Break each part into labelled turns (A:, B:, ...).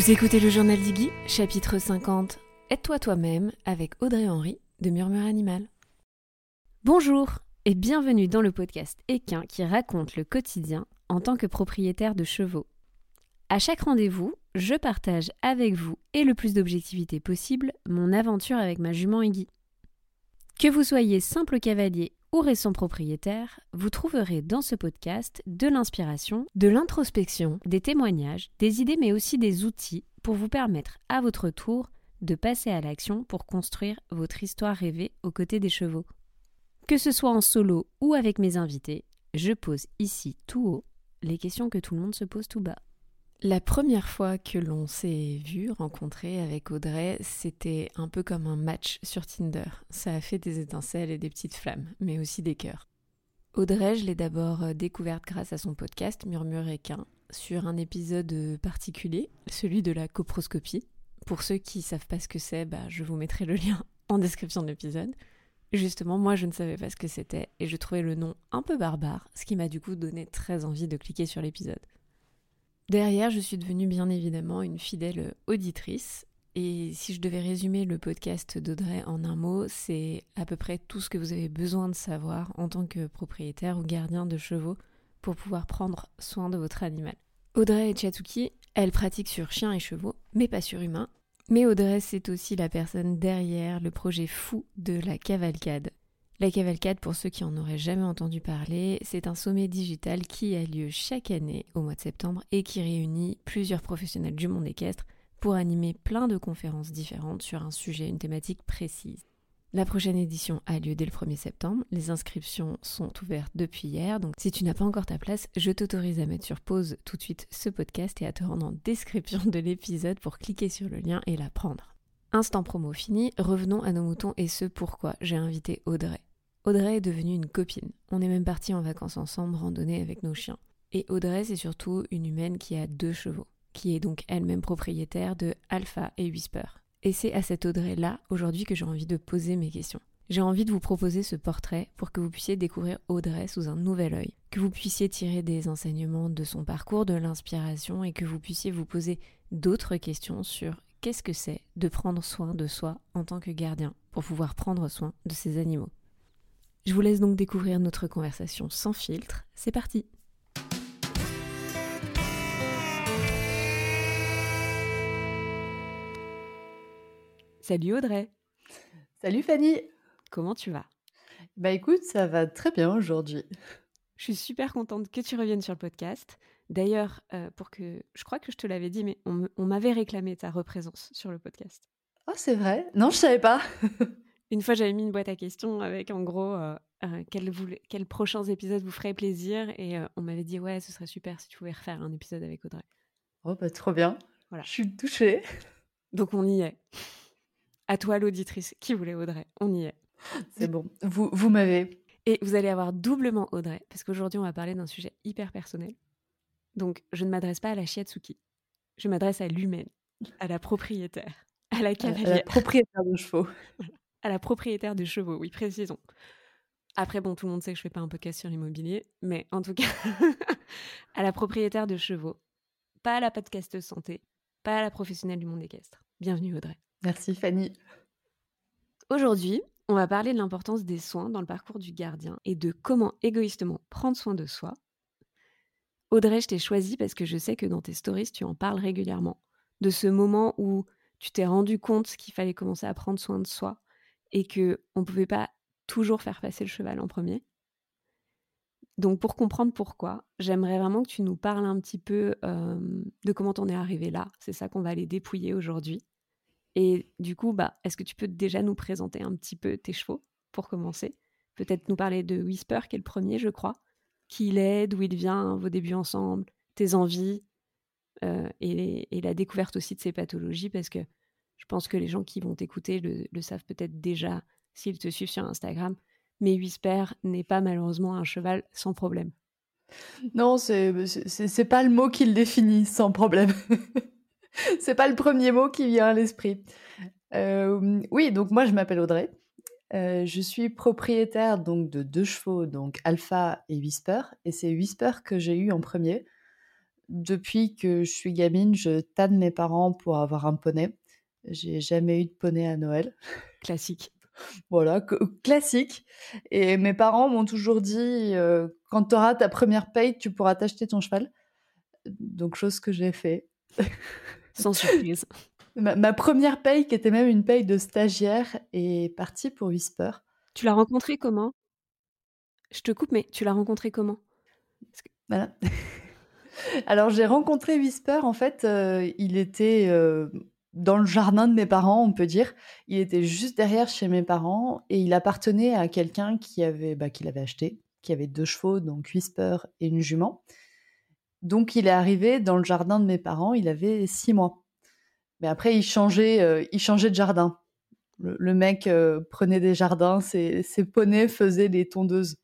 A: Vous écoutez le journal d'Iggy, chapitre 50. Aide-toi toi-même avec Audrey Henry de Murmure Animal. Bonjour et bienvenue dans le podcast Équin qui raconte le quotidien en tant que propriétaire de chevaux. À chaque rendez-vous, je partage avec vous et le plus d'objectivité possible mon aventure avec ma jument Iggy. Que vous soyez simple cavalier ou récent propriétaire, vous trouverez dans ce podcast de l'inspiration, de l'introspection, des témoignages, des idées mais aussi des outils pour vous permettre à votre tour de passer à l'action pour construire votre histoire rêvée aux côtés des chevaux. Que ce soit en solo ou avec mes invités, je pose ici tout haut les questions que tout le monde se pose tout bas. La première fois que l'on s'est vu, rencontré avec Audrey, c'était un peu comme un match sur Tinder. Ça a fait des étincelles et des petites flammes, mais aussi des cœurs. Audrey, je l'ai d'abord euh, découverte grâce à son podcast Murmure Équin, sur un épisode particulier, celui de la coproscopie. Pour ceux qui savent pas ce que c'est, bah, je vous mettrai le lien en description de l'épisode. Justement, moi je ne savais pas ce que c'était et je trouvais le nom un peu barbare, ce qui m'a du coup donné très envie de cliquer sur l'épisode. Derrière, je suis devenue bien évidemment une fidèle auditrice. Et si je devais résumer le podcast d'Audrey en un mot, c'est à peu près tout ce que vous avez besoin de savoir en tant que propriétaire ou gardien de chevaux pour pouvoir prendre soin de votre animal. Audrey Chatouki, elle pratique sur chiens et chevaux, mais pas sur humains. Mais Audrey, c'est aussi la personne derrière le projet fou de la cavalcade, la cavalcade, pour ceux qui en auraient jamais entendu parler, c'est un sommet digital qui a lieu chaque année au mois de septembre et qui réunit plusieurs professionnels du monde équestre pour animer plein de conférences différentes sur un sujet, une thématique précise. La prochaine édition a lieu dès le 1er septembre. Les inscriptions sont ouvertes depuis hier, donc si tu n'as pas encore ta place, je t'autorise à mettre sur pause tout de suite ce podcast et à te rendre en description de l'épisode pour cliquer sur le lien et la prendre. Instant promo fini, revenons à nos moutons et ce pourquoi j'ai invité Audrey. Audrey est devenue une copine. On est même parti en vacances ensemble, randonner avec nos chiens. Et Audrey, c'est surtout une humaine qui a deux chevaux, qui est donc elle-même propriétaire de Alpha et Whisper. Et c'est à cette Audrey-là, aujourd'hui, que j'ai envie de poser mes questions. J'ai envie de vous proposer ce portrait pour que vous puissiez découvrir Audrey sous un nouvel œil, que vous puissiez tirer des enseignements de son parcours, de l'inspiration et que vous puissiez vous poser d'autres questions sur qu'est-ce que c'est de prendre soin de soi en tant que gardien pour pouvoir prendre soin de ses animaux. Je vous laisse donc découvrir notre conversation sans filtre. C'est parti Salut Audrey
B: Salut Fanny
A: Comment tu vas?
B: Bah écoute, ça va très bien aujourd'hui.
A: Je suis super contente que tu reviennes sur le podcast. D'ailleurs, euh, pour que je crois que je te l'avais dit, mais on m'avait réclamé ta représence sur le podcast.
B: Oh, c'est vrai? Non, je savais pas.
A: Une fois, j'avais mis une boîte à questions avec en gros euh, euh, quels, prochains épisodes vous feraient plaisir. Et euh, on m'avait dit, ouais, ce serait super si tu pouvais refaire un épisode avec Audrey.
B: Oh, bah trop bien. Voilà. Je suis touchée.
A: Donc on y est. À toi, l'auditrice qui voulait Audrey, on y est.
B: C'est bon, vous, vous m'avez.
A: Et vous allez avoir doublement Audrey, parce qu'aujourd'hui, on va parler d'un sujet hyper personnel. Donc, je ne m'adresse pas à la Shiatsuki. Je m'adresse à l'humaine, à la propriétaire, à la cavalière. À la
B: propriétaire de chevaux
A: à la propriétaire des chevaux, oui, précisons. Après, bon, tout le monde sait que je fais pas un podcast sur l'immobilier, mais en tout cas, à la propriétaire de chevaux, pas à la podcast santé, pas à la professionnelle du monde équestre. Bienvenue Audrey.
B: Merci Fanny.
A: Aujourd'hui, on va parler de l'importance des soins dans le parcours du gardien et de comment égoïstement prendre soin de soi. Audrey, je t'ai choisi parce que je sais que dans tes stories, tu en parles régulièrement. De ce moment où tu t'es rendu compte qu'il fallait commencer à prendre soin de soi, et que on pouvait pas toujours faire passer le cheval en premier. Donc pour comprendre pourquoi, j'aimerais vraiment que tu nous parles un petit peu de comment on est arrivé là. C'est ça qu'on va aller dépouiller aujourd'hui. Et du coup, bah, est-ce que tu peux déjà nous présenter un petit peu tes chevaux pour commencer? Peut-être nous parler de Whisper, qui est le premier, je crois. Qui il est, d'où il vient, vos débuts ensemble, tes envies, et, et, la découverte aussi de ses pathologies, parce que je pense que les gens qui vont t'écouter le, savent peut-être déjà s'ils te suivent sur Instagram. Mais Whisper n'est pas malheureusement un cheval sans problème.
B: Non, c'est pas le mot qui le définit sans problème. c'est pas le premier mot qui vient à l'esprit. Euh, oui, donc moi je m'appelle Audrey. Euh, je suis propriétaire donc de deux chevaux, donc Alpha et Whisper, et c'est Whisper que j'ai eu en premier. depuis que je suis gamine, je tanne mes parents pour avoir un poney. J'ai jamais eu de poney à Noël.
A: Classique.
B: Voilà, classique. Et mes parents m'ont toujours dit euh, quand tu auras ta première paye, tu pourras t'acheter ton cheval. Donc, chose que j'ai fait.
A: Sans surprise.
B: ma, première paye, qui était même une paye de stagiaire, est partie pour Whisper.
A: Tu l'as rencontré comment? Je te coupe, mais tu l'as rencontré comment?
B: Voilà. Alors, j'ai rencontré Whisper, en fait, euh, il était euh, dans le jardin de mes parents, on peut dire. Il était juste derrière chez mes parents et il appartenait à quelqu'un qui avait, bah, qui l'avait acheté, qui avait deux chevaux, donc Whisper et une jument. Donc il est arrivé dans le jardin de mes parents, il avait six mois. Mais après, il changeait, euh, il changeait de jardin. Le, mec euh, prenait des jardins, ses, ses, poneys faisaient des tondeuses.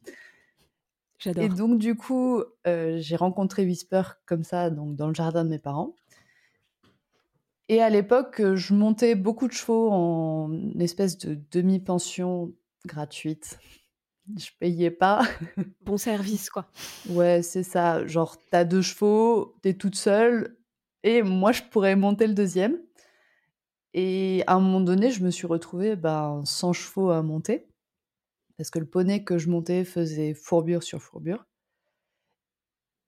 A: J'adore.
B: Et donc, du coup, euh, j'ai rencontré Whisper comme ça, donc dans le jardin de mes parents. Et à l'époque, je montais beaucoup de chevaux en espèce de demi-pension gratuite. Je payais pas.
A: Bon service, quoi.
B: Ouais, c'est ça. Genre, t'as deux chevaux, t'es toute seule, et moi, je pourrais monter le deuxième. Et à un moment donné, je me suis retrouvée ben, sans chevaux à monter, parce que le poney que je montais faisait fourbure sur fourbure.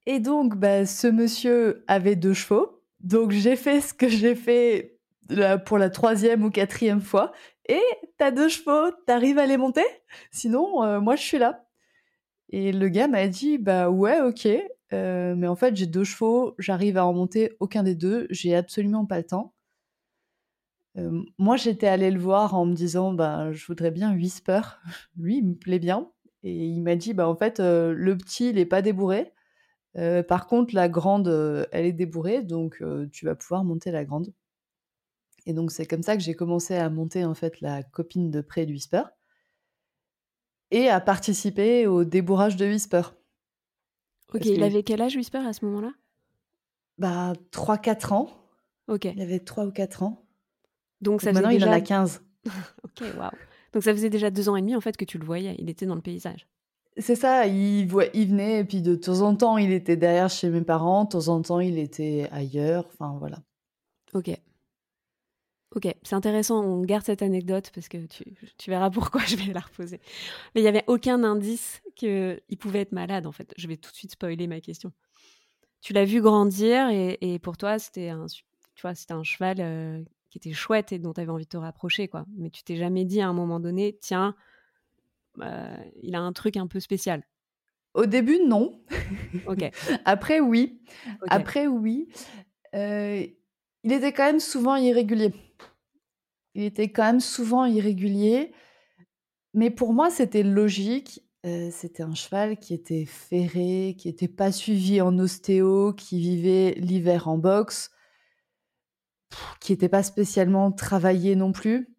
B: Et donc, ben, ce monsieur avait deux chevaux, donc j'ai fait ce que j'ai fait pour la troisième ou quatrième fois. Et t'as deux chevaux, t'arrives à les monter? Sinon, euh, moi je suis là. Et le gars m'a dit, bah ouais, ok, euh, mais en fait j'ai deux chevaux, j'arrive à en monter aucun des deux, j'ai absolument pas le temps. Euh, moi j'étais allée le voir en me disant, bah je voudrais bien Whisper, lui il me plaît bien. Et il m'a dit, bah en fait le petit il est pas débourré, euh, par contre, la grande, euh, elle est débourrée, donc euh, tu vas pouvoir monter la grande. Et donc c'est comme ça que j'ai commencé à monter en fait la copine de près de Whisper et à participer au débourrage de Whisper.
A: Ok, il avait quel âge Whisper à ce moment-là?
B: Bah 3-4 ans.
A: Ok.
B: Il avait 3 ou 4 ans.
A: Donc, ça
B: maintenant
A: il
B: en a 15.
A: ok, waouh. Donc ça faisait déjà deux ans et demi en fait que tu le voyais, il était dans le paysage.
B: C'est ça, il, venait et puis de temps en temps il était derrière chez mes parents, de temps en temps il était ailleurs, enfin voilà.
A: Ok. Ok, c'est intéressant, on garde cette anecdote parce que tu, verras pourquoi je vais la reposer. Mais il n'y avait aucun indice qu'il pouvait être malade en fait. Je vais tout de suite spoiler ma question. Tu l'as vu grandir et, pour toi c'était un, tu vois, un cheval euh, qui était chouette et dont tu avais envie de te rapprocher quoi. Mais tu t'es jamais dit à un moment donné, tiens, il a un truc un peu spécial.
B: Au début, non.
A: Ok.
B: Après, oui. Après, oui. Euh, il était quand même souvent irrégulier. Il était quand même souvent irrégulier. Mais pour moi, c'était logique. Euh, c'était un cheval qui était ferré, qui n'était pas suivi en ostéo, qui vivait l'hiver en boxe, qui n'était pas spécialement travaillé non plus.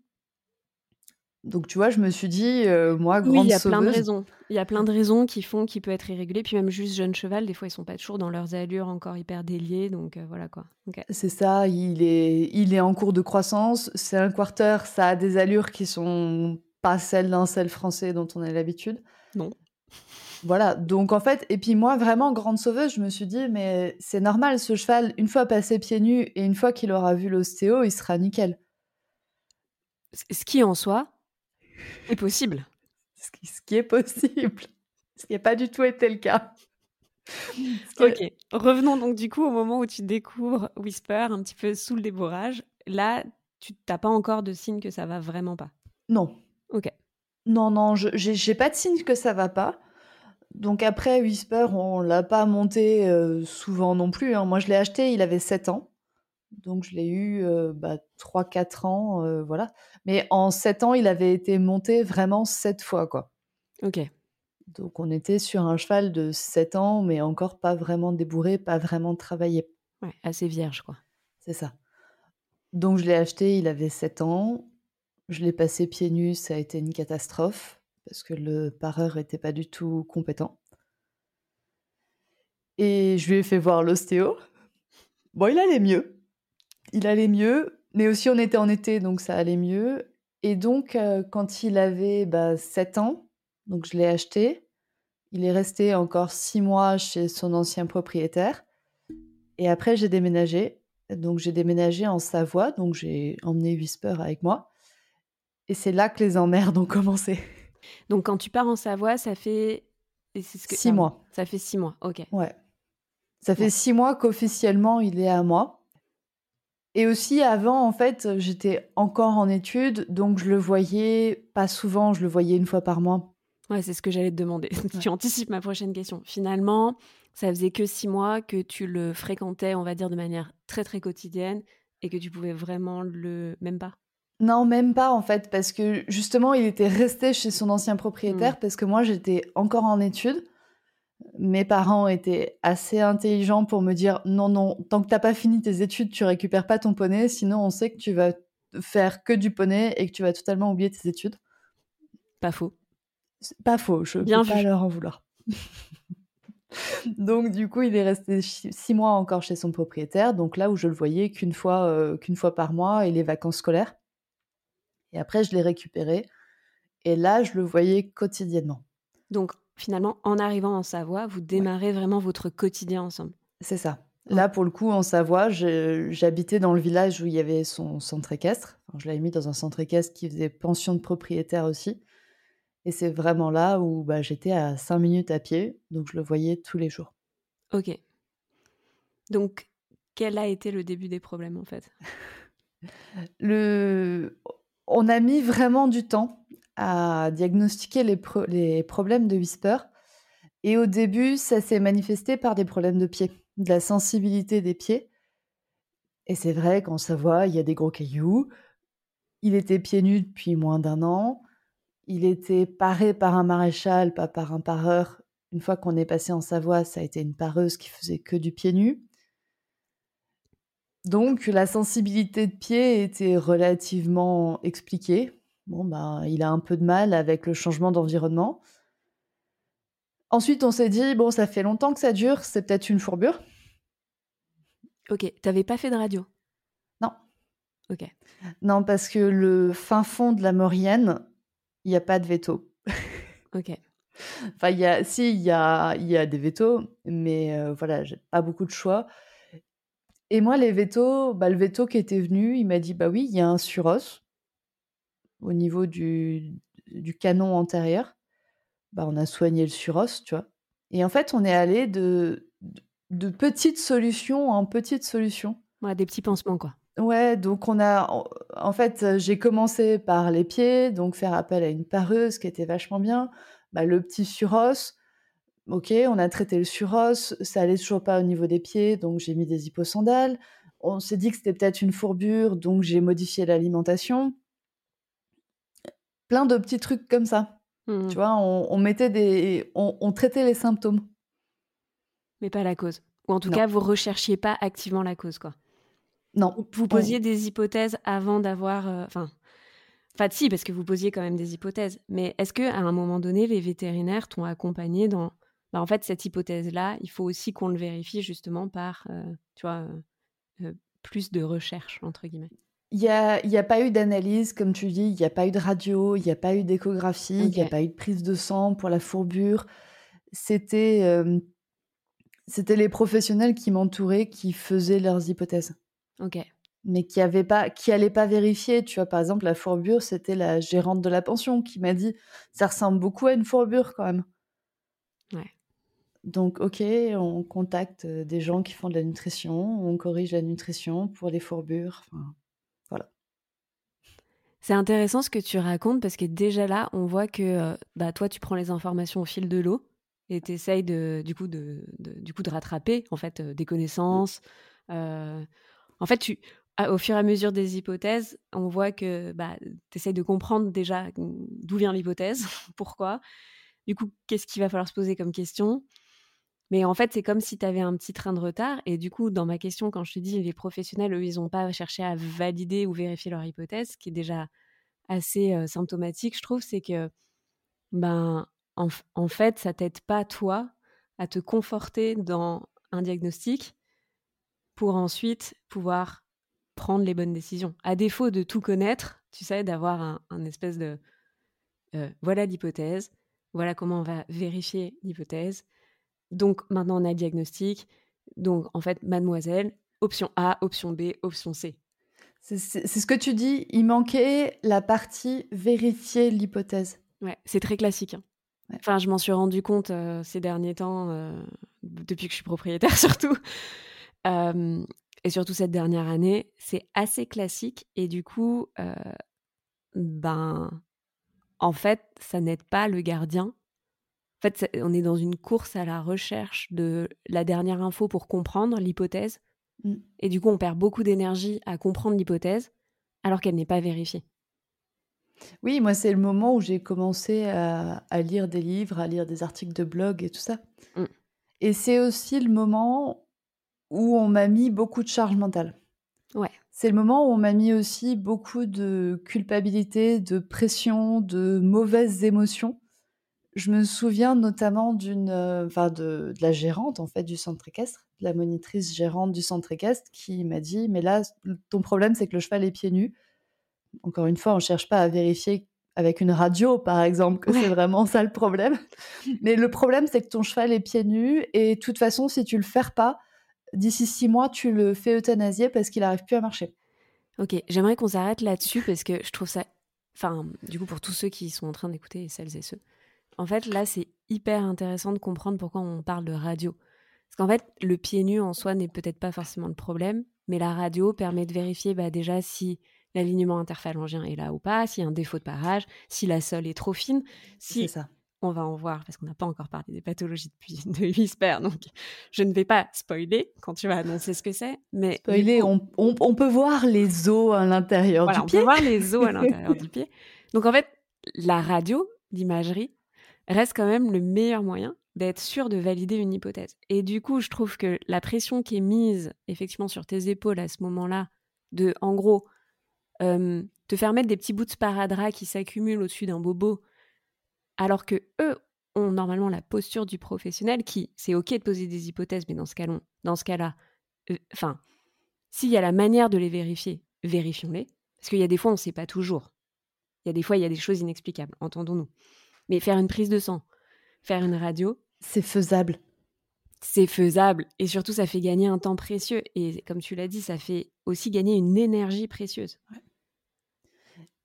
B: Donc tu vois, je me suis dit, euh, moi, grande
A: Oui, il y a
B: plein
A: de raisons. Il y a plein de raisons qui font qu'il peut être irrégulier. Puis même juste jeune cheval, des fois, ils sont pas toujours dans leurs allures encore hyper déliées. Donc euh, voilà quoi.
B: C'est ça, il est, il est en cours de croissance. C'est un quarter, ça a des allures qui sont pas celles d'un sel français dont on a l'habitude.
A: Non.
B: Voilà, donc en fait, et puis moi, vraiment, grande sauveuse, je me suis dit, mais c'est normal, ce cheval, une fois passé pieds nus et une fois qu'il aura vu l'ostéo, il sera nickel.
A: Ce qui en soi, est possible.
B: Ce qui, ce qui est possible. Ce qui n'a pas du tout été le cas.
A: Ok, revenons donc du coup au moment où tu découvres Whisper un petit peu sous le débourrage. Là, tu n'as pas encore de signe que ça va vraiment pas.
B: Non.
A: Ok.
B: Non, non, je j'ai pas de signe que ça va pas. Donc après, Whisper, on l'a pas monté euh, souvent non plus. Hein. Moi, je l'ai acheté, il avait 7 ans. Donc je l'ai eu euh, bah, 3-4 ans, euh, voilà. Mais en 7 ans, il avait été monté vraiment 7 fois, quoi.
A: Ok.
B: Donc on était sur un cheval de 7 ans, mais encore pas vraiment débourré, pas vraiment travaillé.
A: Ouais, assez vierge, quoi.
B: C'est ça. Donc je l'ai acheté, il avait 7 ans. Je l'ai passé pieds nus, ça a été une catastrophe, parce que le pareur n'était pas du tout compétent. Et je lui ai fait voir l'ostéo. Bon, il allait mieux il allait mieux, mais aussi on était en été, donc ça allait mieux. Et donc, euh, quand il avait bah, 7 ans, donc je l'ai acheté, il est resté encore 6 mois chez son ancien propriétaire. Et après, j'ai déménagé. Donc, j'ai déménagé en Savoie. Donc, j'ai emmené Whisper avec moi. Et c'est là que les emmerdes ont commencé.
A: Donc, quand tu pars en Savoie, ça fait.
B: Ce que... Six mois.
A: Ça fait six mois, ok.
B: Ouais. Ça fait six mois qu'officiellement, il est à moi. Et aussi, avant, en fait, j'étais encore en études. Donc, je le voyais pas souvent. Je le voyais une fois par mois.
A: Ouais, c'est ce que j'allais te demander. tu anticipes ma prochaine question. Finalement, ça faisait que six mois que tu le fréquentais, on va dire, de manière très très quotidienne et que tu pouvais vraiment le. Même pas?
B: Non, même pas en fait, parce que justement, il était resté chez son ancien propriétaire mmh. parce que moi, j'étais encore en études. Mes parents étaient assez intelligents pour me dire non, non, tant que t'as pas fini tes études, tu récupères pas ton poney, sinon on sait que tu vas faire que du poney et que tu vas totalement oublier tes études.
A: Pas faux.
B: Pas faux, je Bien peux pas leur en vouloir. donc du coup, il est resté six mois encore chez son propriétaire, donc là où je le voyais qu'une fois, euh, qu'une fois par mois et les vacances scolaires. Et après, je l'ai récupéré. Et là, je le voyais quotidiennement.
A: Donc finalement, en arrivant en Savoie, vous démarrez vraiment votre quotidien ensemble.
B: C'est ça. Là, pour le coup, en Savoie, j'habitais dans le village où il y avait son centre équestre. je l'avais mis dans un centre équestre qui faisait pension de propriétaire aussi. Et c'est vraiment là où bah, j'étais à 5 minutes à pied, donc je le voyais tous les jours.
A: Ok. Donc, quel a été le début des problèmes en fait?
B: Le... On a mis vraiment du temps à diagnostiquer les, problèmes de Whisper. Et au début, ça s'est manifesté par des problèmes de pied, de la sensibilité des pieds. Et c'est vrai qu'en Savoie, il y a des gros cailloux. Il était pieds nus depuis moins d'un an. Il était paré par un maréchal, pas par un pareur. Une fois qu'on est passé en Savoie, ça a été une pareuse qui faisait que du pied nu. Donc la sensibilité de pied était relativement expliquée. Bon, ben, il a un peu de mal avec le changement d'environnement. Ensuite, on s'est dit, bon, ça fait longtemps que ça dure, c'est peut-être une fourbure.
A: Ok, t'avais pas fait de radio?
B: Non.
A: Ok.
B: Non, parce que le fin fond de la Maurienne, il n'y a pas de veto.
A: ok.
B: Enfin, y a, si, il y a, y a des vétos, mais euh, voilà, j'ai pas beaucoup de choix. Et moi, les vétos, bah, le veto qui était venu, il m'a dit bah oui, il y a un suros au niveau du, du canon antérieur. Bah, on a soigné le suros, tu vois. Et en fait, on est allé de, de, petites solutions en petites solutions.
A: Ouais, des petits pansements, quoi.
B: Ouais, donc on a. En fait, j'ai commencé par les pieds, donc faire appel à une pareuse qui était vachement bien. Bah, le petit suros, ok, on a traité le suros, ça allait toujours pas au niveau des pieds, donc j'ai mis des hyposandales. On s'est dit que c'était peut-être une fourbure, donc j'ai modifié l'alimentation. Plein de petits trucs comme ça. Mmh. Tu vois, on, mettait des. On, traitait les symptômes.
A: Mais pas la cause. Ou en tout cas, vous recherchiez pas activement la cause, quoi.
B: Non.
A: Vous posiez des hypothèses avant d'avoir. Euh, enfin. Enfin, si, parce que vous posiez quand même des hypothèses. Mais est-ce que à un moment donné, les vétérinaires t'ont accompagné dans. Bah, en fait, cette hypothèse-là, il faut aussi qu'on le vérifie justement par, euh, tu vois, euh, plus de recherche, entre guillemets?
B: Il n'y a, y a pas eu d'analyse, comme tu dis, il n'y a pas eu de radio, il n'y a pas eu d'échographie, il n'y a pas eu de prise de sang pour la fourbure. C'était, c'était les professionnels qui m'entouraient qui faisaient leurs hypothèses.
A: Ok.
B: Mais qui avait pas, qui pas vérifier. Tu vois, par exemple, la fourbure, c'était la gérante de la pension qui m'a dit, ça ressemble beaucoup à une fourbure quand même.
A: Ouais.
B: Donc, ok, on contacte des gens qui font de la nutrition, on corrige la nutrition pour les fourbures.
A: C'est intéressant ce que tu racontes parce que déjà là, on voit que bah, toi, tu prends les informations au fil de l'eau et tu essayes de, du, coup, de, du coup de rattraper en fait des connaissances. En fait, tu, au fur et à mesure des hypothèses, on voit que bah, tu essayes de comprendre déjà d'où vient l'hypothèse, pourquoi. Du coup, qu'est-ce qu'il va falloir se poser comme question? Mais en fait, c'est comme si tu avais un petit train de retard. Et du coup, dans ma question, quand je te dis les professionnels, eux, ils n'ont pas cherché à valider ou vérifier leur hypothèse, ce qui est déjà assez euh, symptomatique, je trouve, c'est que, ben, en, fait, ça t'aide pas, toi, à te conforter dans un diagnostic pour ensuite pouvoir prendre les bonnes décisions. À défaut de tout connaître, tu sais, d'avoir un, espèce de euh, voilà l'hypothèse, voilà comment on va vérifier l'hypothèse. Donc maintenant on a le diagnostic. Donc, en fait, mademoiselle, option A, option B, option C.
B: C'est ce que tu dis, il manquait la partie vérifier l'hypothèse.
A: Ouais, c'est très classique. Hein. Enfin, je m'en suis rendu compte euh, ces derniers temps, euh, depuis que je suis propriétaire surtout. et surtout cette dernière année, c'est assez classique. Et du coup, euh, ben, en fait, ça n'aide pas le gardien. En fait, on est dans une course à la recherche de la dernière info pour comprendre l'hypothèse. Mmh. Et du coup, on perd beaucoup d'énergie à comprendre l'hypothèse alors qu'elle n'est pas vérifiée.
B: Oui, moi, c'est le moment où j'ai commencé à, lire des livres, à lire des articles de blog et tout ça. Mmh. Et c'est aussi le moment où on m'a mis beaucoup de charge mentale.
A: Ouais.
B: C'est le moment où on m'a mis aussi beaucoup de culpabilité, de pression, de mauvaises émotions. Je me souviens notamment d'une, euh, enfin de, de, la gérante en fait du centre équestre, de la monitrice gérante du centre équestre, qui m'a dit mais là ton problème c'est que le cheval est pieds nus encore une fois, on ne cherche pas à vérifier avec une radio, par exemple, que c'est vraiment ça le problème. Mais le problème, c'est que ton cheval est pieds nus et de toute façon, si tu le fais pas, d'ici six mois, tu le fais euthanasier parce qu'il n'arrive plus à marcher.
A: Ok, j'aimerais qu'on s'arrête là-dessus parce que je trouve ça. Enfin, du coup, pour tous ceux qui sont en train d'écouter, celles et ceux. En fait, là, c'est hyper intéressant de comprendre pourquoi on parle de radio. Parce qu'en fait, le pied nu en soi n'est peut-être pas forcément le problème, mais la radio permet de vérifier bah, déjà si l'alignement interphalangien est là ou pas, s'il y a un défaut de parage, si la sole est trop fine. Si
B: ça.
A: On va en voir parce qu'on n'a pas encore parlé des pathologies de Whisper, donc je ne vais pas spoiler quand tu vas annoncer ce que c'est. Mais
B: spoiler, on, peut voir les os à l'intérieur du pied.
A: On peut voir les os à l'intérieur du pied. Donc en fait, la radio, l'imagerie, reste quand même le meilleur moyen d'être sûr de valider une hypothèse. Et du coup, je trouve que la pression qui est mise effectivement sur tes épaules à ce moment-là, de en gros, te faire mettre des petits bouts de sparadrap qui s'accumulent au-dessus d'un bobo, alors que eux ont normalement la posture du professionnel qui, c'est ok de poser des hypothèses, mais dans ce cas-là, dans ce cas-là, euh, enfin, s'il y a la manière de les vérifier, vérifions-les, parce qu'il y a des fois on ne sait pas toujours. Il y a des fois il y a des choses inexplicables, entendons-nous. Mais faire une prise de sang, faire une radio,
B: c'est faisable
A: c'est faisable et surtout ça fait gagner un temps précieux et comme tu l'as dit, ça fait aussi gagner une énergie précieuse.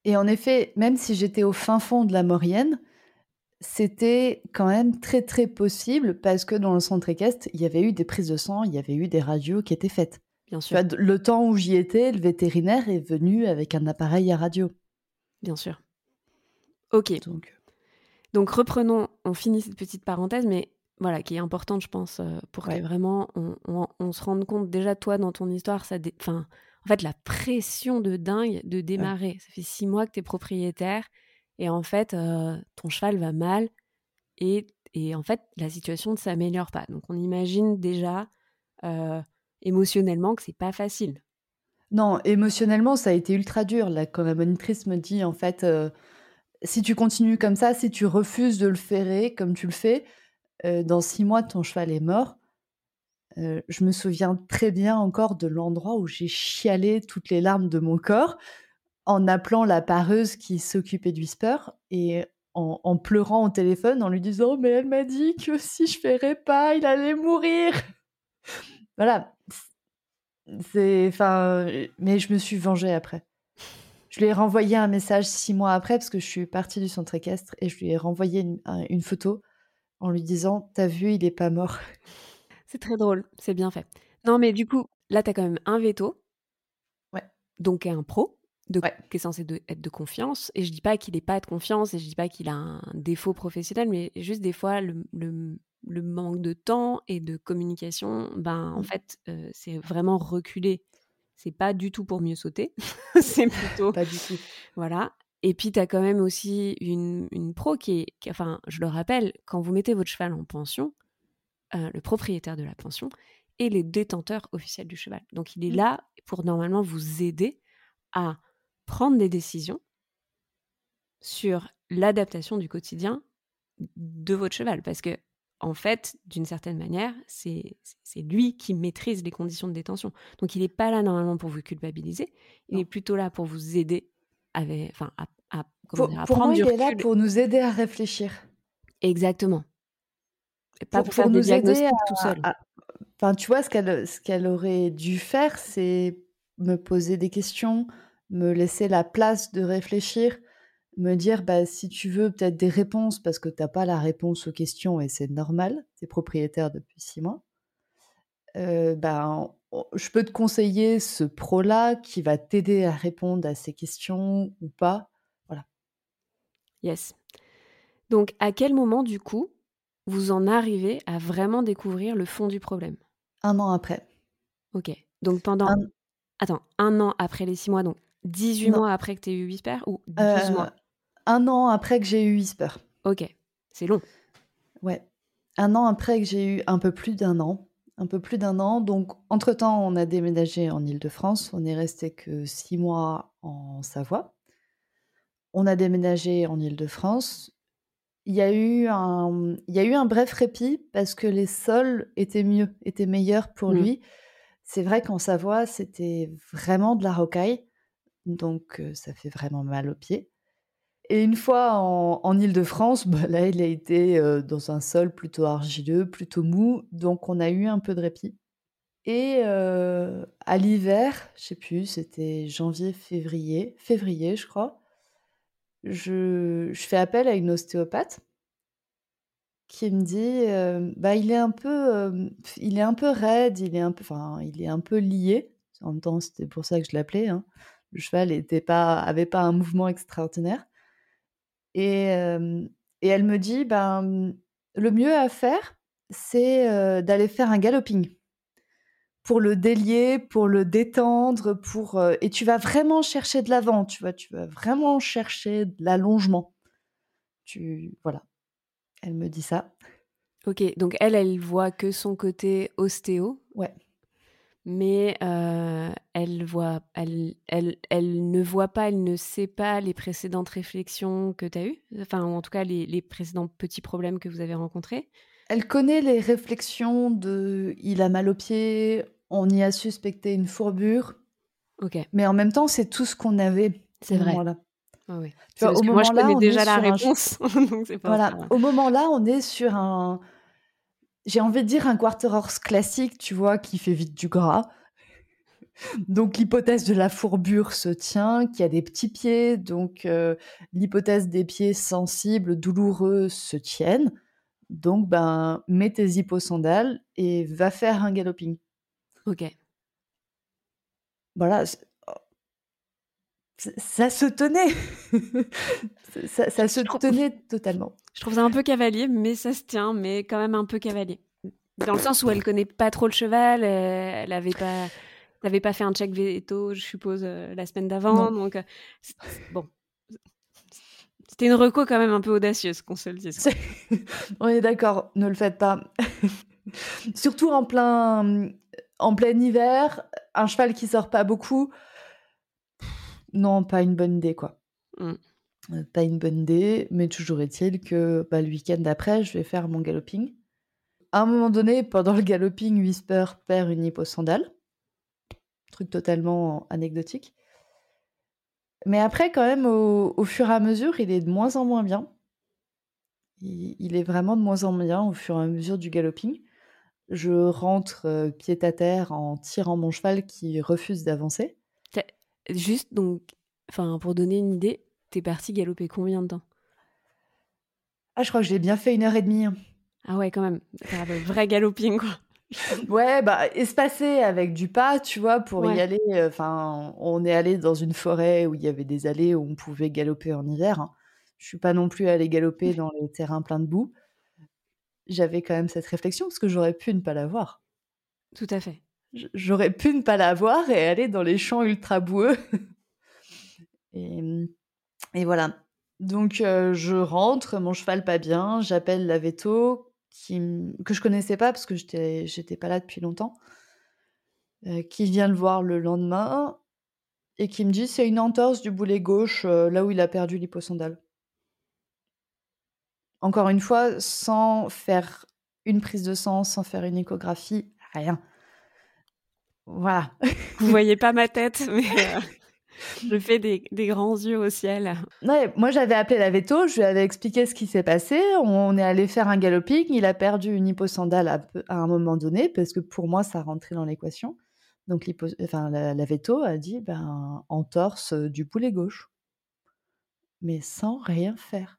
B: Et en effet, même si j'étais au fin fond de la Maurienne, c'était quand même très très possible parce que dans le centre équestre, il y avait eu des prises de sang, il y avait eu des radios qui étaient faites.
A: Bien sûr.
B: le temps où j'y étais, le vétérinaire est venu avec un appareil à radio.
A: Bien sûr. Ok. Donc, Donc reprenons, on finit cette petite parenthèse, mais voilà, qui est importante, je pense, euh, pour que vraiment on, se rende compte déjà toi dans ton histoire, ça, enfin, en fait, la pression de dingue de démarrer. Ça fait six mois que tu es propriétaire et en fait, euh, ton cheval va mal et, et, en fait, la situation ne s'améliore pas. Donc, on imagine déjà euh, émotionnellement que c'est pas facile.
B: Non, émotionnellement, ça a été ultra dur. Là, quand la monitrice me dit, en fait, euh, si tu continues comme ça, si tu refuses de le ferrer comme tu le fais, dans six mois, ton cheval est mort. Je me souviens très bien encore de l'endroit où j'ai chialé toutes les larmes de mon corps en appelant la pareuse qui s'occupait du Whisper et en, pleurant au téléphone en lui disant mais elle m'a dit que si je ferais pas il allait mourir! Voilà. C'est enfin mais je me suis vengée après je lui ai renvoyé un message six mois après parce que je suis partie du centre équestre et je lui ai renvoyé une, une photo en lui disant t'as vu il est pas mort
A: c'est très drôle, c'est bien fait. Non, mais du coup, là, tu as quand même un veto.
B: Ouais.
A: Donc, un pro, de, qui est censé être de confiance. Et je dis pas qu'il n'est pas de confiance et je dis pas qu'il a un défaut professionnel, mais juste des fois, le, le, manque de temps et de communication, ben, en mmh. fait, euh, c'est vraiment reculé. C'est pas du tout pour mieux sauter. c'est plutôt.
B: Pas du tout.
A: Voilà. Et puis, tu as quand même aussi une, une pro qui est, qui, enfin, je le rappelle, quand vous mettez votre cheval en pension, euh, le propriétaire de la pension et les détenteurs officiels du cheval. Donc il est mmh. là pour normalement vous aider à prendre des décisions sur l'adaptation du quotidien de votre cheval. Parce que, en fait, d'une certaine manière, c'est lui qui maîtrise les conditions de détention. Donc il n'est pas là normalement pour vous culpabiliser, il est plutôt là pour vous aider avec, enfin, à, à,
B: pour, prendre moi, il est là pour nous aider à réfléchir.
A: Exactement pas pour, faire des diagnostics tout seul.
B: Enfin, tu vois, ce qu'elle ce qu'elle aurait dû faire, c'est me poser des questions, me laisser la place de réfléchir, me dire bah, si tu veux peut-être des réponses parce que tu n'as pas la réponse aux questions et c'est normal, tu es propriétaire depuis six mois. Euh, ben, je peux te conseiller ce pro-là qui va t'aider à répondre à ces questions ou pas. Voilà.
A: Yes. Donc, à quel moment, du coup, vous en arrivez à vraiment découvrir le fond du problème?
B: Un an après.
A: Ok. Donc, pendant. Attends, un an après les six mois, donc 18 mois après que tu aies eu Whisper ou 12 euh, mois?
B: Un an après que j'ai eu Whisper.
A: Ok. C'est long.
B: Ouais. Un an après que j'ai eu un peu plus d'un an un peu plus d'un an. Donc, entre-temps, on a déménagé en Île-de-France. On est resté que six mois en Savoie. On a déménagé en Île-de-France. Il y, a eu un, il y a eu un bref répit parce que les sols étaient mieux, étaient meilleurs pour mmh. lui. C'est vrai qu'en Savoie, c'était vraiment de la rocaille. Donc, euh, ça fait vraiment mal aux pieds. Et une fois en, en Ile-de-France, bah, là, il a été dans un sol plutôt argileux, plutôt mou, donc on a eu un peu de répit. Et à l'hiver, je sais plus, c'était janvier, février, février, je crois, je, fais appel à une ostéopathe qui me dit, bah, il est un peu, il est un peu raide, il est un peu, enfin, il est un peu lié. En même temps, c'était pour ça que je l'appelais. Hein. Le cheval n'avait pas, pas un mouvement extraordinaire. Et, et elle me dit, ben, le mieux à faire, c'est d'aller faire un galloping pour le délier, pour le détendre, pour et tu vas vraiment chercher de l'avant, tu vois, tu vas vraiment chercher de l'allongement. Tu voilà. Elle me dit ça.
A: Ok, donc elle, elle voit que son côté ostéo.
B: Ouais
A: mais euh, elle, voit, elle, elle, elle, ne voit pas, elle ne sait pas les précédentes réflexions que tu as eues, enfin, en tout cas, les, les, précédents petits problèmes que vous avez rencontrés.
B: Elle connaît les réflexions de il a mal au pied, on y a suspecté une fourbure.
A: Ok.
B: Mais en même temps, c'est tout ce qu'on avait.
A: C'est vrai.
B: Là.
A: Ah oui. Tu vois, au moment moi, je connais déjà la réponse.
B: voilà. Au moment là, on est sur un j'ai envie de dire un quarter horse classique, tu vois, qui fait vite du gras. Donc l'hypothèse de la fourbure se tient, qu'il y a des petits pieds, donc euh, l'hypothèse des pieds sensibles, douloureux se tiennent. Donc ben mets tes hyposandales et va faire un galloping.
A: Ok.
B: Voilà, ça se tenait. ça, se tenait totalement.
A: Je trouve ça un peu cavalier, mais ça se tient, mais quand même un peu cavalier. Dans le sens où elle connaît pas trop le cheval, elle avait pas, n'avait pas fait un check veto, je suppose, euh, la semaine d'avant. Donc, euh, bon. C'était une reco quand même un peu audacieuse, qu'on se le dise.
B: On est d'accord, ne le faites pas. Surtout en plein, en plein hiver, un cheval qui sort pas beaucoup, non, pas une bonne idée, quoi. Mmh. Euh, pas une bonne idée, mais toujours est-il que bah, le week-end d'après, je vais faire mon galloping. À un moment donné, pendant le galloping, Whisper perd une hyposandale. Truc totalement anecdotique. Mais après, quand même, au, fur et à mesure, il est de moins en moins bien. Il, est vraiment de moins en moins bien au fur et à mesure du galloping. Je rentre euh, pied à terre en tirant mon cheval qui refuse d'avancer.
A: Juste donc, enfin, pour donner une idée, t'es parti galoper combien de temps?
B: Ah, je crois que j'ai bien fait une heure et demie. Hein.
A: Ah ouais, quand même. un vrai galoping, quoi.
B: ouais, bah, espacé avec du pas, tu vois, pour y aller. Euh, enfin, on est allé dans une forêt où il y avait des allées où on pouvait galoper en hiver. Hein. Je suis pas non plus allé galoper dans les terrains pleins de boue. J'avais quand même cette réflexion parce que j'aurais pu ne pas l'avoir.
A: Tout à fait.
B: J'aurais pu ne pas la voir et aller dans les champs ultra boueux. et, voilà. Donc euh, je rentre, mon cheval pas bien, j'appelle la veto qui, que je connaissais pas parce que j'étais j'étais pas là depuis longtemps, euh, qui vient le voir le lendemain et qui me dit c'est une entorse du boulet gauche euh, là où il a perdu l'hyposondale. Encore une fois, sans faire une prise de sang, sans faire une échographie, rien. Voilà.
A: Vous voyez pas ma tête, mais. Euh, je fais des, grands yeux au ciel.
B: moi, j'avais appelé la veto, je lui avais expliqué ce qui s'est passé. On est allé faire un galloping. Il a perdu une hyposandale à, à un moment donné, parce que pour moi, ça rentrait dans l'équation. Donc, enfin, la, la, veto a dit ben, entorse du poulet gauche. Mais sans rien faire.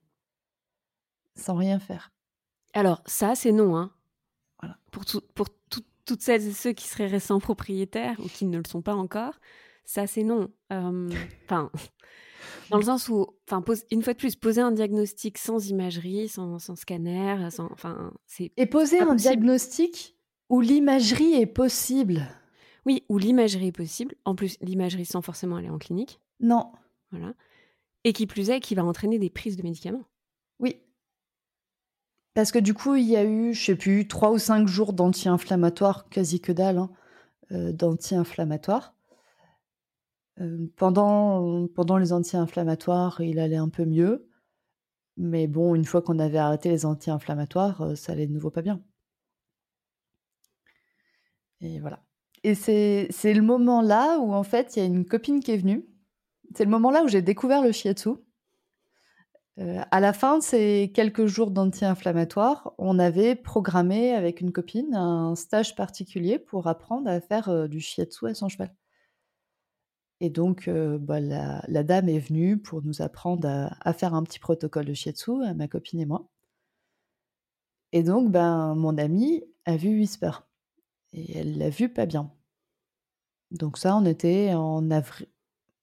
B: Sans rien faire.
A: Alors, ça, c'est non. Hein. Voilà. Pour, tout, pour toutes celles et ceux qui seraient récents propriétaires ou qui ne le sont pas encore, ça c'est non. Enfin, dans le sens où, enfin, une fois de plus, poser un diagnostic sans imagerie, sans, scanner, sans, enfin, c'est.
B: Et poser un diagnostic où l'imagerie est possible.
A: Oui, où l'imagerie est possible. En plus, l'imagerie sans forcément aller en clinique.
B: Non.
A: Voilà. Et qui plus est, qui va entraîner des prises de médicaments.
B: Parce que du coup, il y a eu, je sais plus, trois ou cinq jours d'anti-inflammatoires, quasi que dalle, hein, euh, d'anti-inflammatoires. Euh, pendant, pendant les anti-inflammatoires, il allait un peu mieux. Mais bon, une fois qu'on avait arrêté les anti-inflammatoires, euh, ça allait de nouveau pas bien. Et voilà. Et c'est le moment là où, en fait, il y a une copine qui est venue. C'est le moment là où j'ai découvert le shiatsu. Euh, à la fin de ces quelques jours d'anti-inflammatoire, on avait programmé avec une copine un stage particulier pour apprendre à faire euh, du shiatsu à son cheval. Et donc, euh, bah, la, dame est venue pour nous apprendre à, faire un petit protocole de shiatsu, à ma copine et moi. Et donc, ben, mon amie a vu Whisper. Et elle l'a vu pas bien. Donc ça, on était en avril,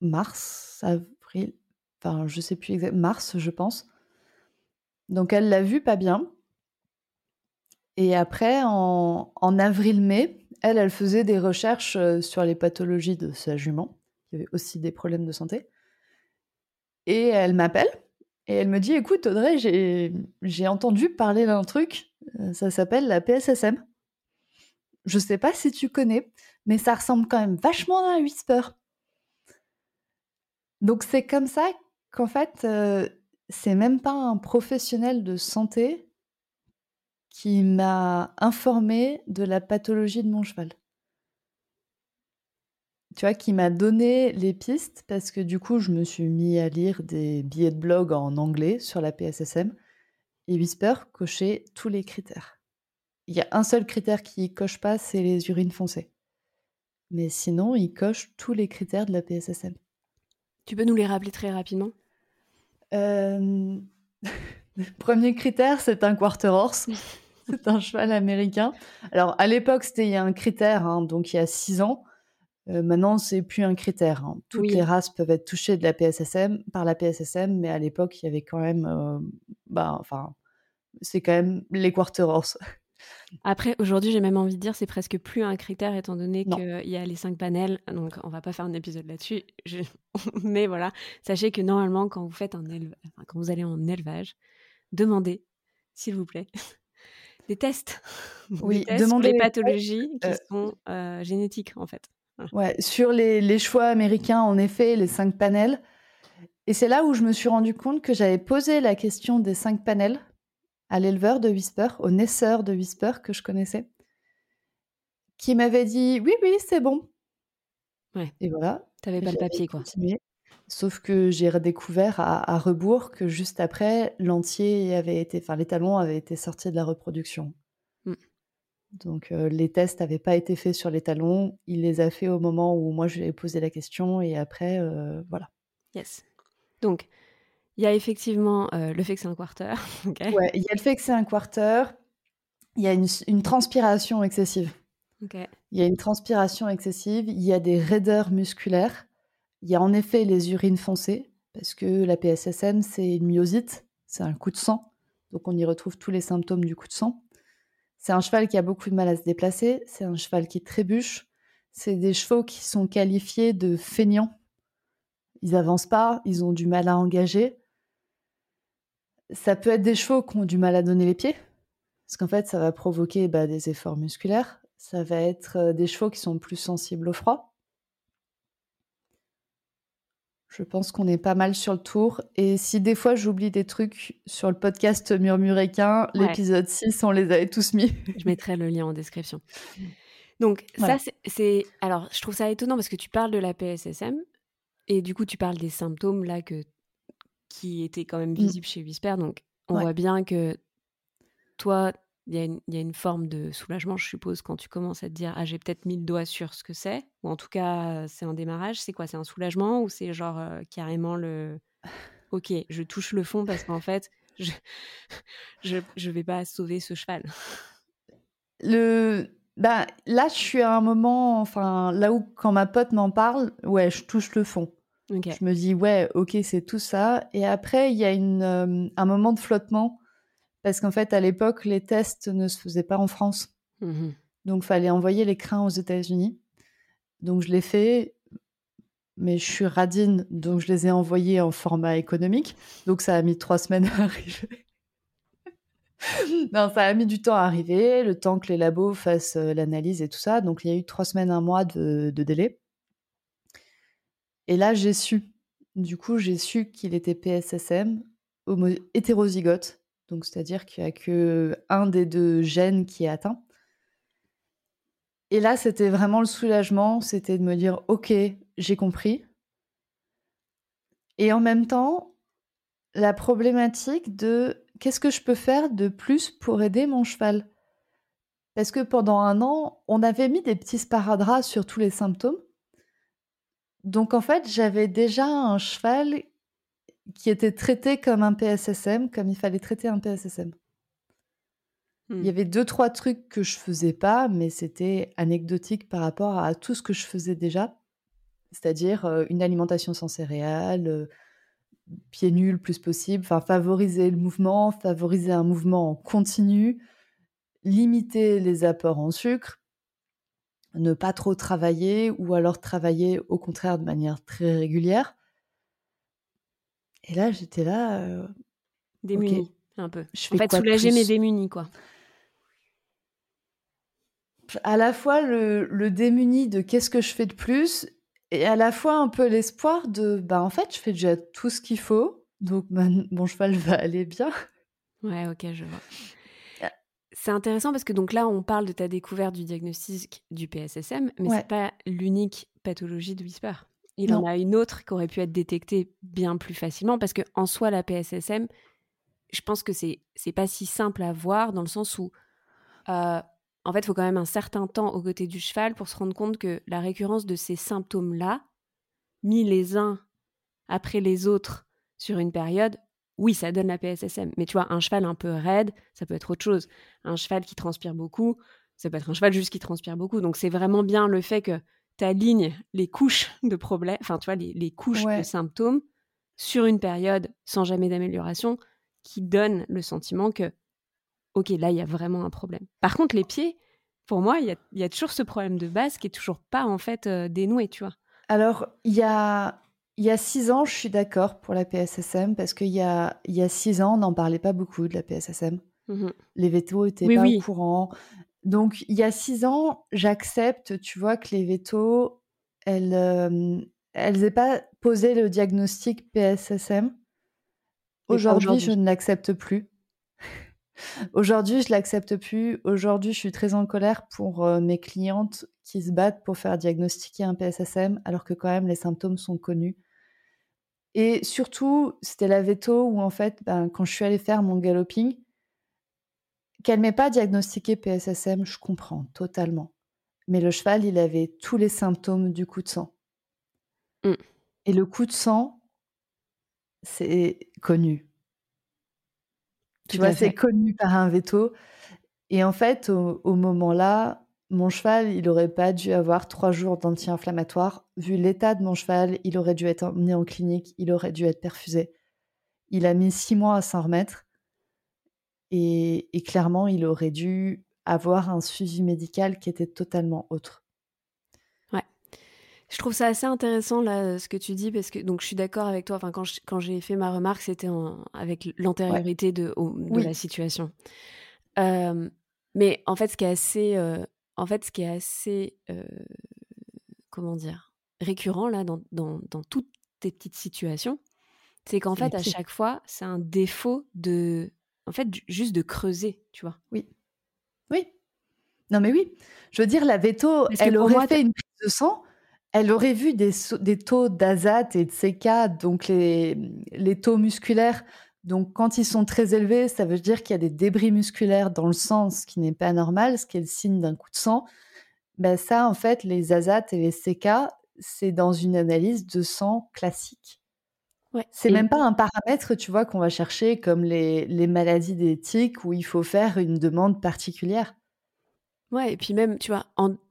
B: mars, enfin je sais plus exactement, mars je pense. Donc elle l'a vu pas bien. Et après, en, avril-mai, elle, elle faisait des recherches euh, sur les pathologies de sa jument. Y avait aussi des problèmes de santé. Et elle m'appelle et elle me dit Écoute, Audrey, j'ai entendu parler d'un truc, euh, ça s'appelle la PSSM. Je sais pas si tu connais, mais ça ressemble quand même vachement à un whisper. Donc c'est comme ça qu'en fait, c'est même pas un professionnel de santé qui m'a informé de la pathologie de mon cheval. Tu vois, qui m'a donné les pistes parce que du coup, je me suis mis à lire des billets de blog en anglais sur la PSSM et Whisper cochait tous les critères. Il y a un seul critère qui coche pas, c'est les urines foncées. Mais sinon, il coche tous les critères de la PSSM.
A: Tu peux nous les rappeler très rapidement?
B: Euh... Premier critère, c'est un quarter horse. c'est un cheval américain. Alors, à l'époque, c'était un critère, hein, donc il y a six ans. Euh, maintenant, c'est plus un critère. Hein. Toutes les races peuvent être touchées de la PSSM par la PSSM, mais à l'époque, il y avait quand même, euh, bah, enfin, c'est quand même les quarter horse.
A: Après, aujourd'hui, j'ai même envie de dire c'est presque plus un critère étant donné qu'il y a les cinq panels. Donc, on va pas faire un épisode là-dessus. Mais voilà, sachez que normalement, quand vous faites un quand vous allez en élevage, demandez, s'il vous plaît, des tests.
B: Oui,
A: des demandez sur les pathologies qui euh, sont euh, génétiques en fait.
B: Ouais, sur les, les choix américains, en effet, les cinq panels. Et c'est là où je me suis rendu compte que j'avais posé la question des cinq panels à l'éleveur de Whisper, au naisseur de Whisper que je connaissais, qui m'avait dit oui, oui, c'est bon.
A: Ouais.
B: Et voilà.
A: T'avais pas le papier, quoi.
B: Sauf que j'ai redécouvert à, rebours que juste après, l'entier avait été, enfin, les talons avaient été sortis de la reproduction. Mm. Donc, euh, les tests n'avaient pas été faits sur les talons. Il les a fait au moment où moi je lui ai posé la question et après, euh, voilà.
A: Yes. Donc, il y a effectivement euh, le fait que c'est un quarter.
B: Ouais, il y a le fait que c'est un quarter. Il y a une, transpiration excessive. Il y a une transpiration excessive. Il y a des raideurs musculaires. Il y a en effet les urines foncées, parce que la PSSM, c'est une myosite, c'est un coup de sang. Donc on y retrouve tous les symptômes du coup de sang. C'est un cheval qui a beaucoup de mal à se déplacer. C'est un cheval qui trébuche. C'est des chevaux qui sont qualifiés de feignants. Ils avancent pas, ils ont du mal à engager. Ça peut être des chevaux qui ont du mal à donner les pieds, parce qu'en fait, ça va provoquer bah, des efforts musculaires. Ça va être euh, des chevaux qui sont plus sensibles au froid. Je pense qu'on est pas mal sur le tour. Et si des fois j'oublie des trucs sur le podcast Murmuréquin, l'épisode 6, on les avait tous mis.
A: Je mettrai le lien en description. Donc, ça, c'est. Alors, je trouve ça étonnant parce que tu parles de la PSSM. Et du coup, tu parles des symptômes là que qui étaient quand même
B: Mmh.
A: visibles chez Whisper. Donc, on
B: Ouais.
A: voit bien que toi, il y, a une- il y a une forme de soulagement, je suppose, quand tu commences à te dire Ah, j'ai peut-être mis le doigt sur ce que c'est. Ou en tout cas, c'est un démarrage. C'est quoi? C'est un soulagement ou c'est genre euh, carrément le Ok, je touche le fond parce qu'en fait, je... je je vais pas sauver ce cheval.
B: Le... Bah, là, je suis à un moment, enfin, là où quand ma pote m'en parle, ouais, je touche le fond. Je me dis, ouais, ok, c'est tout ça. Et après, il y a une, euh, un moment de flottement, parce qu'en fait, à l'époque, les tests ne se faisaient pas en France.
A: Mhm.
B: Donc, fallait envoyer les crins aux États-Unis. Donc, je l'ai fait, mais je suis radine, donc je les ai envoyés en format économique. Donc, ça a mis trois semaines à arriver. non, ça a mis du temps à arriver, le temps que les labos fassent euh, l'analyse et tout ça. Donc, il y a eu trois semaines, un mois de, de délai. Et là, j'ai su. Du coup, j'ai su qu'il était PSSM, hétérozygote. Donc, c'est-à-dire qu'il n'y a que un des deux gènes qui est atteint. Et là, c'était vraiment le soulagement, c'était de me dire, ok, j'ai compris. Et en même temps, la problématique de qu'est-ce que je peux faire de plus pour aider mon cheval? Parce que pendant un an, on avait mis des petits sparadraps sur tous les symptômes. Donc en fait, j'avais déjà un cheval qui était traité comme un PSSM, comme il fallait traiter un PSSM. Il y
A: Hmm.
B: avait deux, trois trucs que je faisais pas, mais c'était anecdotique par rapport à tout ce que je faisais déjà. C'est-à-dire euh, une alimentation sans céréales, euh, pieds nus le plus possible, enfin favoriser le mouvement, favoriser un mouvement en continu, limiter les apports en sucre, ne pas trop travailler ou alors travailler au contraire de manière très régulière. Et là, j'étais là, euh,
A: Démunis, un peu.
B: je
A: En
B: fais
A: fait, soulager mais démunis, quoi.
B: à la fois le, le démuni de qu'est-ce que je fais de plus et à la fois un peu l'espoir de bah en fait je fais déjà tout ce qu'il faut donc mon cheval va aller bien
A: Ouais, ok, je vois. C'est intéressant parce que donc là, on parle de ta découverte du diagnostic du PSSM, mais
B: Ouais.
A: c'est pas l'unique pathologie de Whisper. Il en a une autre qui aurait pu être détectée bien plus facilement parce que en soi, la PSSM, je pense que c'est c'est pas si simple à voir dans le sens où euh, en fait, il faut quand même un certain temps aux côtés du cheval pour se rendre compte que la récurrence de ces symptômes-là, mis les uns après les autres sur une période, oui, ça donne la PSSM. Mais tu vois, un cheval un peu raide, ça peut être autre chose. Un cheval qui transpire beaucoup, ça peut être un cheval juste qui transpire beaucoup. Donc c'est vraiment bien le fait que tu alignes les couches de problèmes, enfin tu vois, les, les couches de symptômes sur une période sans jamais d'amélioration qui donne le sentiment que, ok, là, il y a vraiment un problème. Par contre, les pieds, pour moi, il y a, il y a toujours ce problème de base qui est toujours pas en fait euh, dénoué, tu vois.
B: alors il y a il y a six ans je suis d'accord pour la PSSM parce qu'il y a il y a six ans on n'en parlait pas beaucoup de la PSSM
A: Mhm.
B: les vétos étaient
A: Oui,
B: pas
A: oui.
B: au courant donc il y a six ans j'accepte tu vois que les vétos elles euh, elles n'aient pas posé le diagnostic PSSM Aujourd'hui, je ne l'accepte plus. Aujourd'hui, je l'accepte plus. Aujourd'hui, je suis très en colère pour euh, mes clientes qui se battent pour faire diagnostiquer un PSSM, alors que quand même les symptômes sont connus. Et surtout, c'était la veto où en fait, ben, quand je suis allée faire mon galloping, qu'elle m'ait pas diagnostiqué PSSM, je comprends totalement. Mais le cheval, il avait tous les symptômes du coup de sang.
A: Mm.
B: Et le coup de sang, c'est connu. Tu vois, c'est connu par un veto. Et en fait, au, au moment-là, mon cheval, il aurait pas dû avoir trois jours d'anti-inflammatoire. Vu l'état de mon cheval, il aurait dû être emmené en clinique, il aurait dû être perfusé. Il a mis six mois à s'en remettre. Et, et clairement, il aurait dû avoir un suivi médical qui était totalement autre.
A: Je trouve ça assez intéressant là ce que tu dis parce que donc je suis d'accord avec toi. Enfin quand je- quand j'ai fait ma remarque c'était avec l'antériorité de, au- de
B: Oui.
A: la situation. Euh, mais en fait ce qui est assez euh, en fait ce qui est assez euh, comment dire récurrent là dans, dans, dans toutes tes petites situations, c'est qu'en fait à chaque fois c'est un défaut de en fait ju- juste de creuser, tu vois?
B: Oui. Oui. Non, mais oui. Je veux dire, la veto,
A: Parce
B: elle aurait
A: moi,
B: fait une prise de sang. Elle aurait vu des, des taux d'azat et de CK, donc les, les taux musculaires. Donc, quand ils sont très élevés, ça veut dire qu'il y a des débris musculaires dans le sang, ce qui n'est pas normal, ce qui est le signe d'un coup de sang. Ben ça, en fait, les azat et les CK, c'est dans une analyse de sang classique.
A: Ouais.
B: C'est
A: Et-
B: même pas un paramètre, tu vois, qu'on va chercher comme les, les maladies d'éthique où il faut faire une demande particulière.
A: Ouais, et puis même, tu vois,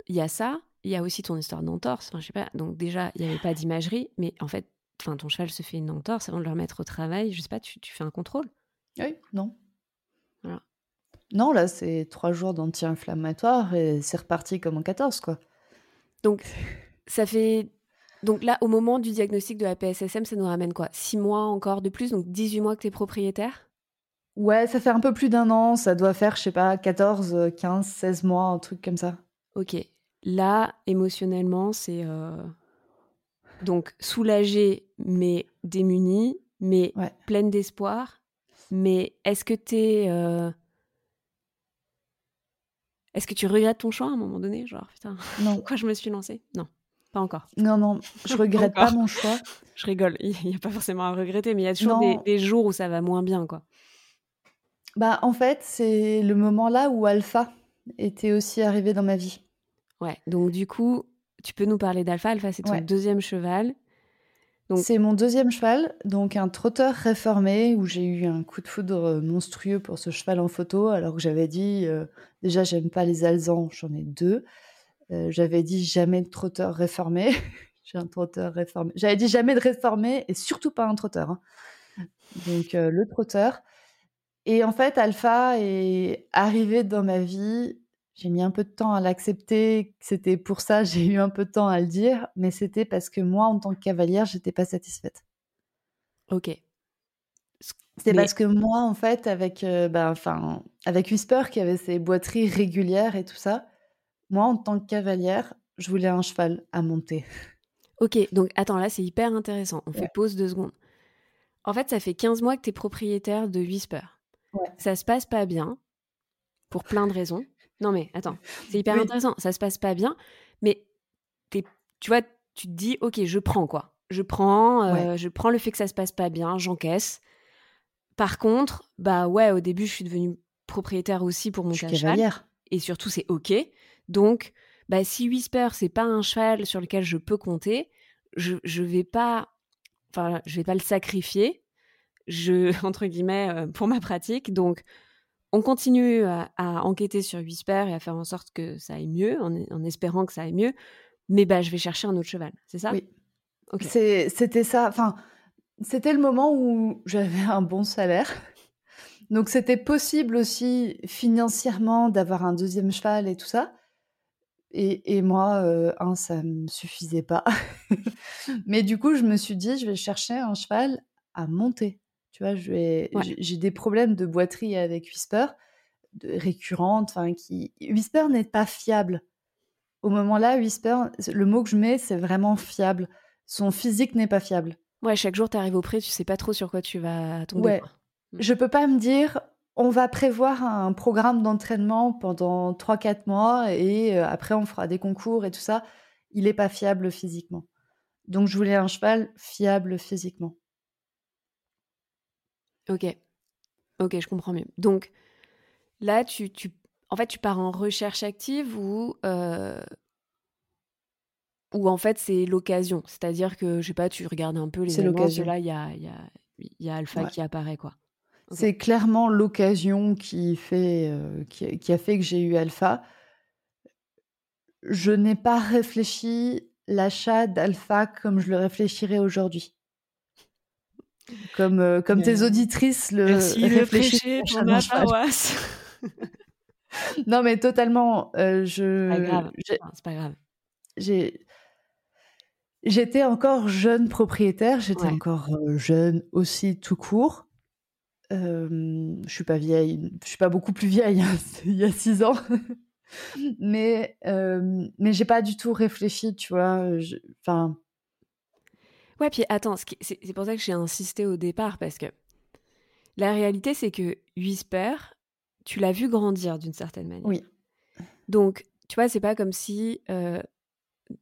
A: il y a ça, il y a aussi ton histoire d'entorse. Enfin, je sais pas. Donc déjà, il n'y avait pas d'imagerie, mais en fait, enfin, ton cheval se fait une entorse avant de le remettre au travail. Je sais pas, tu, tu fais un contrôle?
B: Oui, non.
A: Voilà.
B: Non, là, c'est trois jours d'anti-inflammatoire et c'est reparti comme en 14, quoi.
A: Donc, ça fait. Donc là, au moment du diagnostic de la PSSM, ça nous ramène quoi? Six mois encore de plus, donc 18 mois que tu es propriétaire?
B: Ouais, ça fait un peu plus d'un an, ça doit faire, je sais pas, 14, euh, 15, 16 mois, un truc comme ça.
A: Ok. Là, émotionnellement, c'est. euh, Donc, soulagé, mais démuni, mais
B: Ouais.
A: pleine d'espoir. Mais est-ce que tu es. Est-ce que tu regrettes ton choix à un moment donné Genre, putain,
B: Non,
A: pourquoi je me suis lancée? Non, pas encore.
B: non, non, je regrette pas mon choix.
A: Je rigole, il n'y a pas forcément à regretter, mais il y a toujours des, jours où ça va moins bien, quoi.
B: Bah, en fait, c'est le moment là où Alpha était aussi arrivé dans ma vie.
A: Ouais, donc du coup, tu peux nous parler d'Alpha? Alpha, c'est ton
B: Ouais.
A: deuxième cheval.
B: C'est mon deuxième cheval, donc un trotteur réformé où j'ai eu un coup de foudre euh, monstrueux pour ce cheval en photo, alors que j'avais dit euh, déjà j'aime pas les alzans, j'en ai deux. Euh, j'avais dit jamais de trotteur réformé. j'ai un trotteur réformé. J'avais dit jamais de réformé et surtout pas un trotteur. hein. Donc le trotteur. Et en fait, Alpha est arrivé dans ma vie. J'ai mis un peu de temps à l'accepter. C'était pour ça, j'ai eu un peu de temps à le dire, mais c'était parce que moi, en tant que cavalière, j'étais pas satisfaite.
A: Ok.
B: C'est
A: Mais-
B: parce que moi, en fait, avec, euh, ben, avec Whisper, qui avait ses boiteries régulières et tout ça, moi, en tant que cavalière, je voulais un cheval à monter.
A: Ok, donc attends, là, c'est hyper intéressant. On fait pause deux secondes. En fait, ça fait 15 mois que tu es propriétaire de Whisper.
B: Ouais.
A: Ça se passe pas bien, pour plein de raisons. Non, mais attends, c'est hyper
B: Oui.
A: intéressant. Ça se passe pas bien, mais t'es- tu vois, tu te dis, ok, je prends quoi Je prends, euh, je prends le fait que ça se passe pas bien, j'encaisse. Par contre, bah ouais, au début, je suis devenue propriétaire aussi pour mon
B: Je
A: cheval. et surtout c'est ok. Donc, bah, si Whisper c'est pas un cheval sur lequel je peux compter, je je vais pas, enfin je vais pas le sacrifier, je entre guillemets euh, pour ma pratique. Donc, on continue à, à enquêter sur Whisper et à faire en sorte que ça aille mieux, en, en espérant que ça aille mieux. Mais bah je vais chercher un autre cheval, c'est ça?
B: Oui. C'était ça. Enfin, c'était le moment où j'avais un bon salaire. Donc, c'était possible aussi financièrement d'avoir un deuxième cheval et tout ça. Et, et moi, euh, un, ça me suffisait pas. Mais du coup, je me suis dit, je vais chercher un cheval à monter. Tu vois,
A: Ouais.
B: j'ai- des problèmes de boiterie avec Whisper, de récurrentes, enfin, qui. Whisper n'est pas fiable. Au moment-là, Whisper, le mot que je mets, c'est vraiment fiable. Son physique n'est pas fiable.
A: Ouais, chaque jour t'arrives au pré, tu sais pas trop sur quoi tu vas tomber.
B: Ouais.
A: quoi.
B: Je peux pas me dire, on va prévoir un programme d'entraînement pendant 3-4 mois et euh, après on fera des concours et tout ça. Il est pas fiable physiquement. Donc je voulais un cheval fiable physiquement.
A: Ok. Ok, je comprends mieux. Donc, là, tu, tu, en fait, tu pars en recherche active ou, euh, ou en fait, c'est l'occasion. C'est-à-dire que, je sais pas, tu regardes un peu les
B: C'est l'occasion.
A: là, il y a, y, a, y a Alpha
B: Ouais.
A: qui apparaît, quoi.
B: C'est clairement l'occasion qui, fait, euh, qui, qui a fait que j'ai eu Alpha. Je n'ai pas réfléchi l'achat d'Alpha comme je le réfléchirais aujourd'hui. Comme, euh, comme tes auditrices le
A: Merci de
B: réfléchissent
A: prêcher pour ma
B: cheval.
A: paroisse.
B: Non, mais totalement. euh,
A: C'est pas
B: je,
A: grave. c'est pas grave.
B: j'ai- J'étais encore jeune propriétaire, j'étais
A: Ouais.
B: encore euh, jeune aussi tout court. Euh, je suis pas vieille, je suis pas beaucoup plus vieille, hein, il y a six ans. mais euh, mais j'ai pas du tout réfléchi, tu vois. Enfin,
A: Ouais, puis attends, c'est pour ça que j'ai insisté au départ, parce que la réalité, c'est que Whisper, tu l'as vu grandir d'une certaine manière.
B: oui,
A: Donc, tu vois, c'est pas comme si euh,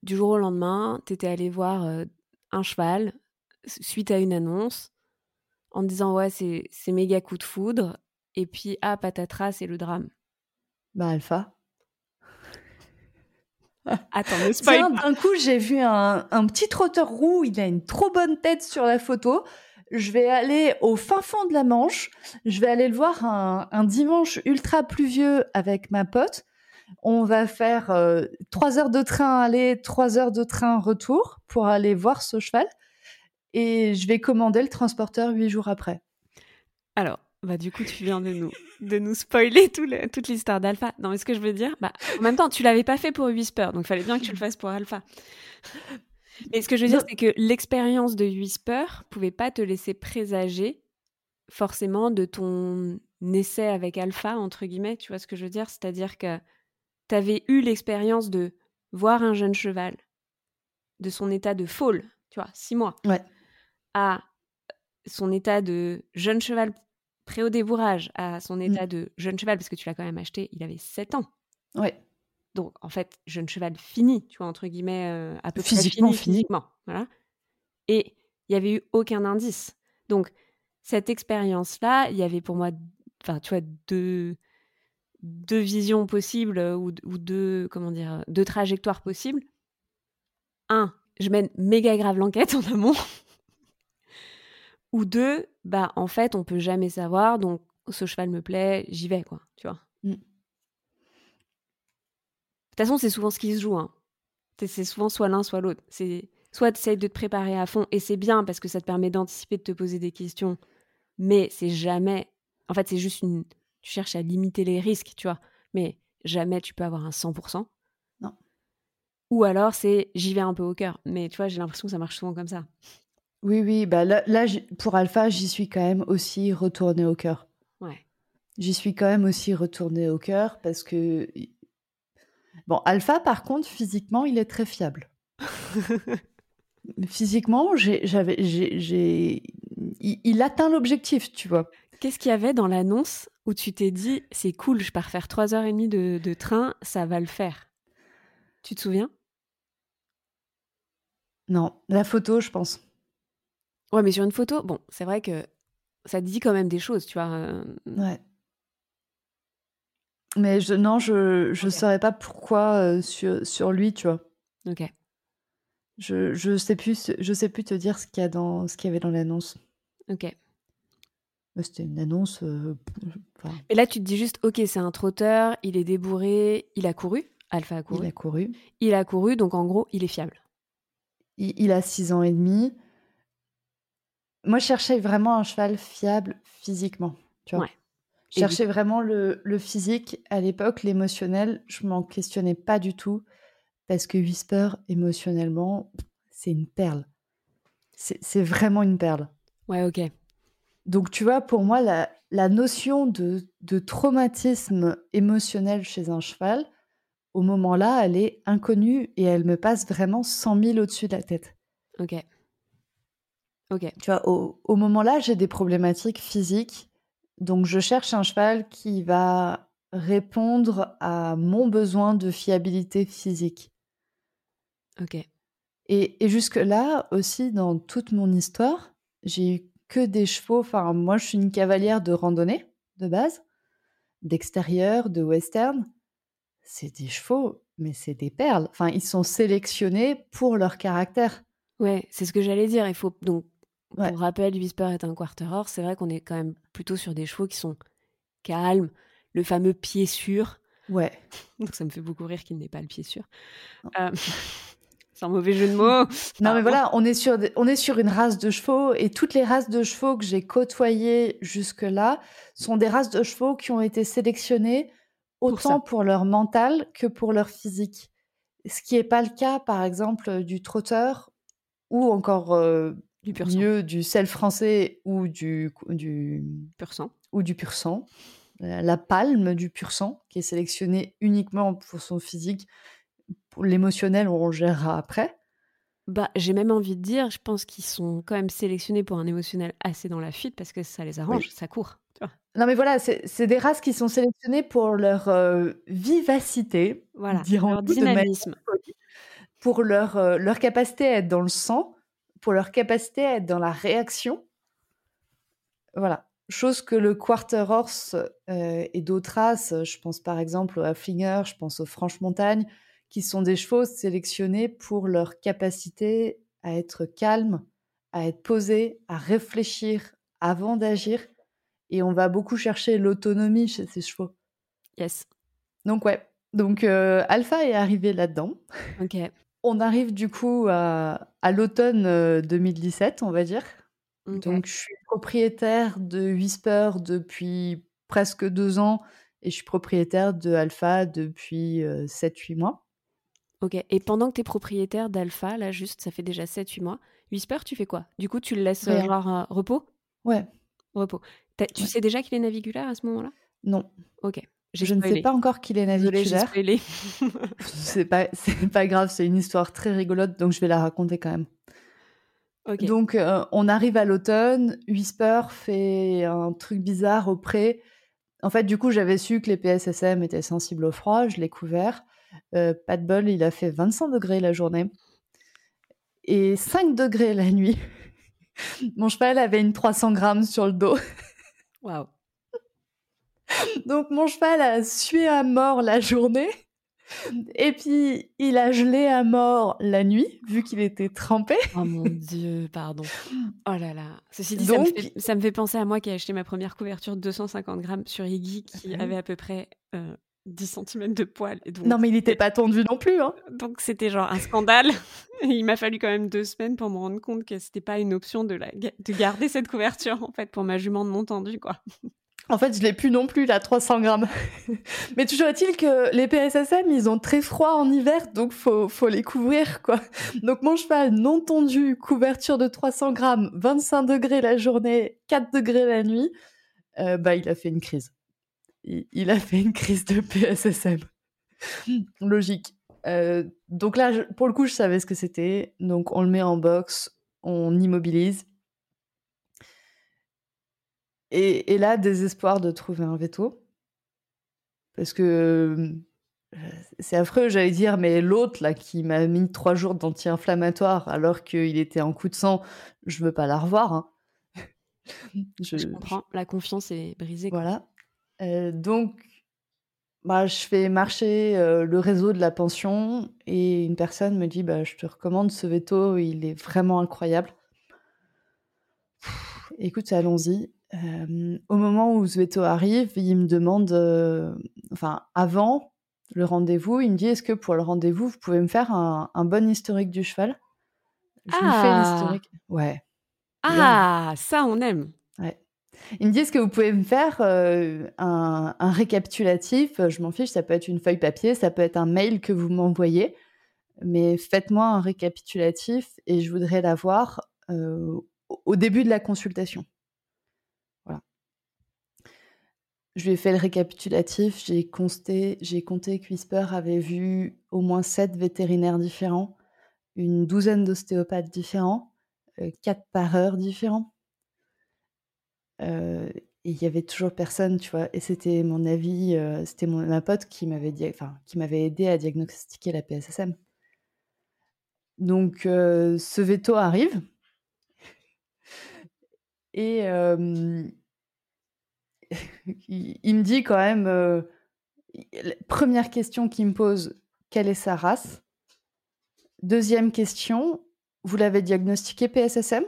A: du jour au lendemain, tu étais allé voir un cheval suite à une annonce en te disant ouais, c'est méga coup de foudre. Et puis, ah, patatras, c'est le drame.
B: Bah, Alpha.
A: Attends, ne
B: D'un coup, j'ai vu un, un, petit trotteur roux, il a une trop bonne tête sur la photo. Je vais aller au fin fond de la Manche. Je vais aller le voir un, un dimanche ultra pluvieux avec ma pote. On va faire euh, trois heures de train aller, trois heures de train retour pour aller voir ce cheval. Et je vais commander le transporteur huit jours après.
A: Alors, bah du coup, tu viens de nous, de nous spoiler tout toute l'histoire d'Alpha. Non, mais ce que je veux dire, bah, en même temps, tu l'avais pas fait pour Whisper, donc il fallait bien que tu le fasses pour Alpha. Mais ce que je veux dire, c'est que l'expérience de Whisper pouvait pas te laisser présager forcément de ton essai avec Alpha, entre guillemets, tu vois ce que je veux dire? C'est-à-dire que tu avais eu l'expérience de voir un jeune cheval, de son état de foal, tu vois, six mois,
B: ouais.
A: à son état de jeune cheval prêt au débourrage, à son mmh. état de jeune cheval, parce que tu l'as quand même acheté, il avait 7 ans.
B: Ouais.
A: Donc, en fait, jeune cheval fini, tu vois, entre guillemets, euh, à peu
B: physiquement,
A: près fini, physiquement. Voilà. Et il n'y avait eu aucun indice. Donc, cette expérience-là, il y avait pour moi, enfin, tu vois, deux, deux visions possibles euh, ou, ou, deux, comment dire, deux trajectoires possibles. Un, je mène méga grave l'enquête en amont. Ou deux, bah en fait, on peut jamais savoir, donc ce cheval me plaît, j'y vais, quoi, tu vois. Mm. De toute façon, c'est souvent ce qui se joue. Hein. C'est souvent soit l'un, soit l'autre. C'est soit tu essayes de te préparer à fond, et c'est bien parce que ça te permet d'anticiper, de te poser des questions, mais c'est jamais. En fait, c'est juste une. Tu cherches à limiter les risques, tu vois, mais jamais tu peux avoir un 100%.
B: Non.
A: Ou alors, c'est j'y vais un peu au cœur. Mais tu vois, j'ai l'impression que ça marche souvent comme ça.
B: Oui, oui, bah là, pour Alpha, j'y suis quand même aussi retournée au cœur.
A: Ouais.
B: J'y suis quand même aussi retournée au cœur parce que. Bon, Alpha, par contre, physiquement, il est très fiable. physiquement, j'avais, j'ai, il, atteint l'objectif, tu vois.
A: Qu'est-ce qu'il y avait dans l'annonce où tu t'es dit, c'est cool, je pars faire 3h30 de, de train, ça va le faire? Tu te souviens?
B: Non, la photo, je pense.
A: Ouais, mais sur une photo, bon, c'est vrai que ça dit quand même des choses, tu vois. Euh.
B: Ouais. Mais je, non, je ne saurais pas pourquoi euh, sur, sur lui, tu vois.
A: Ok.
B: Je, je sais plus je sais plus te dire ce qu'il y a dans ce qu'il y avait dans l'annonce.
A: Ok.
B: C'était une annonce. Euh,
A: Et là, tu te dis juste, ok, c'est un trotteur, il est débourré, il a couru. Alpha a couru.
B: Il a couru.
A: Il a couru, donc en gros, il est fiable.
B: Il, il a 6 ans et demi. Moi, je cherchais vraiment un cheval fiable physiquement, tu vois? Je cherchais vraiment le le physique. À l'époque, l'émotionnel, je m'en questionnais pas du tout parce que Whisper, émotionnellement, c'est une perle. C'est vraiment une perle.
A: Ouais, OK.
B: Donc tu vois, pour moi, la la notion de de traumatisme émotionnel chez un cheval, au moment-là, elle est inconnue et elle me passe vraiment 100 000 au-dessus de la tête.
A: OK. Ok.
B: Tu vois, au, au moment-là, j'ai des problématiques physiques. Donc, je cherche un cheval qui va répondre à mon besoin de fiabilité physique.
A: Ok.
B: Et, et jusque-là, aussi, dans toute mon histoire, j'ai eu que des chevaux. Enfin, moi, je suis une cavalière de randonnée, de base, d'extérieur, de western. C'est des chevaux, mais c'est des perles. Enfin, ils sont sélectionnés pour leur caractère.
A: Ouais, c'est ce que j'allais dire. Il faut donc pour rappel, Whisper est un quarter horse. C'est vrai qu'on est quand même plutôt sur des chevaux qui sont calmes, le fameux pied sûr.
B: Ouais.
A: Donc ça me fait beaucoup rire qu'il n'ait pas le pied sûr. Euh, c'est un mauvais jeu de mots.
B: Non, mais voilà, on est, sur, on est sur une race de chevaux et toutes les races de chevaux que j'ai côtoyées jusque-là sont des races de chevaux qui ont été sélectionnées autant pour, leur mental que pour leur physique. Ce qui n'est pas le cas, par exemple, du trotteur ou encore euh,
A: du pur
B: mieux du sel français ou du, du
A: pur sang.
B: Ou du pur sang. La palme du pur sang, qui est sélectionnée uniquement pour son physique. Pour l'émotionnel, on gérera après.
A: Bah, j'ai même envie de dire, je pense qu'ils sont quand même sélectionnés pour un émotionnel assez dans la fuite parce que ça les arrange, ça court.
B: Non, mais voilà, c'est des races qui sont sélectionnées pour leur euh, vivacité,
A: voilà, leur dynamisme.
B: pour leur, euh, leur capacité à être dans le sang, pour leur capacité à être dans la réaction. Voilà. Chose que le Quarter Horse euh, et d'autres races, je pense par exemple au Haflinger, je pense aux Franche-Montagne, qui sont des chevaux sélectionnés pour leur capacité à être calmes, à être posés, à réfléchir avant d'agir. Et on va beaucoup chercher l'autonomie chez ces chevaux.
A: Yes.
B: Donc ouais. Donc euh, Alpha est arrivé là-dedans.
A: Ok.
B: On arrive du coup à, à l'automne 2017, on va dire. Donc, je suis propriétaire de Whisper depuis presque deux ans et je suis propriétaire de Alpha depuis 7-8 mois.
A: Ok. Et pendant que tu es propriétaire d'Alpha, là, juste, ça fait déjà 7-8 mois, Whisper, tu fais quoi? Du coup, tu le laisses euh,
B: Rien.
A: genre euh, repos?
B: Ouais,
A: Repos. Tu
B: Ouais.
A: sais déjà qu'il est navigulaire à ce moment-là?
B: Non,
A: Ok.
B: Je ne sais pas encore qu'il est naviculaire.
A: spoilé.
B: C'est pas, c'est pas grave, c'est une histoire très rigolote, donc je vais la raconter quand même. Donc, euh, on arrive à l'automne, Whisper fait un truc bizarre au pré. En fait, du coup, j'avais su que les PSSM étaient sensibles au froid, je l'ai couvert. Euh, pas de bol, il a fait 25 degrés la journée et 5 degrés la nuit. Mon cheval avait une 300 grammes sur le dos.
A: Waouh.
B: Donc, mon cheval a sué à mort la journée. Et puis, il a gelé à mort la nuit, vu qu'il était trempé.
A: Oh mon dieu, pardon. Oh là là. Ceci dit, ça, me
B: Donc-
A: fait, ça me fait penser à moi qui ai acheté ma première couverture de 250 grammes sur Iggy qui avait à peu près euh, 10 cm de poil. Et donc,
B: Non, mais il n'était pas tendu non plus. Hein.
A: donc c'était genre un scandale. Il m'a fallu quand même deux semaines pour me rendre compte que c'était pas une option de, la, de garder cette couverture en fait pour ma jument de mon tendu quoi.
B: En fait, je l'ai plus non plus, la 300 grammes. Mais toujours est-il que les PSSM, ils ont très froid en hiver, donc faut, faut les couvrir, quoi. Donc mon cheval non tendu, couverture de 300 grammes, 25 degrés la journée, 4 degrés la nuit, euh, bah il a fait une crise. Il, a fait une crise de PSSM. Logique. Euh, donc là, pour le coup, je savais ce que c'était. Donc on le met en box, on immobilise. Et, et là, désespoir de trouver un veto. Parce que euh, c'est affreux, j'allais dire, mais l'autre, là, qui m'a mis trois jours d'anti-inflammatoire alors qu'il était en coup de sang, je veux pas la revoir. hein. Je-
A: Je comprends. La confiance est brisée.
B: Voilà. Euh, donc, bah, je fais marcher euh, le réseau de la pension et une personne me dit bah, Je te recommande ce veto, il est vraiment incroyable. Pff, Écoute, allons-y. Euh, au moment où ce veto arrive, il me demande, euh, enfin, avant le rendez-vous, il me dit Est-ce que pour le rendez-vous, vous pouvez me faire un, un bon historique du cheval? Je lui fais
A: Ah.
B: l'historique. Ouais.
A: Ah, ça on aime.
B: Ils me disent que vous pouvez me faire euh, un, un récapitulatif? Je m'en fiche, ça peut être une feuille papier, ça peut être un mail que vous m'envoyez. Mais faites-moi un récapitulatif et je voudrais l'avoir au début de la consultation. Voilà. Je lui ai fait le récapitulatif. J'ai consté- j'ai compté que Whisper avait vu au moins sept vétérinaires différents, une douzaine d'ostéopathes différents, euh, quatre pareurs différents. Euh, et il y avait toujours personne, tu vois. Et c'était mon avis, euh, c'était ma pote qui m'avait enfin, aidé à diagnostiquer la PSSM. Donc, ce veto arrive. Et il, il me dit quand même, euh, première question qu'il me pose, quelle est sa race? Deuxième question, vous l'avez diagnostiqué PSSM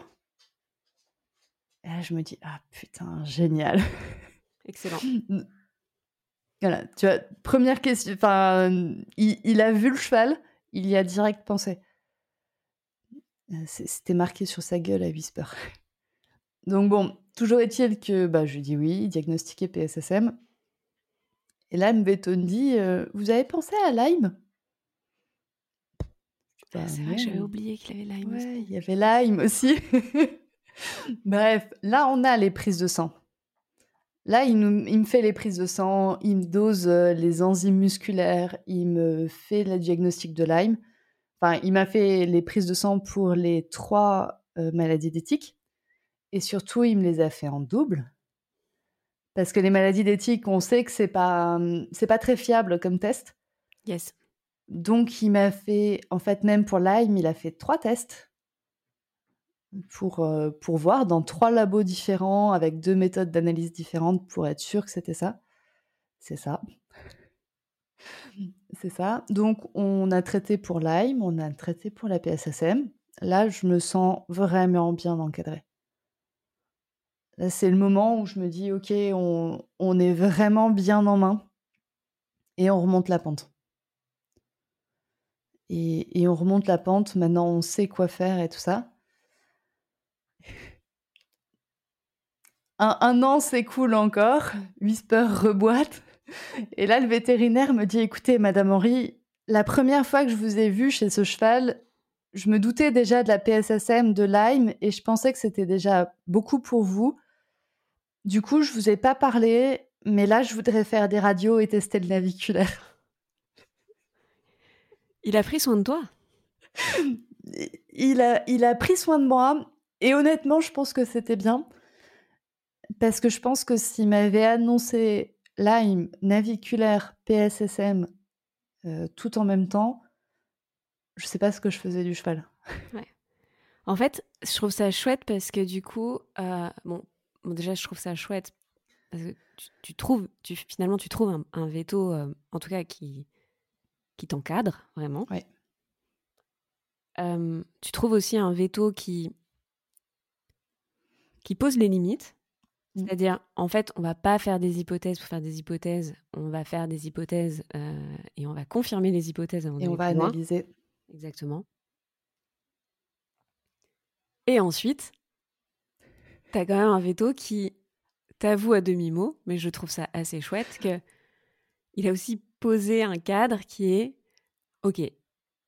B: Et là, je me dis, ah putain, génial.
A: Excellent.
B: Voilà, tu vois, première question, enfin, il, il a vu le cheval, il y a direct pensé. Euh, C'était marqué sur sa gueule à Whisper. Donc bon, toujours est-il que bah, je lui dis oui, diagnostiqué PSSM. Et là, Mbeto me dit, euh, vous avez pensé à Lyme?
A: Ah,
B: Bah,
A: c'est vrai j'avais oublié qu'il avait Lyme. aussi.
B: Ouais, il y avait Lyme aussi. Bref, là, on a les prises de sang. Là, il, nous- il me fait les prises de sang, il me dose euh, les enzymes musculaires, il me fait le diagnostic de Lyme. Enfin, il m'a fait les prises de sang pour les trois euh, maladies d'éthique. Et surtout, il me les a fait en double. Parce que les maladies d'éthique, on sait que c'est pas, hum, c'est pas très fiable comme test.
A: Yes.
B: donc, il m'a fait, en fait, même pour Lyme, il a fait trois tests pour, euh, pour voir dans trois labos différents, avec deux méthodes d'analyse différentes pour être sûr que c'était ça. C'est ça. C'est ça. Donc, on a traité pour Lyme, on a traité pour la PSSM. Là, je me sens vraiment bien encadrée. Là, c'est le moment où je me dis, OK, on, on est vraiment bien en main et on remonte la pente. Et, et on remonte la pente, maintenant on sait quoi faire et tout ça. Un, un an s'écoule encore, Whisper reboite. Et là, le vétérinaire me dit Écoutez, Madame Henri, la première fois que je vous ai vu chez ce cheval, je me doutais déjà de la PSSM, de Lyme, et je pensais que c'était déjà beaucoup pour vous. Du coup, je vous ai pas parlé, mais là, je voudrais faire des radios et tester le naviculaire.
A: Il a pris soin de toi?
B: Il a, il a pris soin de moi, et honnêtement, je pense que c'était bien. Parce que je pense que s'il m'avait annoncé Lyme, naviculaire, PSSM, euh, tout en même temps, je sais pas ce que je faisais du cheval.
A: En fait, je trouve ça chouette parce que du coup, euh, bon, déjà, je trouve ça chouette parce que tu, trouves, tu, finalement, tu trouves un, veto, euh, en tout cas, qui, qui t'encadre vraiment.
B: Ouais.
A: tu trouves aussi un veto qui, qui pose les limites. Mmh. C'est-à-dire, en fait, on va pas faire des hypothèses pour faire des hypothèses, on va faire des hypothèses euh, et on va confirmer les hypothèses avant
B: Et on va analyser.
A: Exactement. Et ensuite, tu as quand même un veto qui t'avoue à demi-mot, mais je trouve ça assez chouette, que il a aussi posé un cadre qui est, ok,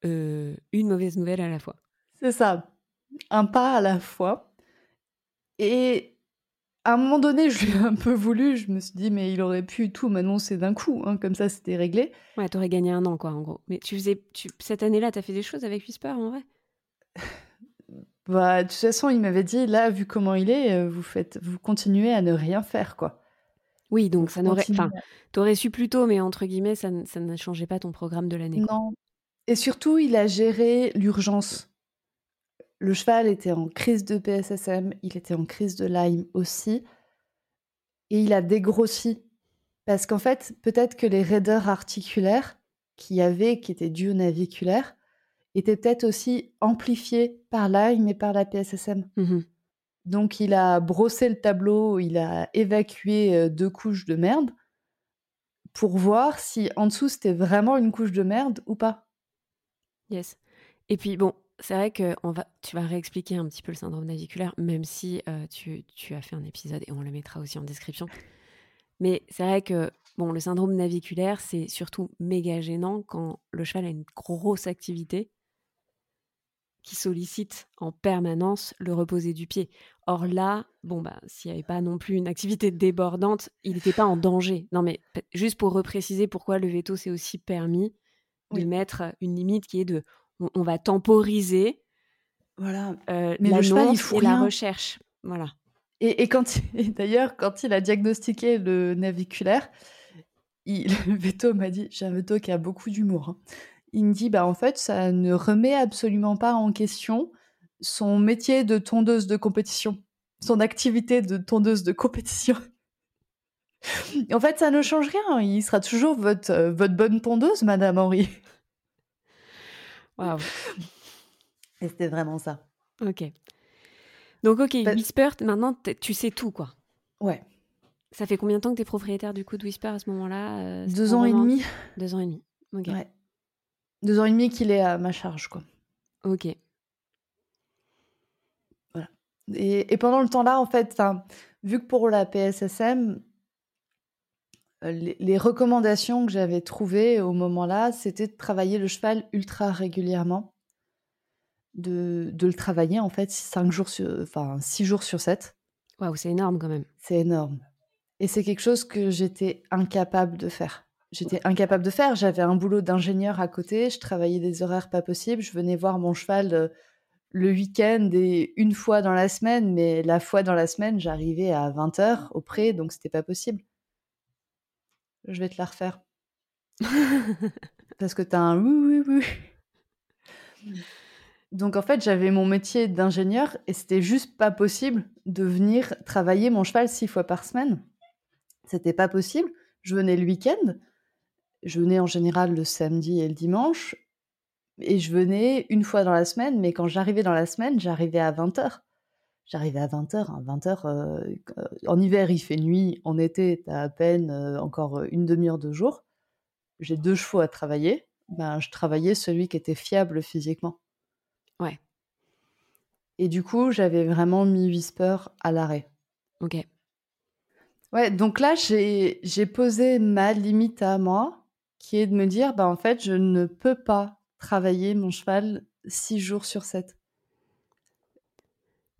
A: euh, une mauvaise nouvelle à la fois.
B: C'est ça, un pas à la fois. Et à un moment donné, je l'ai un peu voulu. Je me suis dit, mais il aurait pu tout m'annoncer d'un coup. Hein, comme ça, c'était réglé.
A: Ouais, t'aurais gagné un an, quoi, en gros. Mais tu faisais, tu, cette année-là, t'as fait des choses avec Whisper, en vrai?
B: Bah, de toute façon, il m'avait dit, là, vu comment il est, euh, vous faites, vous continuez à ne rien faire, quoi.
A: Oui, donc ça n'aurait, enfin, t'aurais su plus tôt, mais entre guillemets, ça, ça ne changeait pas ton programme de l'année.
B: Non. Et surtout, il a géré l'urgence. Le cheval était en crise de PSSM, il était en crise de Lyme aussi, et il a dégrossi. Parce qu'en fait, peut-être que les raideurs articulaires qu'il y avait, qui étaient dues au naviculaire, étaient peut-être aussi amplifiées par Lyme et par la PSSM. Mmh Donc il a brossé le tableau, il a évacué euh, deux couches de merde pour voir si en dessous c'était vraiment une couche de merde ou pas.
A: Yes. Et puis bon, c'est vrai que on va, tu vas réexpliquer un petit peu le syndrome naviculaire, même si euh, tu, tu, as fait un épisode et on le mettra aussi en description. Mais c'est vrai que bon, le syndrome naviculaire, c'est surtout méga gênant quand le cheval a une grosse activité qui sollicite en permanence le reposer du pied. Or là, bon bah s'il n'y avait pas non plus une activité débordante, il n'était pas en danger. Non mais juste pour repréciser pourquoi le veto c'est aussi permis de mettre une limite qui est de on, va temporiser
B: voilà.
A: Euh, Mais le cheval, il faut la recherche. Voilà.
B: Et, quand d'ailleurs, quand il a diagnostiqué le naviculaire, il, le veto m'a dit, j'ai un veto qui a beaucoup d'humour. Hein. Il me dit, bah en fait, ça ne remet absolument pas en question son métier de tondeuse de compétition, son activité de tondeuse de compétition. en fait, ça ne change rien. Il sera toujours votre, euh, votre bonne tondeuse, Madame Henri.
A: Waouh.
B: Et c'était vraiment ça.
A: Ok. Donc, ok, Whisper, maintenant, tu sais tout, quoi.
B: Ouais.
A: Ça fait combien de temps que tu es propriétaire du coup de Whisper à ce moment-là
B: euh, Deux ans et demi.
A: Deux ans et demi. Ok.
B: Ouais. Deux ans et demi qu'il est à ma charge, quoi.
A: Ok.
B: Voilà. Et, et pendant le temps-là, en fait, vu que pour la PSSM, euh, les, recommandations que j'avais trouvées au moment-là, c'était de travailler le cheval ultra régulièrement, de, de le travailler en fait 5 jours sur, enfin 6 jours sur 7.
A: Waouh, c'est énorme quand même.
B: C'est énorme. Et c'est quelque chose que j'étais incapable de faire. J'étais incapable de faire. J'avais un boulot d'ingénieur à côté, je travaillais des horaires pas possibles, je venais voir mon cheval euh, le week-end et une fois dans la semaine, mais la fois dans la semaine, j'arrivais à 20h au pré, donc c'était pas possible. Je vais te la refaire. parce que tu as un oui, oui, oui. Donc en fait, j'avais mon métier d'ingénieur et c'était juste pas possible de venir travailler mon cheval six fois par semaine. C'était pas possible. Je venais le week-end. Je venais en général le samedi et le dimanche. Et je venais une fois dans la semaine, mais quand j'arrivais dans la semaine, j'arrivais à 20h. J'arrivais à 20h. Hein, 20h, euh, en hiver, il fait nuit. En été, tu as à peine euh, encore une demi-heure de jour. J'ai deux chevaux à travailler. Ben, je travaillais celui qui était fiable physiquement.
A: Ouais.
B: Et du coup, j'avais vraiment mis Whisper à l'arrêt.
A: Ok.
B: Ouais, donc là, j'ai posé ma limite à moi, qui est de me dire, bah, en fait, je ne peux pas travailler mon cheval six jours sur sept.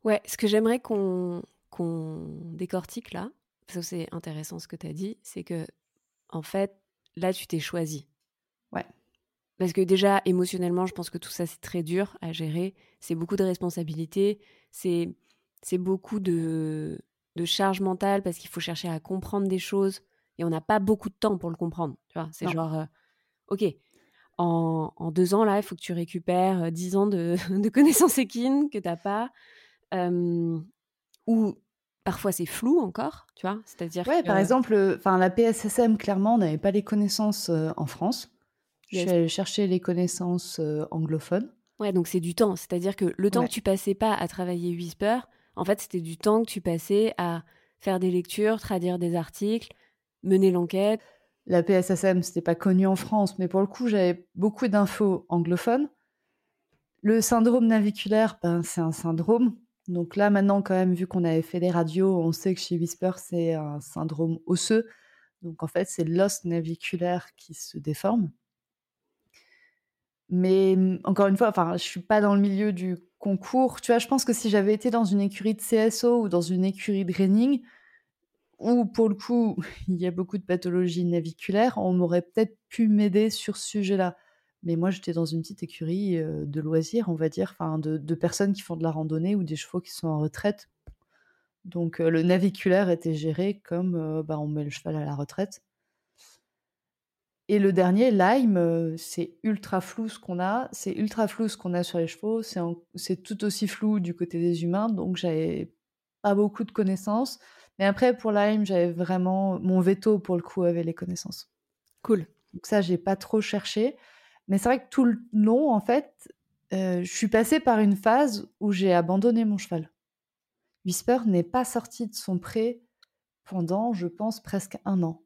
A: Ouais, ce que j'aimerais qu'on décortique là, parce que c'est intéressant ce que tu as dit, c'est que, en fait, là, tu t'es choisi.
B: Ouais.
A: Parce que déjà, émotionnellement, je pense que tout ça, c'est très dur à gérer. C'est beaucoup de responsabilités. C'est beaucoup de, de charge mentale parce qu'il faut chercher à comprendre des choses et on n'a pas beaucoup de temps pour le comprendre. Tu vois, c'est genre, euh, ok, en, en, deux ans là, il faut que tu récupères euh, dix ans de, de connaissances équines que t'as pas, euh, ou parfois c'est flou encore, tu vois, c'est-à-dire.
B: Ouais, par exemple, enfin la PSSM clairement n'avait pas les connaissances en France. Je suis allée chercher les connaissances anglophones.
A: Ouais, donc c'est du temps, c'est-à-dire que le temps que tu passais pas à travailler Whisper, en fait, c'était du temps que tu passais à faire des lectures, traduire des articles, mener l'enquête.
B: La PSSM, c'était pas connu en France, mais pour le coup, j'avais beaucoup d'infos anglophones. Le syndrome naviculaire, ben, c'est un syndrome. Donc là, maintenant, quand même, vu qu'on avait fait des radios, on sait que chez Whisper, c'est un syndrome osseux. Donc en fait, c'est l'os naviculaire qui se déforme. Mais encore une fois, enfin, je suis pas dans le milieu du concours. Tu vois, je pense que si j'avais été dans une écurie de CSO ou dans une écurie de reining, où pour le coup, il y a beaucoup de pathologies naviculaires, on m'aurait peut-être pu m'aider sur ce sujet-là. Mais moi, j'étais dans une petite écurie euh, de loisirs, on va dire, enfin, de, personnes qui font de la randonnée ou des chevaux qui sont en retraite. Donc, euh, le naviculaire était géré comme euh, bah, on met le cheval à la retraite. Et le dernier, euh, c'est ultra flou ce qu'on a. C'est ultra flou ce qu'on a sur les chevaux. C'est tout aussi flou du côté des humains. Donc, j'avais pas beaucoup de connaissances. Mais après, pour Lime, j'avais vraiment mon veto pour le coup avec les connaissances.
A: Cool.
B: Donc, ça, j'ai pas trop cherché. Mais c'est vrai que tout le long, en fait, euh, je suis passée par une phase où j'ai abandonné mon cheval. Whisper n'est pas sorti de son pré pendant, je pense, presque un an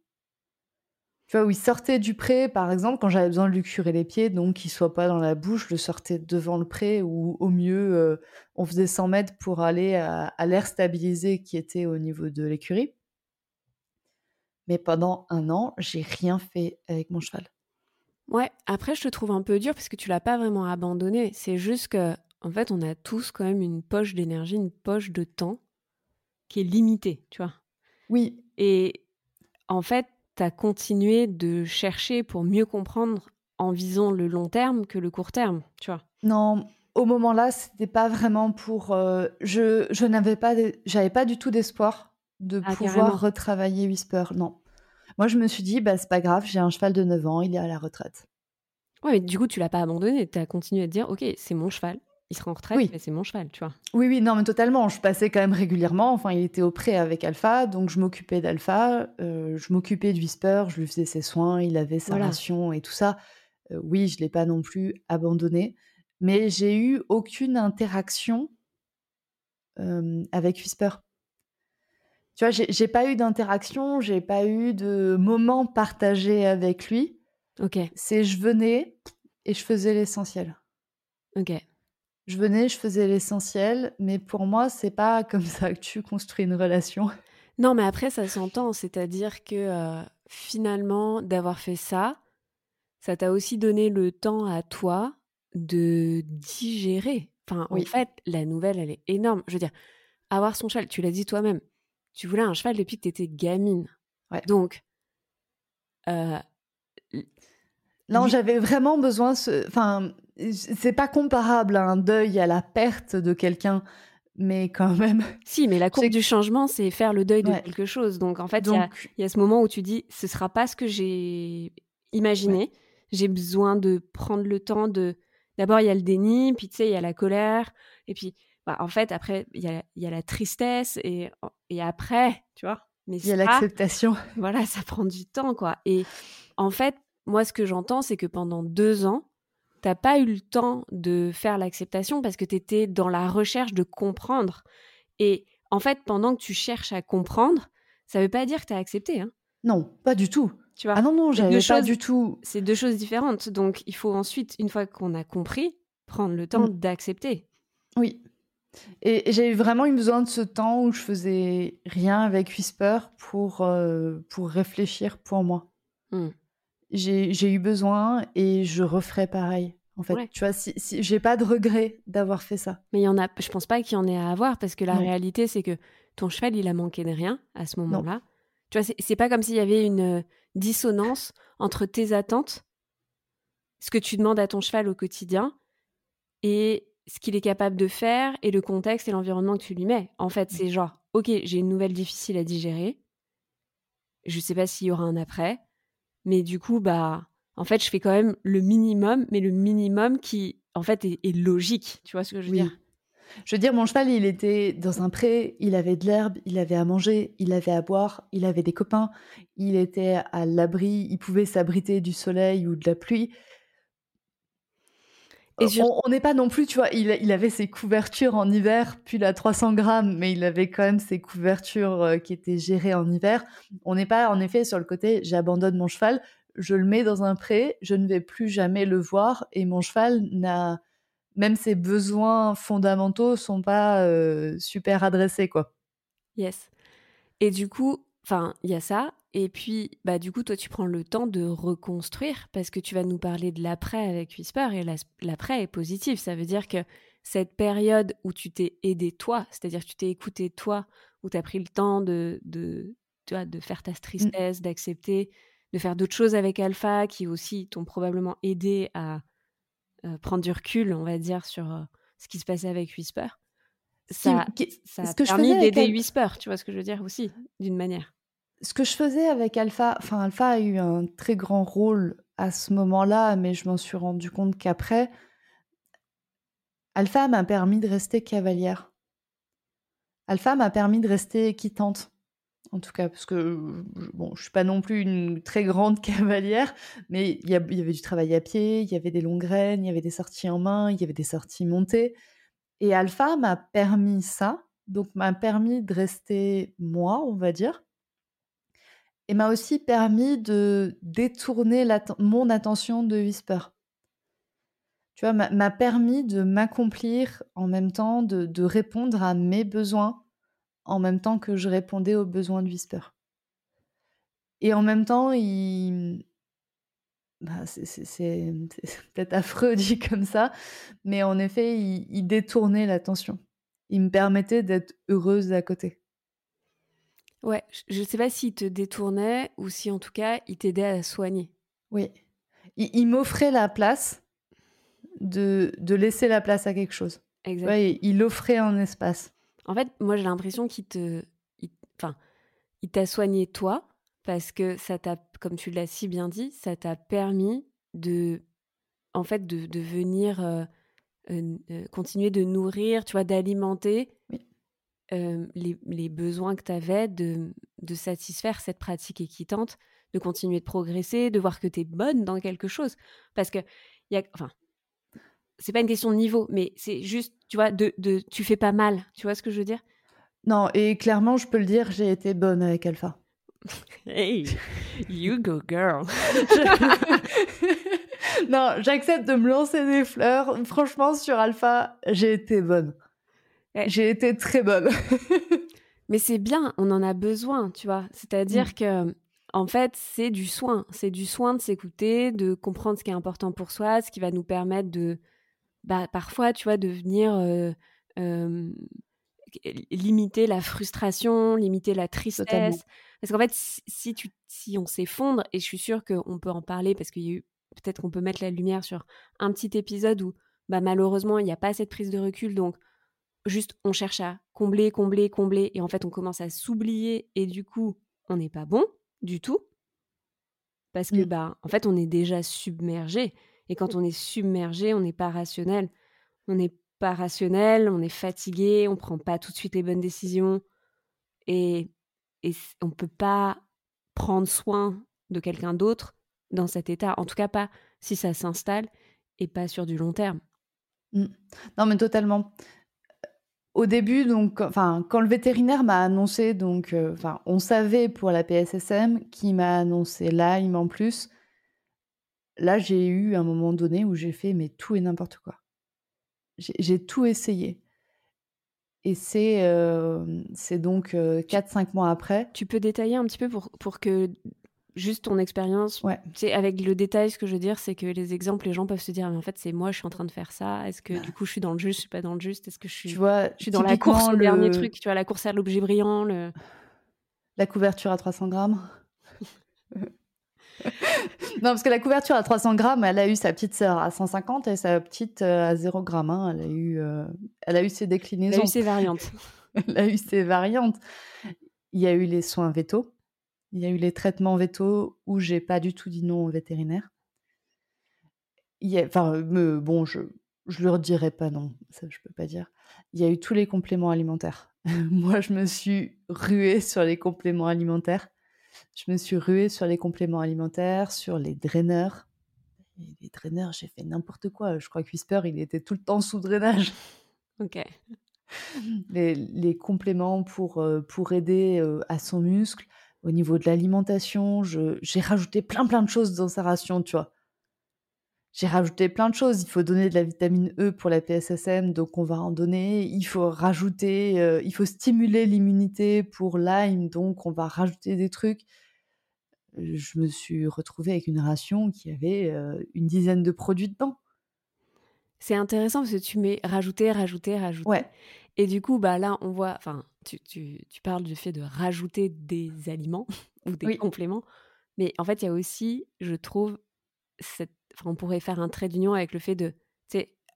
B: tu vois, où il sortait du pré, par exemple, quand j'avais besoin de lui curer les pieds, donc qu'il soit pas dans la bouche, je le sortais devant le pré, ou au mieux, euh, on faisait 100 mètres pour aller à, l'air stabilisé qui était au niveau de l'écurie. Mais pendant un an, j'ai rien fait avec mon cheval.
A: Ouais, après, je te trouve un peu dur parce que tu l'as pas vraiment abandonné. C'est juste que, en fait, on a tous quand même une poche d'énergie, une poche de temps qui est limitée, tu vois.
B: Oui.
A: Et en fait, tu continué de chercher pour mieux comprendre en visant le long terme que le court terme, tu vois?
B: Non, au moment-là, c'était pas vraiment pour. Euh, je je n'avais pas, j'avais pas du tout d'espoir de ah, pouvoir retravailler Whisper. Non. Moi, je me suis dit, bah, c'est pas grave, j'ai un cheval de 9 ans, il est à la retraite.
A: Ouais, mais du coup, tu l'as pas abandonné, tu as continué à te dire, ok, c'est mon cheval, il sera en retraite, oui. mais c'est mon cheval, tu vois.
B: Oui, oui, non, mais totalement. Je passais quand même régulièrement. Enfin, il était au pré avec Alpha, donc je m'occupais d'Alpha, euh, je m'occupais de Whisper, je lui faisais ses soins, il avait sa ration et tout ça. Euh, oui, je l'ai pas non plus abandonné, mais j'ai eu aucune interaction euh, avec Whisper. Tu vois, j'ai pas eu d'interaction, j'ai pas eu de moment partagé avec lui.
A: Ok.
B: C'est je venais et je faisais l'essentiel.
A: Ok.
B: Je venais, je faisais l'essentiel, mais pour moi, c'est pas comme ça que tu construis une relation.
A: Non, mais après, ça s'entend. C'est-à-dire que euh, finalement, d'avoir fait ça, ça t'a aussi donné le temps à toi de digérer. Enfin, en fait, la nouvelle, elle est énorme. Je veux dire, avoir son cheval, tu l'as dit toi-même, tu voulais un cheval depuis que tu étais gamine.
B: Ouais.
A: Donc, euh,
B: non, j'avais vraiment besoin. Enfin, c'est pas comparable à un deuil, à la perte de quelqu'un, mais quand même.
A: Si, mais la courbe du changement, c'est faire le deuil de quelque chose. Donc en fait, il y, a ce moment où tu dis, ce sera pas ce que j'ai imaginé, j'ai besoin de prendre le temps de. D'abord, il y a le déni, puis tu sais, il y a la colère, et puis bah, en fait, après, il y a, y a, la tristesse, et, et après, tu vois.
B: Mais il y a l'acceptation.
A: Voilà, ça prend du temps, quoi. Et en fait, moi, ce que j'entends, c'est que pendant deux ans, t'as pas eu le temps de faire l'acceptation parce que tu étais dans la recherche de comprendre. Et en fait, pendant que tu cherches à comprendre, ça veut pas dire que tu as accepté. Hein.
B: Non, pas du tout. Tu vois ah non, non, j'avais pas du tout.
A: C'est deux choses différentes. Donc, il faut ensuite, une fois qu'on a compris, prendre le temps mmh. d'accepter.
B: Oui. Et, j'ai vraiment eu besoin de ce temps où je faisais rien avec Whisper pour, euh, pour réfléchir pour moi. Mmh. J'ai eu besoin et je referai pareil. En fait, tu vois, si, si j'ai pas de regret d'avoir fait ça.
A: Mais il y en a, je pense pas qu'il y en ait à avoir parce que la réalité, c'est que ton cheval, il a manqué de rien à ce moment-là. Tu vois, c'est pas comme s'il y avait une euh, dissonance entre tes attentes, ce que tu demandes à ton cheval au quotidien, et ce qu'il est capable de faire, et le contexte et l'environnement que tu lui mets. En fait, c'est genre, ok, j'ai une nouvelle difficile à digérer. Je sais pas s'il y aura un après, mais du coup, bah, en fait, je fais quand même le minimum, mais le minimum qui, en fait, est, logique. Tu vois ce que je veux dire?
B: Je veux dire, mon cheval, il était dans un pré, il avait de l'herbe, il avait à manger, il avait à boire, il avait des copains, il était à l'abri, il pouvait s'abriter du soleil ou de la pluie. Et On n'est pas non plus, tu vois, il, avait ses couvertures en hiver, puis la 300 grammes, mais il avait quand même ses couvertures euh, qui étaient gérées en hiver. On n'est pas, en effet, sur le côté, j'abandonne mon cheval, je le mets dans un pré, je ne vais plus jamais le voir, et mon cheval n'a même ses besoins fondamentaux sont pas euh, super adressés, quoi.
A: Yes. Et du coup, enfin, il y a ça. Et puis, bah, du coup, toi, tu prends le temps de reconstruire parce que tu vas nous parler de l'après avec Whisper et l'après est positif. Ça veut dire que cette période où tu t'es aidé toi, c'est-à-dire que tu t'es écouté toi, où tu as pris le temps de, de, tu vois, de faire ta mmh. tristesse, d'accepter, de faire d'autres choses avec Alpha qui aussi t'ont probablement aidé à euh, prendre du recul, on va dire, sur euh, ce qui se passait avec Whisper. Ça, ça a permis d'aider Whisper, tu vois ce que je veux dire aussi, d'une manière.
B: Ce que je faisais avec Alpha, enfin Alpha a eu un très grand rôle à ce moment-là, mais je m'en suis rendu compte qu'après, Alpha m'a permis de rester cavalière. Alpha m'a permis de rester quittante en tout cas, parce que bon, je suis pas non plus une très grande cavalière, mais il y, avait du travail à pied, il y avait des longues graines, il y avait des sorties en main, il y avait des sorties montées. Et Alpha m'a permis ça, donc m'a permis de rester moi, on va dire, et m'a aussi permis de détourner mon attention de Whisper. Tu vois, m'a permis de m'accomplir en même temps, de répondre à mes besoins en même temps que je répondais aux besoins de Whisper. Et en même temps, il... Bah, c'est peut-être affreux dit comme ça, mais en effet, il, détournait l'attention. Il me permettait d'être heureuse à côté.
A: Ouais, je ne sais pas s'il te détournait ou si en tout cas il t'aidait à soigner.
B: Oui. Il, m'offrait la place de, de, laisser la place à quelque chose. Exact. il offrait un espace.
A: En fait, moi, j'ai l'impression qu'il te. Enfin, il t'a soigné toi, parce que ça t'a, comme tu l'as si bien dit, ça t'a permis de. En fait, de, venir euh, euh, euh, continuer de nourrir, tu vois, d'alimenter les, besoins que tu avais, de, de satisfaire cette pratique équitante, de continuer de progresser, de voir que tu es bonne dans quelque chose. Parce que, y a, enfin, c'est pas une question de niveau, mais c'est juste, tu vois, de, de, tu fais pas mal. Tu vois ce que je veux dire?
B: Non, et clairement, je peux le dire, j'ai été bonne avec Alpha.
A: hey, you go girl.
B: non, j'accepte de me lancer des fleurs. Franchement, sur Alpha, j'ai été bonne. J'ai été très bonne.
A: mais c'est bien, on en a besoin, tu vois. C'est-à-dire mm. que en fait, c'est du soin. C'est du soin de s'écouter, de comprendre ce qui est important pour soi, ce qui va nous permettre de, bah, parfois, tu vois, de venir limiter la frustration, limiter la tristesse. Parce qu'en fait, si, tu, si on s'effondre, et je suis sûre qu'on peut en parler parce qu'il y a eu, peut-être qu'on peut mettre la lumière sur un petit épisode où, bah, malheureusement, il n'y a pas cette prise de recul, donc juste on cherche à combler, combler, combler, et en fait, on commence à s'oublier, et du coup, on n'est pas bon du tout parce que, mmh. bah, en fait, on est déjà submergé. Et quand on est submergé, on n'est pas rationnel. On n'est pas rationnel, on est fatigué, on prend pas tout de suite les bonnes décisions. Et, et on peut pas prendre soin de quelqu'un d'autre dans cet état. En tout cas, pas si ça s'installe et pas sur du long terme.
B: Mmh. Non, mais totalement. Au début, donc, enfin, quand le vétérinaire m'a annoncé, donc, euh, enfin, on savait pour la PSSM qui m'a annoncé Lyme en plus. Là, j'ai eu un moment donné où j'ai fait mais tout et n'importe quoi. J'ai tout essayé. Et c'est euh, c'est donc 4-5 euh, mois après.
A: Tu peux détailler un petit peu pour, pour que juste ton expérience.
B: Ouais.
A: C'est avec le détail, ce que je veux dire, c'est que les exemples, les gens peuvent se dire, mais en fait, c'est moi, je suis en train de faire ça. Est-ce que bah. du coup, je suis dans le juste, je suis pas dans le juste? Est-ce que je suis,
B: tu vois,
A: je suis dans la course, le dernier truc, tu vois, la course à l'objet brillant, le...
B: la couverture à 300 grammes. non, parce que la couverture à 300 grammes, elle a eu sa petite sœur à 150 et sa petite euh, à 0 grammes. Hein. Elle, a eu, euh, elle a eu ses déclinaisons. Elle
A: a eu ses variantes.
B: elle a eu ses variantes. Il y a eu les soins vétos. Il y a eu les traitements vétos où j'ai pas du tout dit non au vétérinaire. Il y a, enfin, me, bon, je je leur dirai pas non, ça je peux pas dire. Il y a eu tous les compléments alimentaires. Moi, je me suis ruée sur les compléments alimentaires. Je me suis ruée sur les compléments alimentaires, sur les draineurs. les draineurs, j'ai fait n'importe quoi. Je crois que Whisper, il était tout le temps sous drainage.
A: Ok.
B: Les, les compléments pour, euh, pour aider euh, à son muscle. Au niveau de l'alimentation, j'ai rajouté plein plein de choses dans sa ration, tu vois. J'ai rajouté plein de choses. Il faut donner de la vitamine E pour la PSSM, donc on va en donner. Il faut rajouter, euh, il faut stimuler l'immunité pour Lyme, donc on va rajouter des trucs. Je me suis retrouvée avec une ration qui avait euh, une dizaine de produits dedans.
A: C'est intéressant parce que tu mets rajouter, rajouter, rajouter.
B: Ouais.
A: Et du coup, bah là, on voit, enfin, tu, tu, tu, parles du fait de rajouter des aliments ou des compléments, mais en fait, il y a aussi, je trouve, cette, on pourrait faire un trait d'union avec le fait de,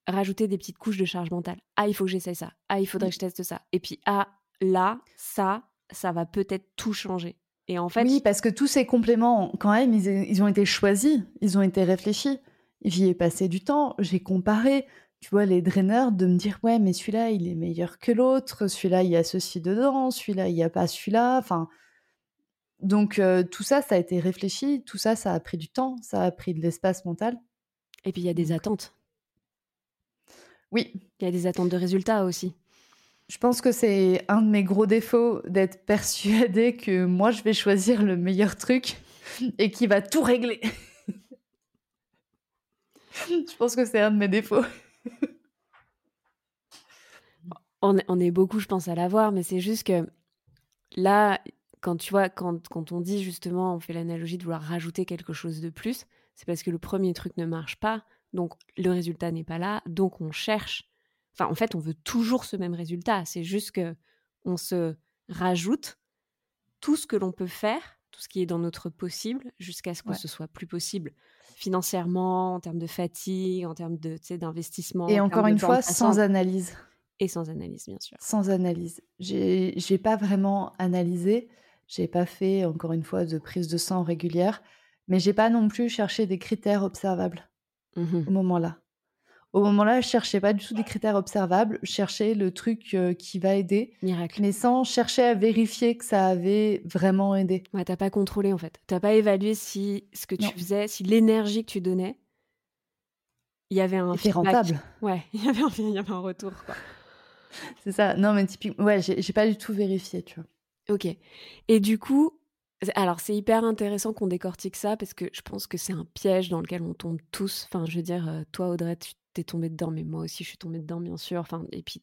A: rajouter des petites couches de charge mentale. Ah, il faut que j'essaye ça. Ah, il faudrait que je teste ça. Et puis, ah, là, ça, ça va peut-être tout changer. Et en fait,
B: oui, parce que tous ces compléments, quand même, ils, ils ont été choisis, ils ont été réfléchis. J'y ai passé du temps, j'ai comparé, tu vois, les draineurs, de me dire, ouais, mais celui-là, il est meilleur que l'autre, celui-là, il y a ceci dedans, celui-là, il n'y a pas celui-là. Enfin, donc, euh, tout ça, ça a été réfléchi, tout ça, ça a pris du temps, ça a pris de l'espace mental.
A: Et puis, il y a des attentes.
B: Oui.
A: Il y a des attentes de résultats aussi.
B: Je pense que c'est un de mes gros défauts d'être persuadée que moi, je vais choisir le meilleur truc et qui va tout régler. je pense que c'est un de mes défauts.
A: on, est beaucoup, je pense, à l'avoir, mais c'est juste que là, quand tu vois, quand, quand on dit justement, on fait l'analogie de vouloir rajouter quelque chose de plus, c'est parce que le premier truc ne marche pas, donc le résultat n'est pas là, donc on cherche. Enfin, en fait, on veut toujours ce même résultat. C'est juste que on se rajoute tout ce que l'on peut faire, tout ce qui est dans notre possible, jusqu'à ce que ce soit plus possible financièrement, en termes de fatigue, en termes de, d'investissement.
B: Et encore une fois, sans analyse.
A: Et sans analyse, bien sûr.
B: Sans analyse. J'ai, j'ai pas vraiment analysé. J'ai pas fait, encore une fois, de prise de sang régulière. Mais j'ai pas non plus cherché des critères observables mmh au moment-là. Au moment-là, je cherchais pas du tout des critères observables, je cherchais le truc euh, qui va aider,
A: Miracle.
B: mais sans chercher à vérifier que ça avait vraiment aidé.
A: Ouais, t'as pas contrôlé en fait. T'as pas évalué si ce que tu faisais, si l'énergie que tu donnais, il y avait un
B: feedback. rentable.
A: Ouais, il y avait un, il y avait un retour quoi.
B: C'est ça. Non, mais typiquement, ouais, j'ai pas du tout vérifié, tu vois.
A: Ok. Et du coup, alors c'est hyper intéressant qu'on décortique ça parce que je pense que c'est un piège dans lequel on tombe tous. Enfin, je veux dire, euh, toi Audrey, tu t'es tombée dedans, mais moi aussi je suis tombée dedans, bien sûr. Enfin, et puis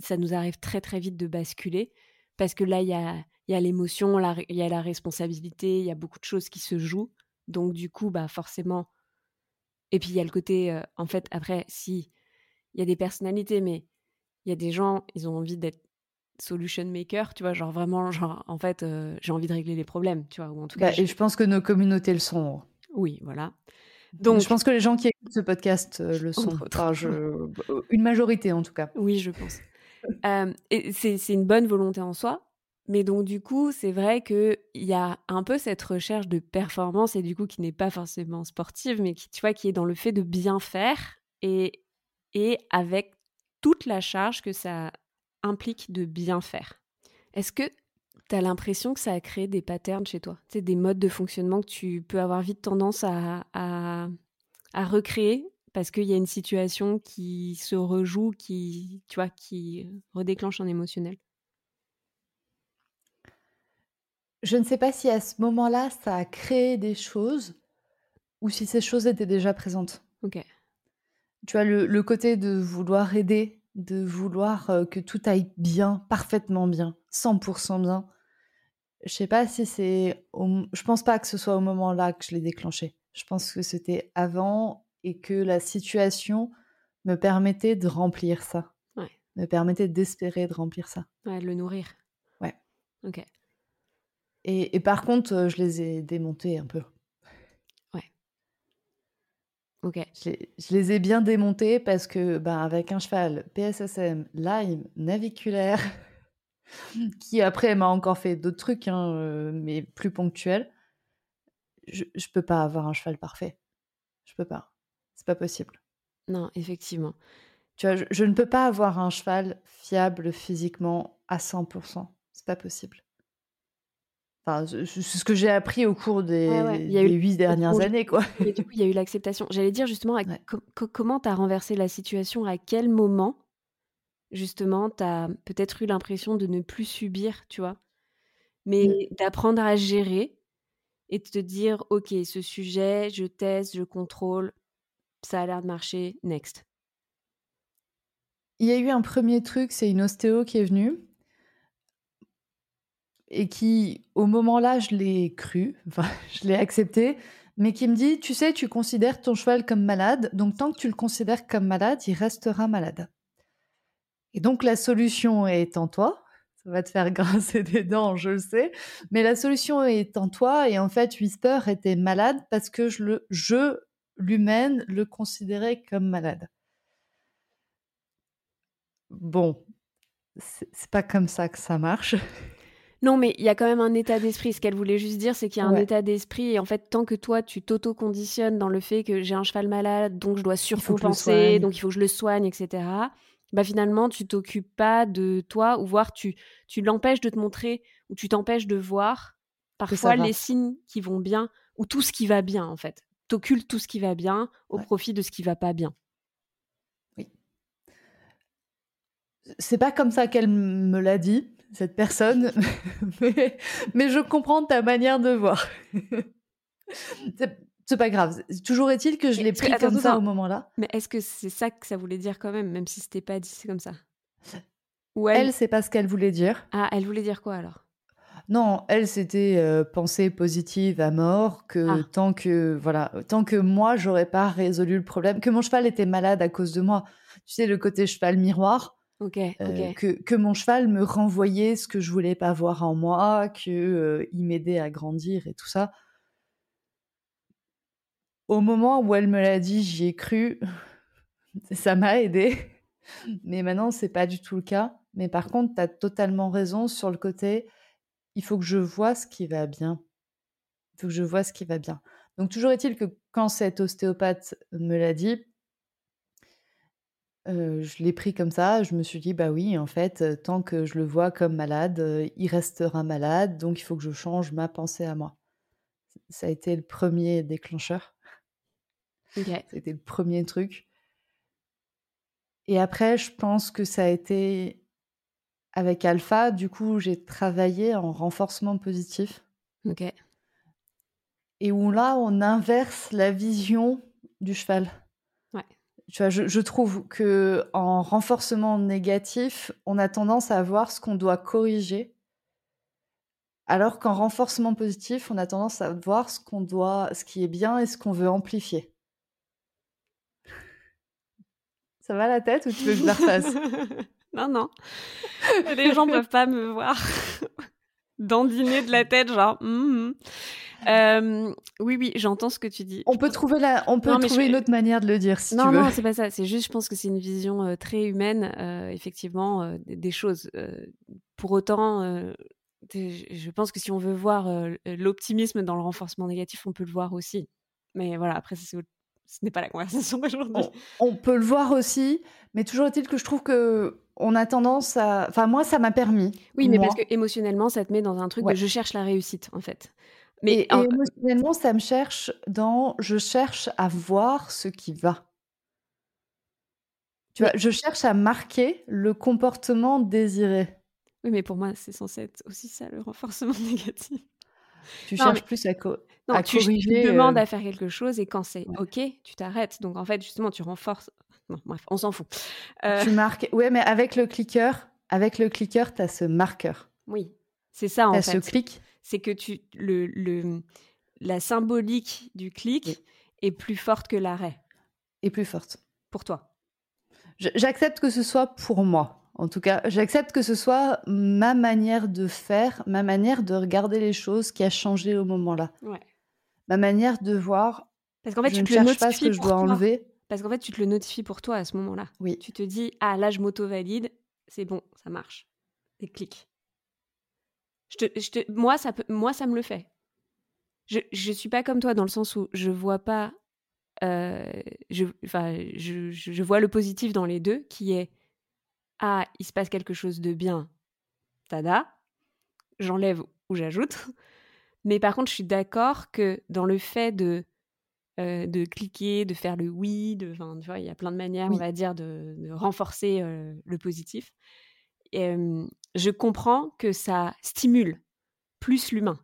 A: ça nous arrive très très vite de basculer parce que là il y a, y a l'émotion, il y a la responsabilité, il y a beaucoup de choses qui se jouent. Donc du coup, bah forcément. Et puis il y a le côté, euh, en fait, après, si il y a des personnalités, mais il y a des gens, ils ont envie d'être solution maker, tu vois, genre vraiment, genre en fait, euh, j'ai envie de régler les problèmes, tu vois, ou en tout
B: cas. Bah, et je pense que nos communautés le sont.
A: Oui, voilà.
B: Donc, je pense que les gens qui écoutent ce podcast euh, le sont. Enfin, je... Une majorité, en tout cas.
A: Oui, je pense. euh, c'est une bonne volonté en soi, Mais donc, du coup, c'est vrai qu'il y a un peu cette recherche de performance et du coup, qui n'est pas forcément sportive, mais qui, tu vois, qui est dans le fait de bien faire et, et avec toute la charge que ça implique de bien faire. Est-ce que tu as l'impression que ça a créé des patterns chez toi? C'est des modes de fonctionnement que tu peux avoir vite tendance à, à, à recréer parce qu'il y a une situation qui se rejoue, qui, tu vois, qui redéclenche un émotionnel?
B: Je ne sais pas si à ce moment-là, ça a créé des choses ou si ces choses étaient déjà présentes.
A: Ok.
B: Tu vois, le, le côté de vouloir aider, de vouloir euh, que tout aille bien, parfaitement bien, 100% bien. Je sais pas si c'est. Je pense pas que ce soit au moment-là que je l'ai déclenché. Je pense que c'était avant et que la situation me permettait de remplir ça.
A: Ouais.
B: Me permettait d'espérer de remplir ça.
A: Ouais, de le nourrir.
B: Ouais.
A: Ok.
B: Et, et par contre, euh, je les ai démontés un peu.
A: Ouais. Ok.
B: Je les, je les ai bien démontés parce que, bah, avec un cheval PSSM, Lyme, naviculaire, qui après m'a encore fait d'autres trucs, hein, euh, mais plus ponctuels, je, je peux pas avoir un cheval parfait. Je peux pas. C'est pas possible.
A: Non, effectivement.
B: Tu vois, je, je ne peux pas avoir un cheval fiable physiquement à 100%. C'est pas possible. Enfin, c'est ce que j'ai appris au cours des,
A: Ouais, ouais. Il y a
B: des
A: eu
B: huit dernières années, quoi.
A: Et du coup, il y a eu l'acceptation. J'allais dire justement, à
B: Ouais.
A: co- co- comment tu as renversé la situation? À quel moment, justement, tu as peut-être eu l'impression de ne plus subir, tu vois, mais
B: Mm.
A: d'apprendre à gérer et de te dire, OK, ce sujet, je teste, je contrôle, ça a l'air de marcher, next.
B: Il y a eu un premier truc, c'est une ostéo qui est venue et qui, au moment-là, je l'ai cru, enfin, je l'ai accepté, mais qui me dit, tu sais, tu considères ton cheval comme malade, donc tant que tu le considères comme malade, il restera malade. Et donc la solution est en toi. Ça va te faire grincer des dents, je le sais. Mais la solution est en toi. Et en fait, Whisper était malade parce que je, le, je l'humaine, le considérais comme malade. Bon, c'est pas comme ça que ça marche.
A: Non, mais il y a quand même un état d'esprit. Ce qu'elle voulait juste dire, c'est qu'il y a un état d'esprit. Et en fait, tant que toi, tu t'auto-conditionnes dans le fait que j'ai un cheval malade, donc je dois surcompenser, donc il faut que je le soigne, etc., bah finalement, tu t'occupes pas de toi, ou voire tu, tu l'empêches de te montrer, ou tu t'empêches de voir parfois les signes qui vont bien, ou tout ce qui va bien, en fait. T'occultes tout ce qui va bien au
B: Ouais.
A: profit de ce qui va pas bien.
B: Oui. C'est pas comme ça qu'elle me l'a dit, cette personne, mais, mais je comprends ta manière de voir. C'est pas grave. Toujours est-il que je l'ai
A: que-
B: pris
A: attends,
B: comme ça au moment-là.
A: Mais est-ce que c'est ça que ça voulait dire quand même, même si c'était pas dit comme ça? Ou elle...
B: Elle, c'est pas ce qu'elle voulait dire.
A: Ah, elle voulait dire quoi alors?
B: Non, elle, c'était euh, pensée positive à mort, que
A: Ah.
B: tant que voilà, tant que moi, j'aurais pas résolu le problème, que mon cheval était malade à cause de moi. Tu sais, le côté cheval miroir.
A: Ok,
B: Euh, que, que mon cheval me renvoyait ce que je voulais pas voir en moi, que euh, il m'aidait à grandir et tout ça. Au moment où elle me l'a dit, j'y ai cru. ça m'a aidé. Mais maintenant, c'est pas du tout le cas. Mais par contre, tu as totalement raison sur le côté il faut que je vois ce qui va bien. Il faut que je vois ce qui va bien. Donc, toujours est-il que quand cette ostéopathe me l'a dit, euh, je l'ai pris comme ça. Je me suis dit, bah oui, en fait, euh, tant que je le vois comme malade, euh, il restera malade. Donc, il faut que je change ma pensée à moi. Ça a été le premier déclencheur. Été le premier truc. Et après, je pense que ça a été avec Alpha. Du coup, j'ai travaillé en renforcement positif.
A: Ok.
B: Et où là, on inverse la vision du cheval.
A: Ouais.
B: Tu vois, je, je trouve que en renforcement négatif, on a tendance à voir ce qu'on doit corriger, alors qu'en renforcement positif, on a tendance à voir ce qu'on doit, ce qui est bien et ce qu'on veut amplifier. Ça va la tête ou tu veux que je la refasse
A: non, non. Les gens peuvent pas me voir dandiner de la tête, genre. mhm. Euh, oui, oui, j'entends ce que tu dis.
B: On peut trouver la, on peut
A: Non,
B: trouver
A: je-
B: une autre manière de le dire si
A: non,
B: tu veux.
A: non, c'est pas ça. C'est juste, je pense que c'est une vision euh, très humaine, euh, effectivement, euh, des, choses. Euh, pour autant, euh, je pense que si on veut voir l'optimisme dans le renforcement négatif, on peut le voir aussi. Mais voilà, après, ce n'est pas la conversation aujourd'hui.
B: On, peut le voir aussi, mais toujours est-il que je trouve que on a tendance à. Enfin, moi, ça m'a permis.
A: Oui, mais parce que émotionnellement, ça te met dans un truc de je cherche la réussite, en fait.
B: Mais émotionnellement, ça me cherche dans je cherche à voir ce qui va. Tu vois, je cherche à marquer le comportement désiré.
A: Oui, mais pour moi, c'est censé être aussi ça, le renforcement négatif.
B: Tu cherches plus à, co
A: non, tu,
B: corriger.
A: Tu demandes à faire quelque chose et quand c'est OK, tu t'arrêtes. Donc en fait, justement, tu renforces. Non, bref, on s'en fout.
B: Euh tu marques. Ouais, mais avec le clicker, avec le clicker, tu as ce marqueur.
A: Oui, c'est ça en fait.
B: ce clic.
A: C'est que tu le, le la symbolique du clic est plus forte que l'arrêt.
B: Est plus forte.
A: Pour toi.
B: J'accepte que ce soit pour moi. En tout cas, j'accepte que ce soit ma manière de faire, ma manière de regarder les choses qui a changé au moment-là.
A: Ouais.
B: Ma manière de voir.
A: Parce qu'en fait,
B: je
A: tu
B: ne cherche pas ce que je dois enlever.
A: Parce qu'en fait, tu te le notifies pour toi à ce moment-là.
B: Oui.
A: Tu te dis, ah là, je m'auto-valide, c'est bon, ça marche. Et clique. Je te, je te, moi, ça peut, moi, ça me le fait. Je ne suis pas comme toi dans le sens où je vois pas. Euh, je, enfin, je, je vois le positif dans les deux, qui est ah, il se passe quelque chose de bien, tada, j'enlève ou j'ajoute. Mais par contre, je suis d'accord que dans le fait de, euh, de cliquer, de faire le oui, de, tu vois, il y a plein de manières, on va dire, de, renforcer euh, le positif. je comprends que ça stimule plus l'humain.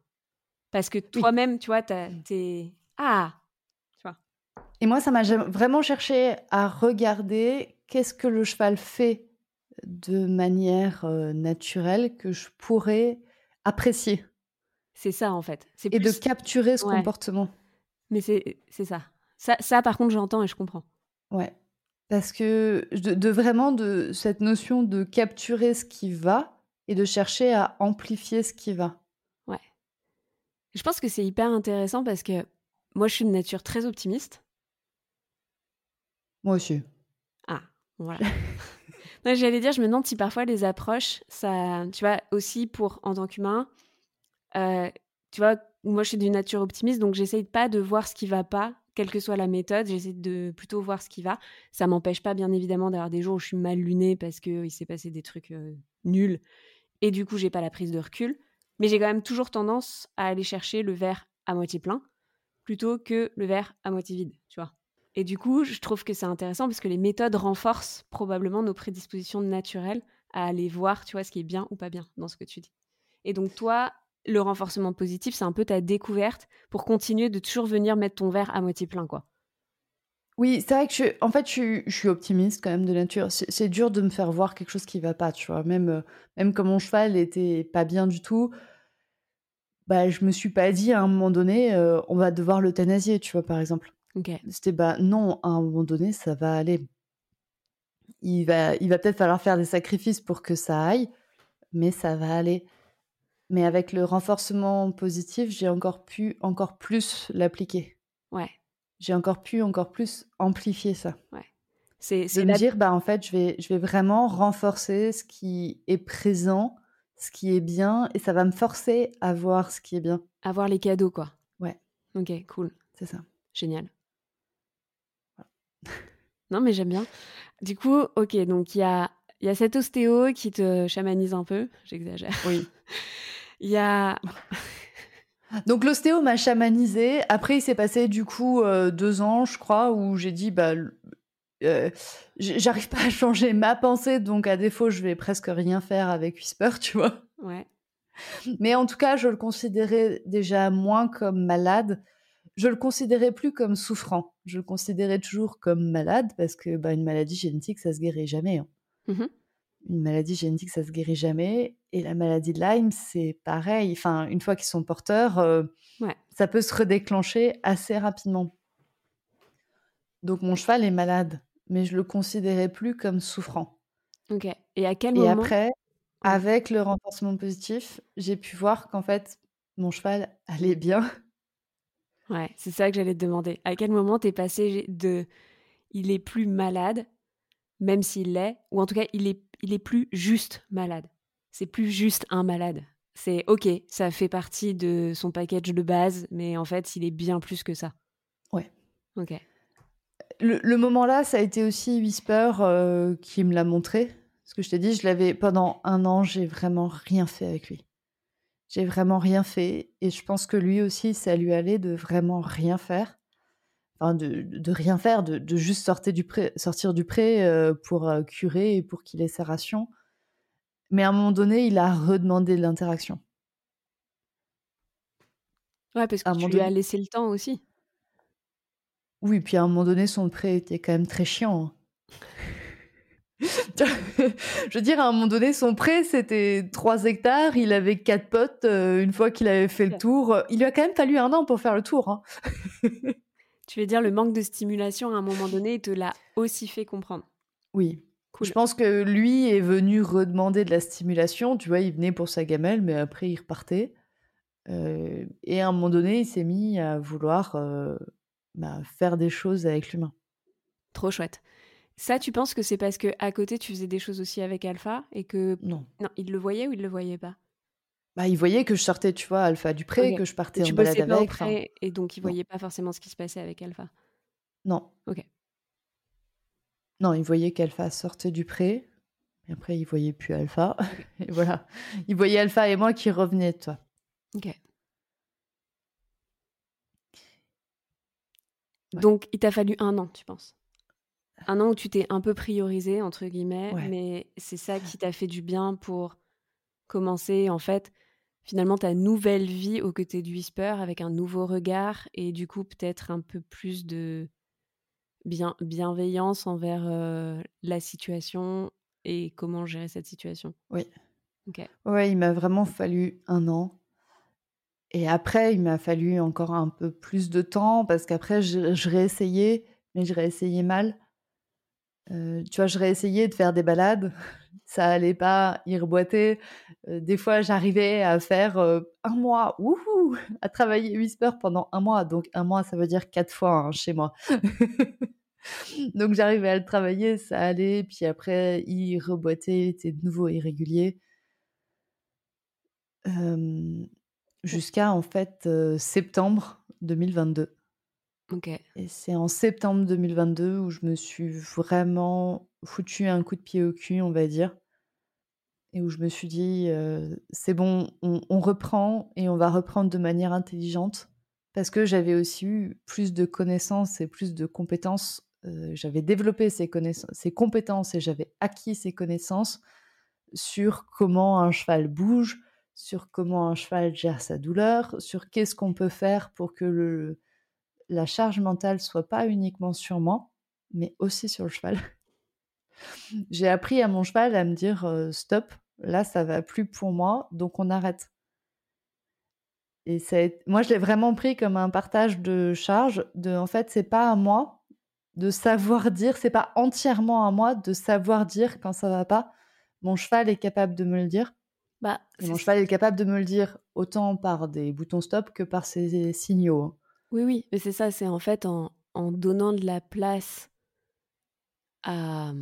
A: Parce que toi-même, tu vois, t'es... Ah tu vois.
B: Et moi, ça m'a vraiment cherché à regarder qu'est-ce que le cheval fait de manière naturelle que je pourrais apprécier.
A: C'est ça en fait.
B: Et de capturer ce comportement.
A: Mais c'est ça. ça. Ça, par contre, j'entends et je comprends.
B: Ouais. Parce que de, vraiment de cette notion de capturer ce qui va et de chercher à amplifier ce qui va.
A: Ouais. Je pense que c'est hyper intéressant parce que moi, je suis de nature très optimiste.
B: Moi aussi.
A: Ah, voilà. J'allais dire, je me demande si parfois les approches, ça, tu vois, aussi pour en tant qu'humain, euh, tu vois, moi je suis d'une nature optimiste, donc j'essaye pas de voir ce qui va pas, quelle que soit la méthode, j'essaie de plutôt voir ce qui va. Ça m'empêche pas, bien évidemment, d'avoir des jours où je suis mal lunée parce qu'il s'est passé des trucs euh, nuls et du coup j'ai pas la prise de recul. Mais j'ai quand même toujours tendance à aller chercher le verre à moitié plein plutôt que le verre à moitié vide, tu vois. Et du coup, je trouve que c'est intéressant parce que les méthodes renforcent probablement nos prédispositions naturelles à aller voir, tu vois, ce qui est bien ou pas bien dans ce que tu dis. Et donc toi, le renforcement positif, c'est un peu ta découverte pour continuer de toujours venir mettre ton verre à moitié plein, quoi.
B: Oui, c'est vrai que je, en fait, je, suis optimiste quand même de nature. C'est dur de me faire voir quelque chose qui va pas, tu vois. Même, euh, même comme mon cheval était pas bien du tout, bah, je me suis pas dit à un moment donné, euh, on va devoir l'euthanasier, tu vois, par exemple. C'était bah non, à un moment donné, ça va aller. Il va, il va peut-être falloir faire des sacrifices pour que ça aille, mais ça va aller. Mais avec le renforcement positif, j'ai encore pu encore plus l'appliquer.
A: Ouais.
B: J'ai encore pu encore plus amplifier ça.
A: Ouais. C'est
B: de me dire bah en fait, je vais je vais vraiment renforcer ce qui est présent, ce qui est bien et ça va me forcer à voir ce qui est bien.
A: À voir les cadeaux quoi.
B: Ouais.
A: OK, cool.
B: C'est ça.
A: Génial. Non, mais j'aime bien. Du coup, ok, donc il y a, y a cet ostéo qui te chamanise un peu. J'exagère.
B: Oui.
A: Il y a.
B: Donc l'ostéo m'a chamanisé. Après, il s'est passé du coup euh, deux ans, je crois, où j'ai dit bah euh, j'arrive pas à changer ma pensée, donc à défaut, je vais presque rien faire avec Whisper, tu vois.
A: Ouais.
B: Mais en tout cas, je le considérais déjà moins comme malade je le considérais plus comme souffrant. Je le considérais toujours comme malade parce que bah, une maladie génétique, ça se guérit jamais. Hein.
A: Mmh
B: une maladie génétique, ça se guérit jamais. Et la maladie de Lyme, c'est pareil. Enfin, une fois qu'ils sont porteurs, euh, ça peut se redéclencher assez rapidement. Donc mon cheval est malade, mais je le considérais plus comme souffrant.
A: Ok. Et à quel moment
B: Et après, avec le renforcement positif, j'ai pu voir qu'en fait, mon cheval allait bien
A: Ouais, c'est ça que j'allais te demander. À quel moment t'es passé de il est plus malade, même s'il l'est, ou en tout cas il est, il est plus juste malade. C'est plus juste un malade. C'est ok, ça fait partie de son package de base, mais en fait, il est bien plus que ça.
B: Ouais.
A: Ok.
B: Le, moment là, ça a été aussi Whisper euh, qui me l'a montré. Ce que je t'ai dit, je l'avais pendant un an, j'ai vraiment rien fait avec lui. J'ai vraiment rien fait. Et je pense que lui aussi, ça lui allait de vraiment rien faire. Enfin, de, rien faire, de, juste sortir du pré, sortir du pré euh, pour euh, curer et pour qu'il ait sa ration. Mais à un moment donné, il a redemandé de l'interaction.
A: Ouais, parce que tu lui as laissé le temps aussi.
B: Oui, puis à un moment donné, son prêt était quand même très chiant. Hein. je veux dire, à un moment donné, son prêt, c'était 3 hectares, il avait 4 potes, euh, une fois qu'il avait fait le tour. Il lui a quand même fallu un an pour faire le tour. Hein.
A: tu veux dire, le manque de stimulation, à un moment donné, il te l'a aussi fait comprendre?
B: Oui. Je pense que lui est venu redemander de la stimulation. Tu vois, il venait pour sa gamelle, mais après, il repartait. Euh, et à un moment donné, il s'est mis à vouloir euh, bah, faire des choses avec l'humain.
A: Trop chouette. Ça, tu penses que c'est parce que à côté tu faisais des choses aussi avec Alpha et que
B: non,
A: non, il le voyait ou il le voyait pas?
B: Bah, il voyait que je sortais, tu vois, Alpha du pré, que je partais en balade avec.
A: Et donc il voyait pas forcément ce qui se passait avec Alpha?
B: Non.
A: Ok.
B: Non, il voyait qu'Alpha sortait du pré. Et après, il voyait plus Alpha. et voilà. Il voyait Alpha et moi qui revenaient, toi.
A: Ok. Donc, il t'a fallu un an, tu penses? Un an où tu t'es un peu priorisé, entre guillemets, mais c'est ça qui t'a fait du bien pour commencer, en fait, finalement, ta nouvelle vie aux côtés du Whisper avec un nouveau regard et du coup, peut-être un peu plus de bien, bienveillance envers euh, la situation et comment gérer cette situation.
B: Oui.
A: Ok.
B: Ouais, il m'a vraiment fallu un an et après, il m'a fallu encore un peu plus de temps parce qu'après, je, je réessayais, mais je réessayais mal. Euh, tu vois, je réessayais de faire des balades, ça allait pas, il reboitait. Euh, des fois, j'arrivais à faire euh, un mois, wouhou, à travailler Whisper pendant un mois. Donc, un mois, ça veut dire quatre fois hein, chez moi. Donc, j'arrivais à le travailler, ça allait. Puis après, il reboitait, était de nouveau irrégulier jusqu'à en fait septembre 2022. Et c'est en septembre 2022 où je me suis vraiment foutu un coup de pied au cul, on va dire. Et où je me suis dit, c'est bon, on, reprend et on va reprendre de manière intelligente. Parce que j'avais aussi eu plus de connaissances et plus de compétences. j'avais développé ces, connaissances, ces compétences et j'avais acquis ces connaissances sur comment un cheval bouge, sur comment un cheval gère sa douleur, sur qu'est-ce qu'on peut faire pour que le, la charge mentale soit pas uniquement sur moi, mais aussi sur le cheval. J'ai appris à mon cheval à me dire euh, stop, là ça va plus pour moi, donc on arrête. Et ça moi je l'ai vraiment pris comme un partage de charge. De en fait c'est pas à moi de savoir dire, c'est pas entièrement à moi de savoir dire quand ça va pas. Mon cheval est capable de me le dire.
A: Bah,
B: mon cheval est capable de me le dire autant par des boutons stop que par ses signaux.
A: Oui, oui, mais c'est ça, c'est en fait en, donnant de la place à,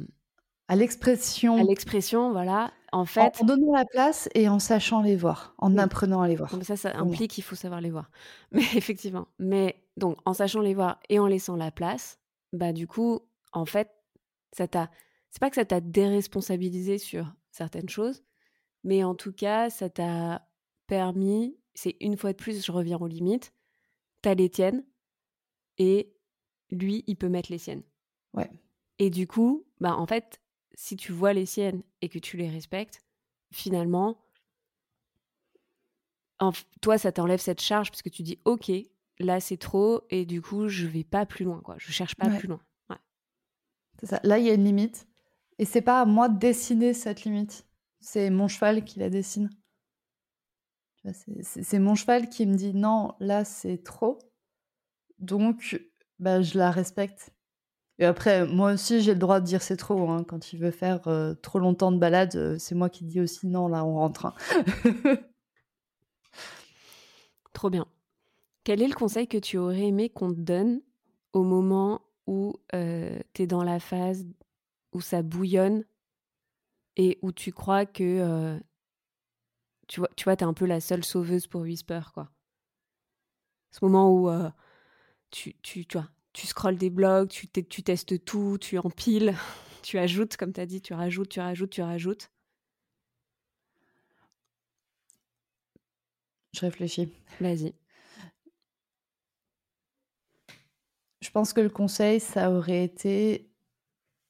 B: à l'expression.
A: À l'expression, voilà. En fait.
B: En, donnant la place et en sachant les voir, en apprenant à les voir.
A: ça, ça implique qu'il faut savoir les voir. Mais effectivement. Mais donc, en sachant les voir et en laissant la place, bah, du coup, en fait, ça t'a. C'est pas que ça t'a déresponsabilisé sur certaines choses, mais en tout cas, ça t'a permis, c'est une fois de plus, je reviens aux limites, t'as les tiennes et lui, il peut mettre les siennes.
B: Ouais.
A: Et du coup, bah en fait, si tu vois les siennes et que tu les respectes, finalement, en, toi, ça t'enlève cette charge parce que tu dis, ok, là c'est trop et du coup, je vais pas plus loin, quoi. Je cherche pas plus loin. Ouais.
B: C'est ça. Là, il y a une limite et c'est pas à moi de dessiner cette limite. C'est mon cheval qui la dessine. C'est mon cheval qui me dit non, là c'est trop. Donc, bah, je la respecte. Et après, moi aussi, j'ai le droit de dire c'est trop. Hein. Quand il veut faire euh, trop longtemps de balade, euh, c'est moi qui dis aussi non, là on rentre. Hein.
A: trop bien. Quel est le conseil que tu aurais aimé qu'on te donne au moment où euh, tu es dans la phase où ça bouillonne et où tu crois que tu vois, tu vois, t'es un peu la seule sauveuse pour Whisper, quoi. Ce moment où euh, tu, tu, tu vois, tu scrolles des blogs, tu, tu testes tout, tu empiles, tu ajoutes, comme tu as dit, tu rajoutes, tu rajoutes, tu rajoutes.
B: Je réfléchis.
A: Vas-y.
B: Je pense que le conseil, ça aurait été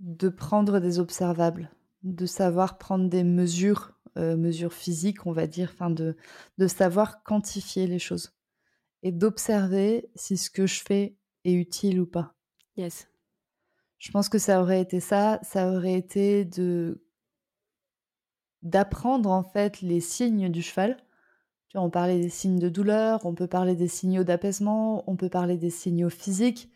B: de prendre des observables, de savoir prendre des mesures, euh, mesures physiques, on va dire, enfin de, de savoir quantifier les choses et d'observer si ce que je fais est utile ou pas.
A: Yes.
B: Je pense que ça aurait été ça, ça aurait été de d'apprendre en fait les signes du cheval. Tu vois, on parlait des signes de douleur, on peut parler des signaux d'apaisement, on peut parler des signaux physiques,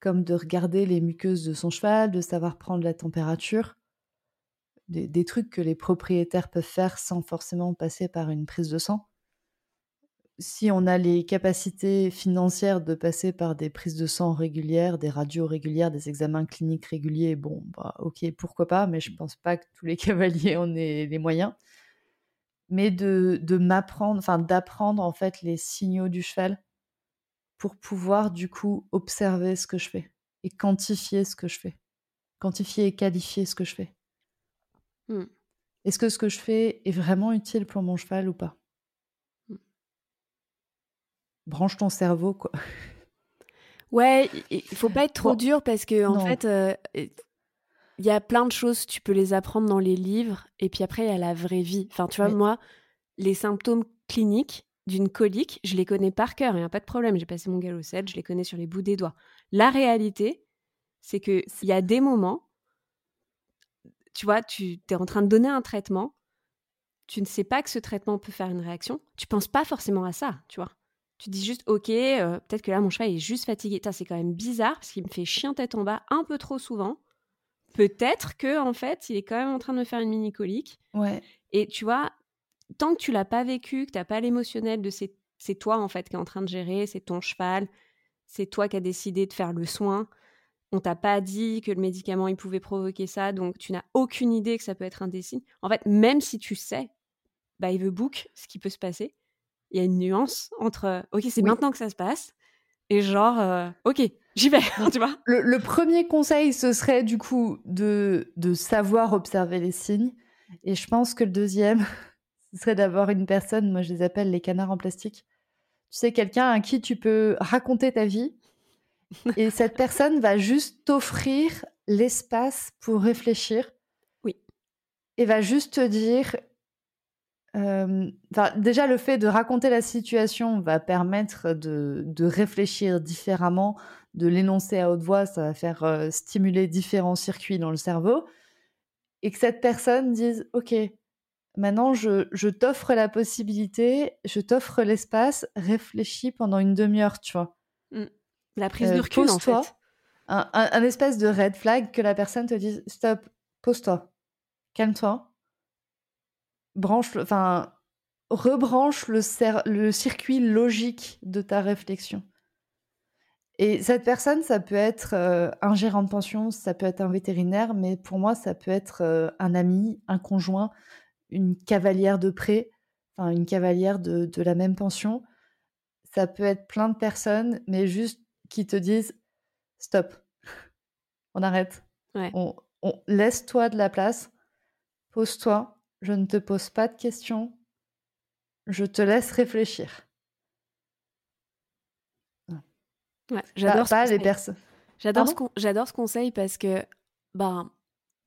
B: comme de regarder les muqueuses de son cheval, de savoir prendre la température, des, trucs que les propriétaires peuvent faire sans forcément passer par une prise de sang? Si on a les capacités financières de passer par des prises de sang régulières, des radios régulières, des examens cliniques réguliers, bon, bah, ok, pourquoi pas, mais je pense pas que tous les cavaliers en aient les moyens. Mais de, de m'apprendre, enfin d'apprendre en fait les signaux du cheval pour pouvoir du coup observer ce que je fais et quantifier ce que je fais. Quantifier et qualifier ce que je fais.
A: Mmh.
B: Est-ce que ce que je fais est vraiment utile pour mon cheval ou pas? Branche ton cerveau, quoi.
A: Ouais, il faut pas être trop dur parce que en fait, euh, il y a plein de choses, tu peux les apprendre dans les livres et puis après il y a la vraie vie. Enfin, tu vois, moi, les symptômes cliniques d'une colique, je les connais par cœur, il n'y a pas de problème. J'ai passé mon galop 7, je les connais sur les bouts des doigts. La réalité, c'est que il y a des moments, tu vois, tu es en train de donner un traitement, tu ne sais pas que ce traitement peut faire une réaction, tu penses pas forcément à ça, tu vois. Tu dis juste, ok, euh, peut-être que là, mon cheval est juste fatigué. C'est quand même bizarre parce qu'il me fait chien tête en bas un peu trop souvent. Peut-être que en fait, il est quand même en train de me faire une mini colique.
B: Ouais.
A: Et tu vois, tant que tu l'as pas vécu, que tu n'as pas l'émotionnel de c'est toi en fait qui est en train de gérer, c'est ton cheval, c'est toi qui as décidé de faire le soin. On t'a pas dit que le médicament il pouvait provoquer ça, donc tu n'as aucune idée que ça peut être un des signes. En fait, même si tu sais, bah, il veut book ce qui peut se passer il y a une nuance entre ok c'est maintenant que ça se passe et genre euh, ok j'y vais tu vois.
B: Le, premier conseil ce serait du coup de, de savoir observer les signes et je pense que le deuxième ce serait d'avoir une personne moi je les appelle les canards en plastique. Tu sais quelqu'un à qui tu peux raconter ta vie et cette personne va juste t'offrir l'espace pour réfléchir
A: oui
B: et va juste te dire déjà, le fait de raconter la situation va permettre de, de réfléchir différemment, de l'énoncer à haute voix, ça va faire stimuler différents circuits dans le cerveau. Et que cette personne dise Ok, maintenant je, je t'offre la possibilité, je t'offre l'espace, réfléchis pendant une demi-heure, tu vois.
A: Mmh. La prise de recul, en fait.
B: Un, un, un espèce de red flag que la personne te dise Stop, pose-toi, calme-toi branche, enfin, rebranche le, le circuit logique de ta réflexion. Et cette personne, ça peut être euh, un gérant de pension, ça peut être un vétérinaire, mais pour moi, ça peut être euh, un ami, un conjoint, une cavalière de près, enfin une cavalière de, de, la même pension. Ça peut être plein de personnes, mais juste qui te disent stop, on arrête, on, on laisse-toi de la place, pose-toi, je ne te pose pas de questions. Je te laisse réfléchir.
A: Ouais, j'adore
B: les personnes.
A: J'adore ce, j'adore ce conseil parce que, ben,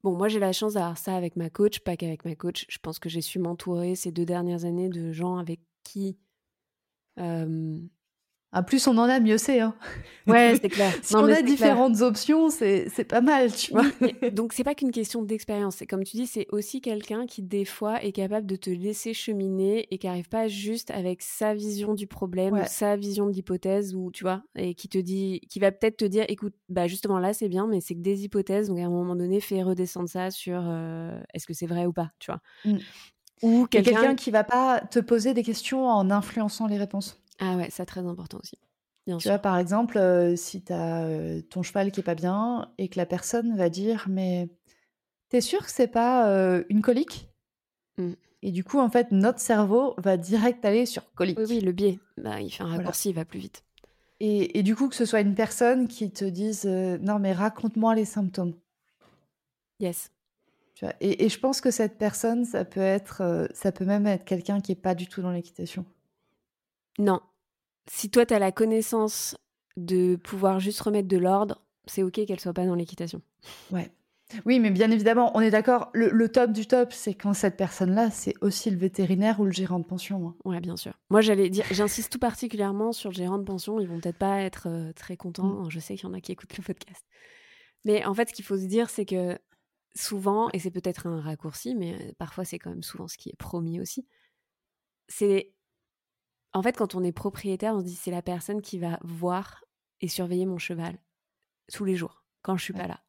A: bon, moi j'ai la chance d'avoir ça avec ma coach, pas qu'avec ma coach. Je pense que j'ai su m'entourer ces deux dernières années de gens avec qui euh,
B: ah, plus on en a, mieux c'est. Hein.
A: Ouais, c'est clair.
B: si on a différentes options, c'est pas mal, tu vois.
A: donc, c'est pas qu'une question d'expérience. Comme tu dis, c'est aussi quelqu'un qui, des fois, est capable de te laisser cheminer et qui arrive pas juste avec sa vision du problème, sa vision de l'hypothèse, ou tu vois, et qui te dit, qui va peut-être te dire, écoute, bah justement là, c'est bien, mais c'est que des hypothèses. Donc, à un moment donné, fais redescendre ça sur euh, est-ce que c'est vrai ou pas, tu vois.
B: Mm. Ou quelqu'un qui va pas te poser des questions en influençant les réponses.
A: Ah ouais, c'est très important aussi.
B: Bien tu vois, par exemple, euh, si tu as euh, ton cheval qui est pas bien et que la personne va dire Mais t'es sûr que c'est pas euh, une colique? Mmh. Et du coup, en fait, notre cerveau va direct aller sur colique.
A: Oui, oui, le biais. Bah, il fait un raccourci, il va plus vite.
B: Et, et, du coup, que ce soit une personne qui te dise non, mais raconte-moi les symptômes.
A: Yes.
B: Tu vois, et, et, je pense que cette personne, ça peut être, ça peut même être quelqu'un qui est pas du tout dans l'équitation.
A: Non. Si toi, tu as la connaissance de pouvoir juste remettre de l'ordre, c'est ok qu'elle soit pas dans l'équitation.
B: Ouais. Oui, mais bien évidemment, on est d'accord. Le, top du top, c'est quand cette personne-là, c'est aussi le vétérinaire ou le gérant de pension. Hein.
A: Ouais, bien sûr. Moi, j'allais dire, j'insiste tout particulièrement sur le gérant de pension. Ils vont peut-être pas être euh, très contents. Mm. Je sais qu'il y en a qui écoutent le podcast. Mais en fait, ce qu'il faut se dire, c'est que souvent, et c'est peut-être un raccourci, mais euh, parfois c'est quand même souvent ce qui est promis aussi, c'est en fait quand on est propriétaire, on se dit c'est la personne qui va voir et surveiller mon cheval tous les jours quand je suis pas là.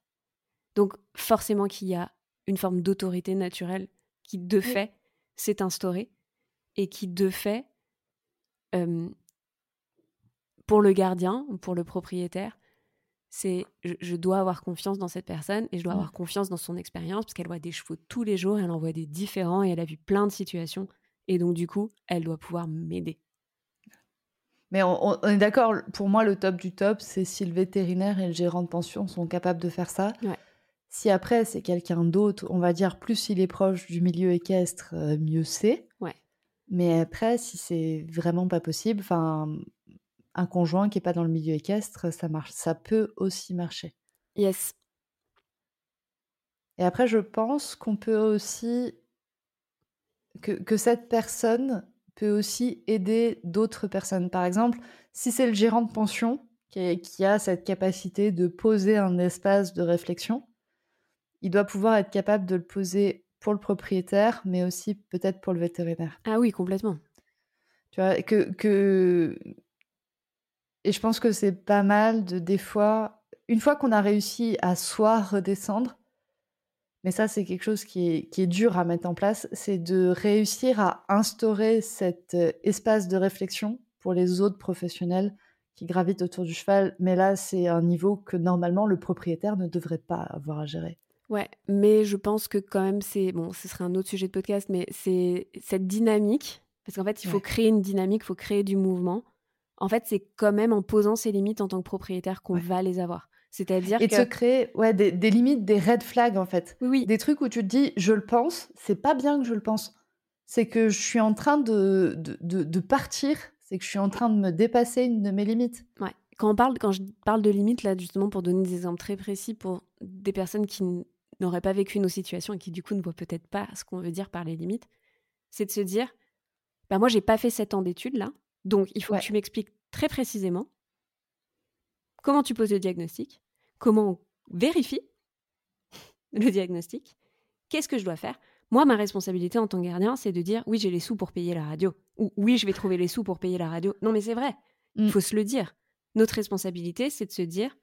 A: Donc forcément qu'il y a une forme d'autorité naturelle qui de fait s'est instaurée et qui de fait pour le gardien, pour le propriétaire, c'est je, dois avoir confiance dans cette personne et je dois avoir confiance dans son expérience parce qu'elle voit des chevaux tous les jours, elle en voit des différents et elle a vu plein de situations et donc du coup, elle doit pouvoir m'aider.
B: Mais on, est d'accord, pour moi, le top du top, c'est si le vétérinaire et le gérant de pension sont capables de faire ça. Si après, c'est quelqu'un d'autre, on va dire, plus il est proche du milieu équestre, euh, mieux c'est.
A: Ouais.
B: Mais après, si c'est vraiment pas possible, enfin, un conjoint qui est pas dans le milieu équestre, ça marche, ça peut aussi marcher.
A: Yes.
B: Et après, je pense qu'on peut aussi que, que cette personne peut aussi aider d'autres personnes. Par exemple, si c'est le gérant de pension qui, a cette capacité de poser un espace de réflexion, il doit pouvoir être capable de le poser pour le propriétaire, mais aussi peut-être pour le vétérinaire.
A: Ah oui, complètement.
B: Tu vois, que, que... Et je pense que c'est pas mal de, des fois, une fois qu'on a réussi à soi redescendre, mais ça, c'est quelque chose qui est, qui est, dur à mettre en place, c'est de réussir à instaurer cet euh, espace de réflexion pour les autres professionnels qui gravitent autour du cheval. Mais là, c'est un niveau que normalement le propriétaire ne devrait pas avoir à gérer.
A: Ouais, mais je pense que quand même, c'est bon, ce serait un autre sujet de podcast, mais c'est cette dynamique, parce qu'en fait, il faut créer une dynamique, il faut créer du mouvement. En fait, c'est quand même en posant ses limites en tant que propriétaire qu'on va les avoir. C'est-à-dire
B: et de se créer ouais, des, limites, des red flags en fait.
A: Oui.
B: Des trucs où tu te dis, je le pense, c'est pas bien que je le pense. C'est que je suis en train de, de, de, partir, c'est que je suis en train de me dépasser une de mes limites.
A: Ouais. Quand, on parle, quand je parle de limites, là, justement, pour donner des exemples très précis pour des personnes qui n'auraient pas vécu nos situations et qui, du coup, ne voient peut-être pas ce qu'on veut dire par les limites, c'est de se dire, bah, moi, j'ai pas fait 7 ans d'études, là, donc il faut que tu m'expliques très précisément comment tu poses le diagnostic, comment on vérifie le diagnostic, qu'est-ce que je dois faire? Moi, ma responsabilité en tant que gardien, c'est de dire oui, j'ai les sous pour payer la radio. Ou oui, je vais trouver les sous pour payer la radio. Non, mais c'est vrai. Il mm. faut se le dire. Notre responsabilité, c'est de se dire,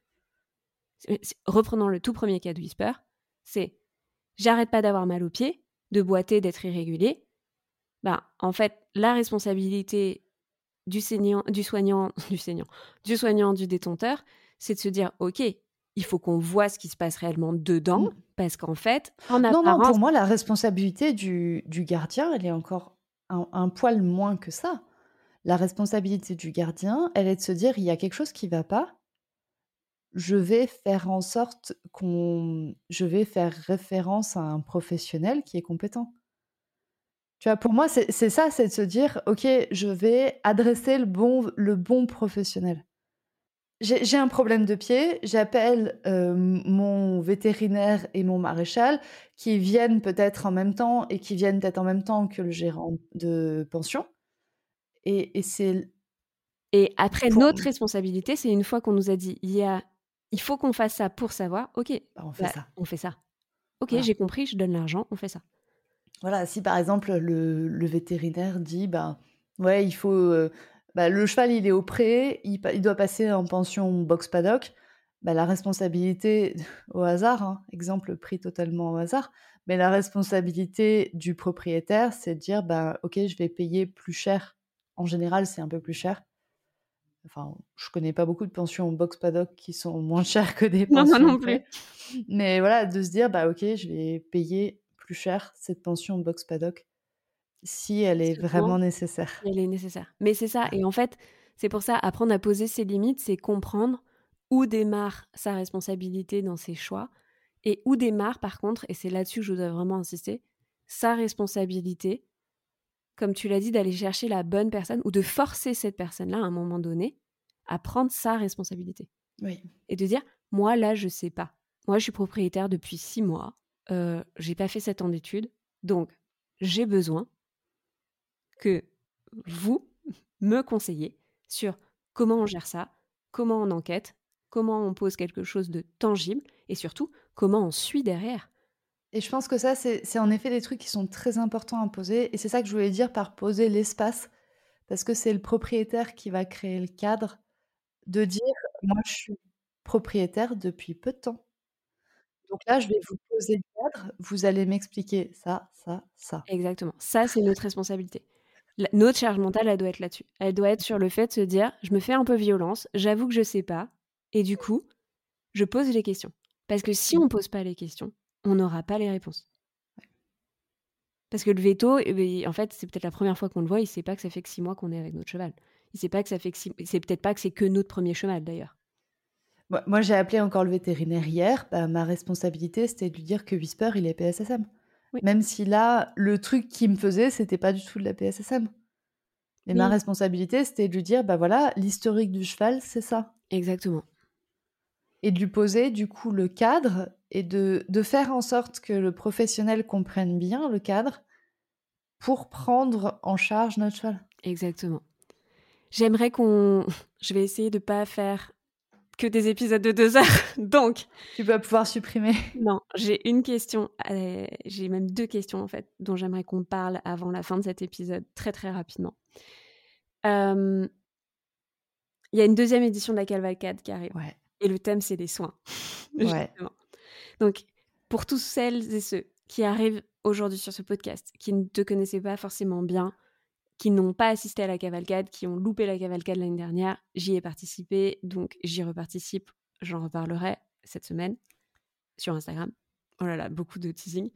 A: reprenons le tout premier cas de Whisper, c'est j'arrête pas d'avoir mal aux pieds, de boiter, d'être irrégulier. Bah, en fait, la responsabilité du, saignant, du soignant, du saignant, du soignant, du détenteur, c'est de se dire, ok, il faut qu'on voit ce qui se passe réellement dedans, mm. parce qu'en fait,
B: en apparence... Non, non, pour moi, la responsabilité du, du gardien, elle est encore un, poil moins que ça. La responsabilité du gardien, elle est de se dire, il y a quelque chose qui va pas, je vais faire en sorte qu'on... Je vais faire référence à un professionnel qui est compétent. Tu vois, pour moi, c'est ça, c'est de se dire, OK, je vais adresser le bon, le bon professionnel j'ai un problème de pied, j'appelle euh, mon vétérinaire et mon maréchal qui viennent peut-être en même temps et qui viennent peut-être en même temps que le gérant de pension. Et, et c'est.
A: Et après, notre responsabilité, c'est une fois qu'on nous a dit il, y a, il faut qu'on fasse ça pour savoir, ok,
B: bah, on fait bah, ça.
A: On fait ça. Ok, j'ai compris, je donne l'argent, on fait ça.
B: Voilà, si par exemple le, le vétérinaire dit bah, ouais, il faut. Euh, bah, le cheval, il est au pré, il, doit passer en pension box paddock. Bah, la responsabilité au hasard, hein, exemple pris totalement au hasard, mais la responsabilité du propriétaire, c'est de dire bah, ok, je vais payer plus cher. En général, c'est un peu plus cher. Enfin, je connais pas beaucoup de pensions box paddock qui sont moins chères que des pensions.
A: Non, non plus.
B: Mais voilà, de se dire bah ok, je vais payer plus cher cette pension box paddock si elle est vraiment nécessaire.
A: Elle est nécessaire. Mais c'est ça. Et en fait, c'est pour ça, apprendre à poser ses limites, c'est comprendre où démarre sa responsabilité dans ses choix et où démarre, par contre, et c'est là-dessus que je dois vraiment insister, sa responsabilité, comme tu l'as dit, d'aller chercher la bonne personne ou de forcer cette personne-là à un moment donné à prendre sa responsabilité.
B: Oui.
A: Et de dire, moi là, je sais pas. Moi, je suis propriétaire depuis six mois. Euh, j'ai pas fait sept ans d'études, donc j'ai besoin que vous me conseillez sur comment on gère ça, comment on enquête, comment on pose quelque chose de tangible et surtout comment on suit derrière.
B: Et je pense que ça, c'est en effet des trucs qui sont très importants à poser. Et c'est ça que je voulais dire par poser l'espace. Parce que c'est le propriétaire qui va créer le cadre de dire, moi, je suis propriétaire depuis peu de temps. Donc là, je vais vous poser le cadre, vous allez m'expliquer ça, ça, ça.
A: Exactement. Ça, c'est notre responsabilité. Notre charge mentale, elle doit être là-dessus. Elle doit être sur le fait de se dire, je me fais un peu violence, j'avoue que je sais pas, et du coup, je pose les questions. Parce que si on ne pose pas les questions, on n'aura pas les réponses. Parce que le veto, eh ben, en fait, c'est peut-être la première fois qu'on le voit, il ne sait pas que ça fait que six mois qu'on est avec notre cheval. Il sait c'est peut-être pas que c'est que notre premier cheval d'ailleurs.
B: Moi, j'ai appelé encore le vétérinaire hier. Bah, ma responsabilité, c'était de lui dire que Whisper, il est PSSM. Même si là, le truc qui me faisait, c'était pas du tout de la PSSM. Mais ma responsabilité, c'était de lui dire, bah voilà, l'historique du cheval, c'est ça.
A: Exactement.
B: Et de lui poser, du coup, le cadre et de, de faire en sorte que le professionnel comprenne bien le cadre pour prendre en charge notre cheval.
A: Exactement. J'aimerais qu'on... Je vais essayer de pas faire que des épisodes de deux heures. Donc,
B: tu vas pouvoir supprimer.
A: Non, j'ai une question, euh, j'ai même deux questions en fait, dont j'aimerais qu'on parle avant la fin de cet épisode, très très rapidement. Euh, il y a une deuxième édition de la Cavalcade qui arrive.
B: Ouais.
A: Et le thème, c'est les soins.
B: Ouais.
A: Donc, pour tous celles et ceux qui arrivent aujourd'hui sur ce podcast, qui ne te connaissaient pas forcément bien, qui n'ont pas assisté à la cavalcade, qui ont loupé la cavalcade l'année dernière. J'y ai participé, donc j'y reparticipe. J'en reparlerai cette semaine sur Instagram. Oh là là, beaucoup de teasing.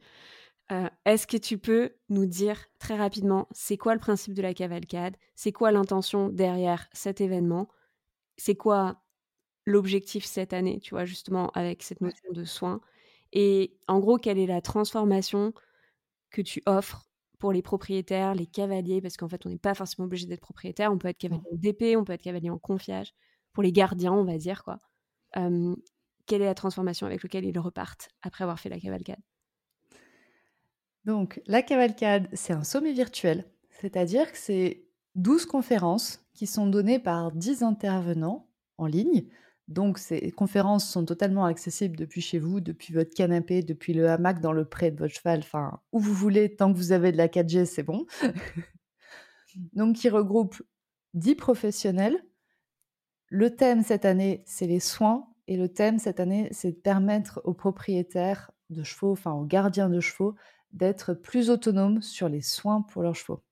A: Euh, est-ce que tu peux nous dire très rapidement, c'est quoi le principe de la cavalcade? C'est quoi l'intention derrière cet événement? C'est quoi l'objectif cette année, tu vois, justement, avec cette notion de soins? Et en gros, quelle est la transformation que tu offres pour les propriétaires, les cavaliers, parce qu'en fait, on n'est pas forcément obligé d'être propriétaire. On peut être cavalier d'épée, on peut être cavalier en confiage. Pour les gardiens, on va dire, quoi. quelle est la transformation avec laquelle ils repartent après avoir fait la cavalcade?
B: Donc, la cavalcade, c'est un sommet virtuel, c'est-à-dire que c'est 12 conférences qui sont données par 10 intervenants en ligne donc ces conférences sont totalement accessibles depuis chez vous, depuis votre canapé, depuis le hamac dans le pré de votre cheval, enfin où vous voulez, tant que vous avez de la 4G, c'est bon. Donc qui regroupe 10 professionnels. Le thème cette année, c'est les soins. Et le thème cette année, c'est de permettre aux propriétaires de chevaux, enfin aux gardiens de chevaux, d'être plus autonomes sur les soins pour leurs chevaux.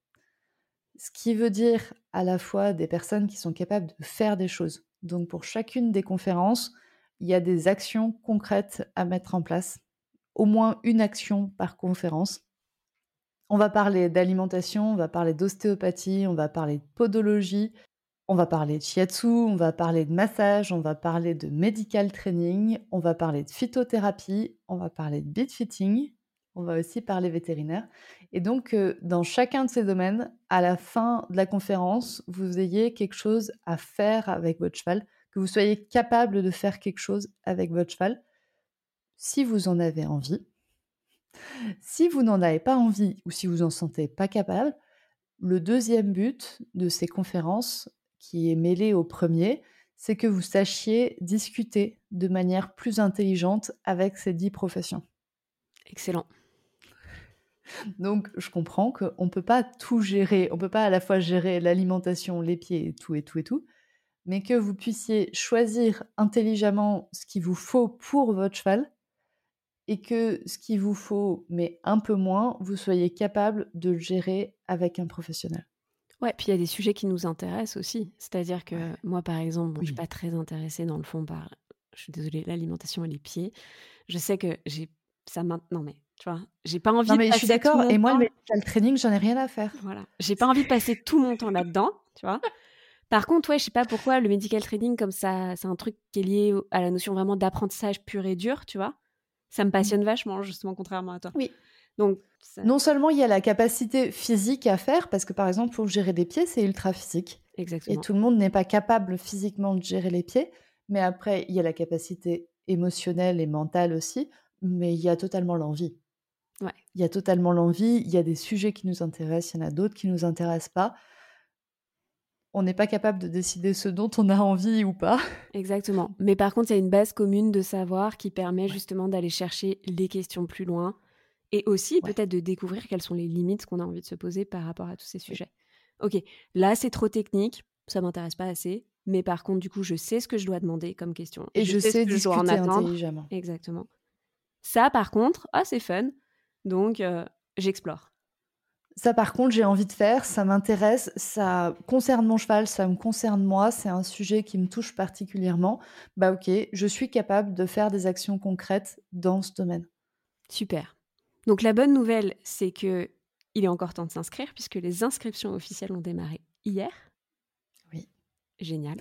B: Ce qui veut dire à la fois des personnes qui sont capables de faire des choses, donc pour chacune des conférences, il y a des actions concrètes à mettre en place, au moins une action par conférence. On va parler d'alimentation, on va parler d'ostéopathie, on va parler de podologie, on va parler de shiatsu, on va parler de massage, on va parler de medical training, on va parler de phytothérapie, on va parler de beat fitting, on va aussi parler vétérinaire. Et donc, euh, dans chacun de ces domaines, à la fin de la conférence, vous ayez quelque chose à faire avec votre cheval, que vous soyez capable de faire quelque chose avec votre cheval, si vous en avez envie. Si vous n'en avez pas envie ou si vous en sentez pas capable, le deuxième but de ces conférences, qui est mêlé au premier, c'est que vous sachiez discuter de manière plus intelligente avec ces dix professions.
A: Excellent.
B: Donc, je comprends qu'on ne peut pas tout gérer, on ne peut pas à la fois gérer l'alimentation, les pieds et tout et tout et tout, mais que vous puissiez choisir intelligemment ce qu'il vous faut pour votre cheval et que ce qu'il vous faut, mais un peu moins, vous soyez capable de le gérer avec un professionnel.
A: Ouais, puis il y a des sujets qui nous intéressent aussi. C'est-à-dire que moi, par exemple, je ne suis pas très intéressée dans le fond par, je suis désolée, l'alimentation et les pieds. Je sais que j'ai ça maintenant, mais Tu vois, j'ai pas envie
B: Non, mais
A: de
B: je suis d'accord. Et moi,
A: temps-
B: le medical training, j'en ai rien à faire.
A: Voilà. J'ai pas envie de passer tout mon temps là-dedans, tu vois. Par contre, ouais, je sais pas pourquoi le medical trading, comme ça, c'est un truc qui est lié à la notion vraiment d'apprentissage pur et dur, tu vois. Ça me passionne vachement, justement, contrairement à toi.
B: Oui.
A: Donc, ça-
B: Non seulement il y a la capacité physique à faire, parce que par exemple, pour gérer des pieds, c'est ultra physique. Et
A: exactement.
B: tout le monde n'est pas capable physiquement de gérer les pieds. Mais après, il y a la capacité émotionnelle et mentale aussi. Mais il y a totalement l'envie. Il y a totalement l'envie. Il y a des sujets qui nous intéressent, il y en a d'autres qui nous intéressent pas. On n'est pas capable de décider ce dont on a envie ou pas.
A: Exactement. Mais par contre, il y a une base commune de savoir qui permet justement d'aller chercher les questions plus loin et aussi
B: Ouais.
A: peut-être de découvrir quelles sont les limites qu'on a envie de se poser par rapport à tous ces sujets. Ok, là c'est trop technique, ça m'intéresse pas assez. Mais par contre, du coup, je sais ce que je dois demander comme question.
B: Et je, sais
A: ce que je dois en attendre.
B: intelligemment.
A: Exactement. Ça, par contre, ah, c'est fun. Donc, euh, j'explore.
B: Ça, par contre, j'ai envie de faire, ça m'intéresse, ça concerne mon cheval, ça me concerne moi, c'est un sujet qui me touche particulièrement. Bah ok, je suis capable de faire des actions concrètes dans ce domaine.
A: Super. Donc, la bonne nouvelle, c'est que il est encore temps de s'inscrire puisque les inscriptions officielles ont démarré hier.
B: Oui.
A: Génial.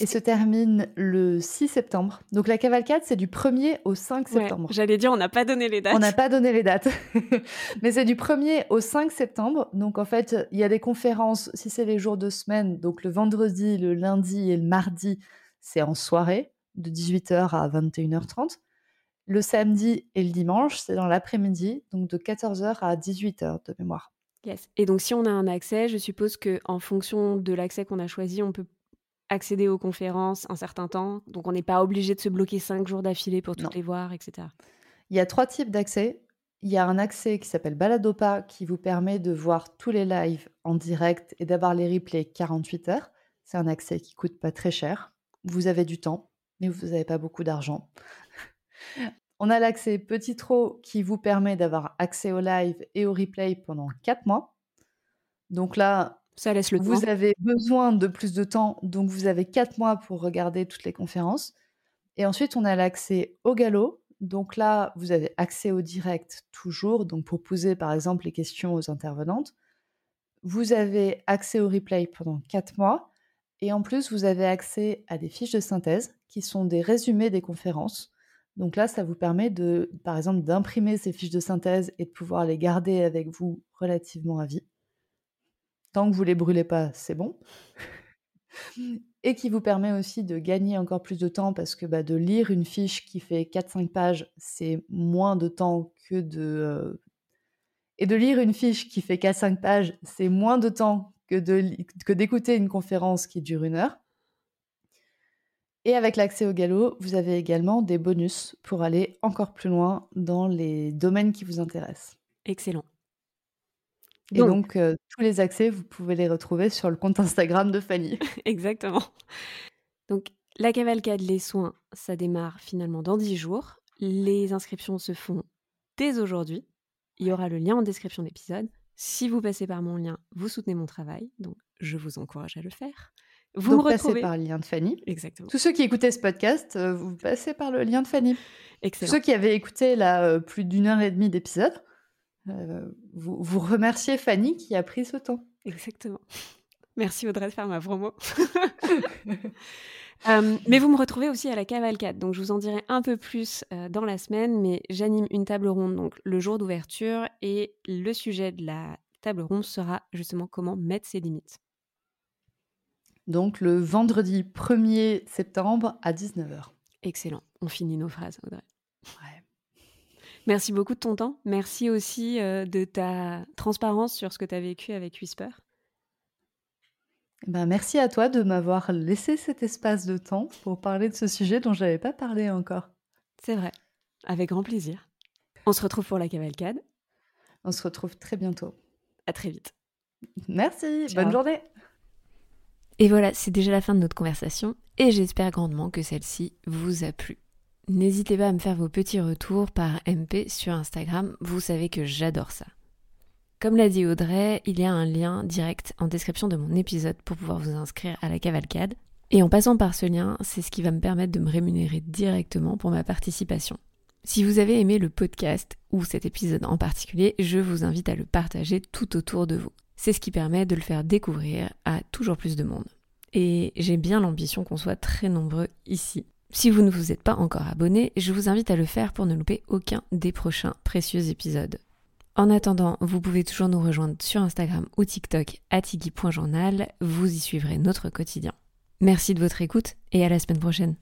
B: Et se termine le 6 septembre. Donc la cavalcade, c'est du 1er au 5
A: Ouais,
B: septembre.
A: J'allais dire, on n'a pas donné les dates.
B: On n'a pas donné les dates, mais c'est du 1er au 5 septembre. Donc en fait, il y a des conférences, si c'est les jours de semaine, donc le vendredi, le lundi et le mardi, c'est en soirée, de 18h à 21h30. Le samedi et le dimanche, c'est dans l'après-midi, donc de 14h à 18h de mémoire.
A: Yes. Et donc, si on a un accès, je suppose que en fonction de l'accès qu'on a choisi, on peut accéder aux conférences un certain temps. Donc, on n'est pas obligé de se bloquer cinq jours d'affilée pour toutes
B: Non.
A: les voir, etc.
B: Il y a trois types d'accès. Il y a un accès qui s'appelle Baladopa qui vous permet de voir tous les lives en direct et d'avoir les replays 48 heures. C'est un accès qui coûte pas très cher. Vous avez du temps, mais vous n'avez pas beaucoup d'argent. On a l'accès Petit Trop qui vous permet d'avoir accès au live et au replay pendant 4 mois. Donc là, Vous
A: temps.
B: avez besoin de plus de temps, donc vous avez 4 mois pour regarder toutes les conférences. Et ensuite, on a l'accès au galop. Donc là, vous avez accès au direct toujours, donc pour poser par exemple les questions aux intervenantes. Vous avez accès au replay pendant 4 mois. Et en plus, vous avez accès à des fiches de synthèse qui sont des résumés des conférences. Donc là, ça vous permet de, par exemple, d'imprimer ces fiches de synthèse et de pouvoir les garder avec vous relativement à vie. Tant que vous les brûlez pas, c'est bon. Et qui vous permet aussi de gagner encore plus de temps parce que bah, de lire une fiche qui fait 4-5 pages, c'est moins de temps que de... euh, Et de lire une fiche qui fait 4-5 pages, c'est moins de temps que d'écouter une conférence qui dure une heure. Et avec l'accès au galop, vous avez également des bonus pour aller encore plus loin dans les domaines qui vous intéressent.
A: Excellent.
B: Et
A: Donc,
B: donc, euh, tous les accès, vous pouvez les retrouver sur le compte Instagram de Fanny.
A: exactement. Donc, la cavalcade, les soins, ça démarre finalement dans 10 jours. Les inscriptions se font dès aujourd'hui. Il y aura le lien en description de l'épisode. Si vous passez par mon lien, vous soutenez mon travail. Donc, je vous encourage à le faire. Vous
B: donc,
A: me
B: passez
A: retrouvez.
B: par le lien de Fanny.
A: Exactement.
B: Tous ceux qui écoutaient ce podcast, euh, vous passez par le lien de Fanny. Tous
A: Excellent.
B: ceux qui avaient écouté là, euh, plus d'une heure et demie d'épisode, vous, vous remerciez Fanny qui a pris ce temps.
A: Exactement. Merci Audrey de faire ma promo. Euh, mais vous me retrouvez aussi à la cavalcade, donc je vous en dirai un peu plus euh, dans la semaine, mais j'anime une table ronde donc le jour d'ouverture et le sujet de la table ronde sera justement comment mettre ses limites.
B: Donc le vendredi 1er septembre à 19h.
A: Excellent, on finit nos phrases Audrey.
B: Ouais.
A: Merci beaucoup de ton temps, merci aussi euh, de ta transparence sur ce que tu as vécu avec Whisper.
B: Ben, merci à toi de m'avoir laissé cet espace de temps pour parler de ce sujet dont je n'avais pas parlé encore.
A: C'est vrai, avec grand plaisir. On se retrouve pour la cavalcade,
B: On se retrouve très bientôt.
A: à très vite.
B: Merci,
A: Ciao.
B: bonne journée.
A: Et voilà, c'est déjà la fin de notre conversation et j'espère grandement que celle-ci vous a plu. N'hésitez pas à me faire vos petits retours par MP sur Instagram, vous savez que j'adore ça. Comme l'a dit Audrey, il y a un lien direct en description de mon épisode pour pouvoir vous inscrire à la cavalcade. Et en passant par ce lien, c'est ce qui va me permettre de me rémunérer directement pour ma participation. Si vous avez aimé le podcast ou cet épisode en particulier, je vous invite à le partager tout autour de vous. C'est ce qui permet de le faire découvrir à toujours plus de monde. Et j'ai bien l'ambition qu'on soit très nombreux ici. Si vous ne vous êtes pas encore abonné, je vous invite à le faire pour ne louper aucun des prochains précieux épisodes. En attendant, vous pouvez toujours nous rejoindre sur Instagram ou TikTok à tigui.journal, vous y suivrez notre quotidien. Merci de votre écoute et à la semaine prochaine.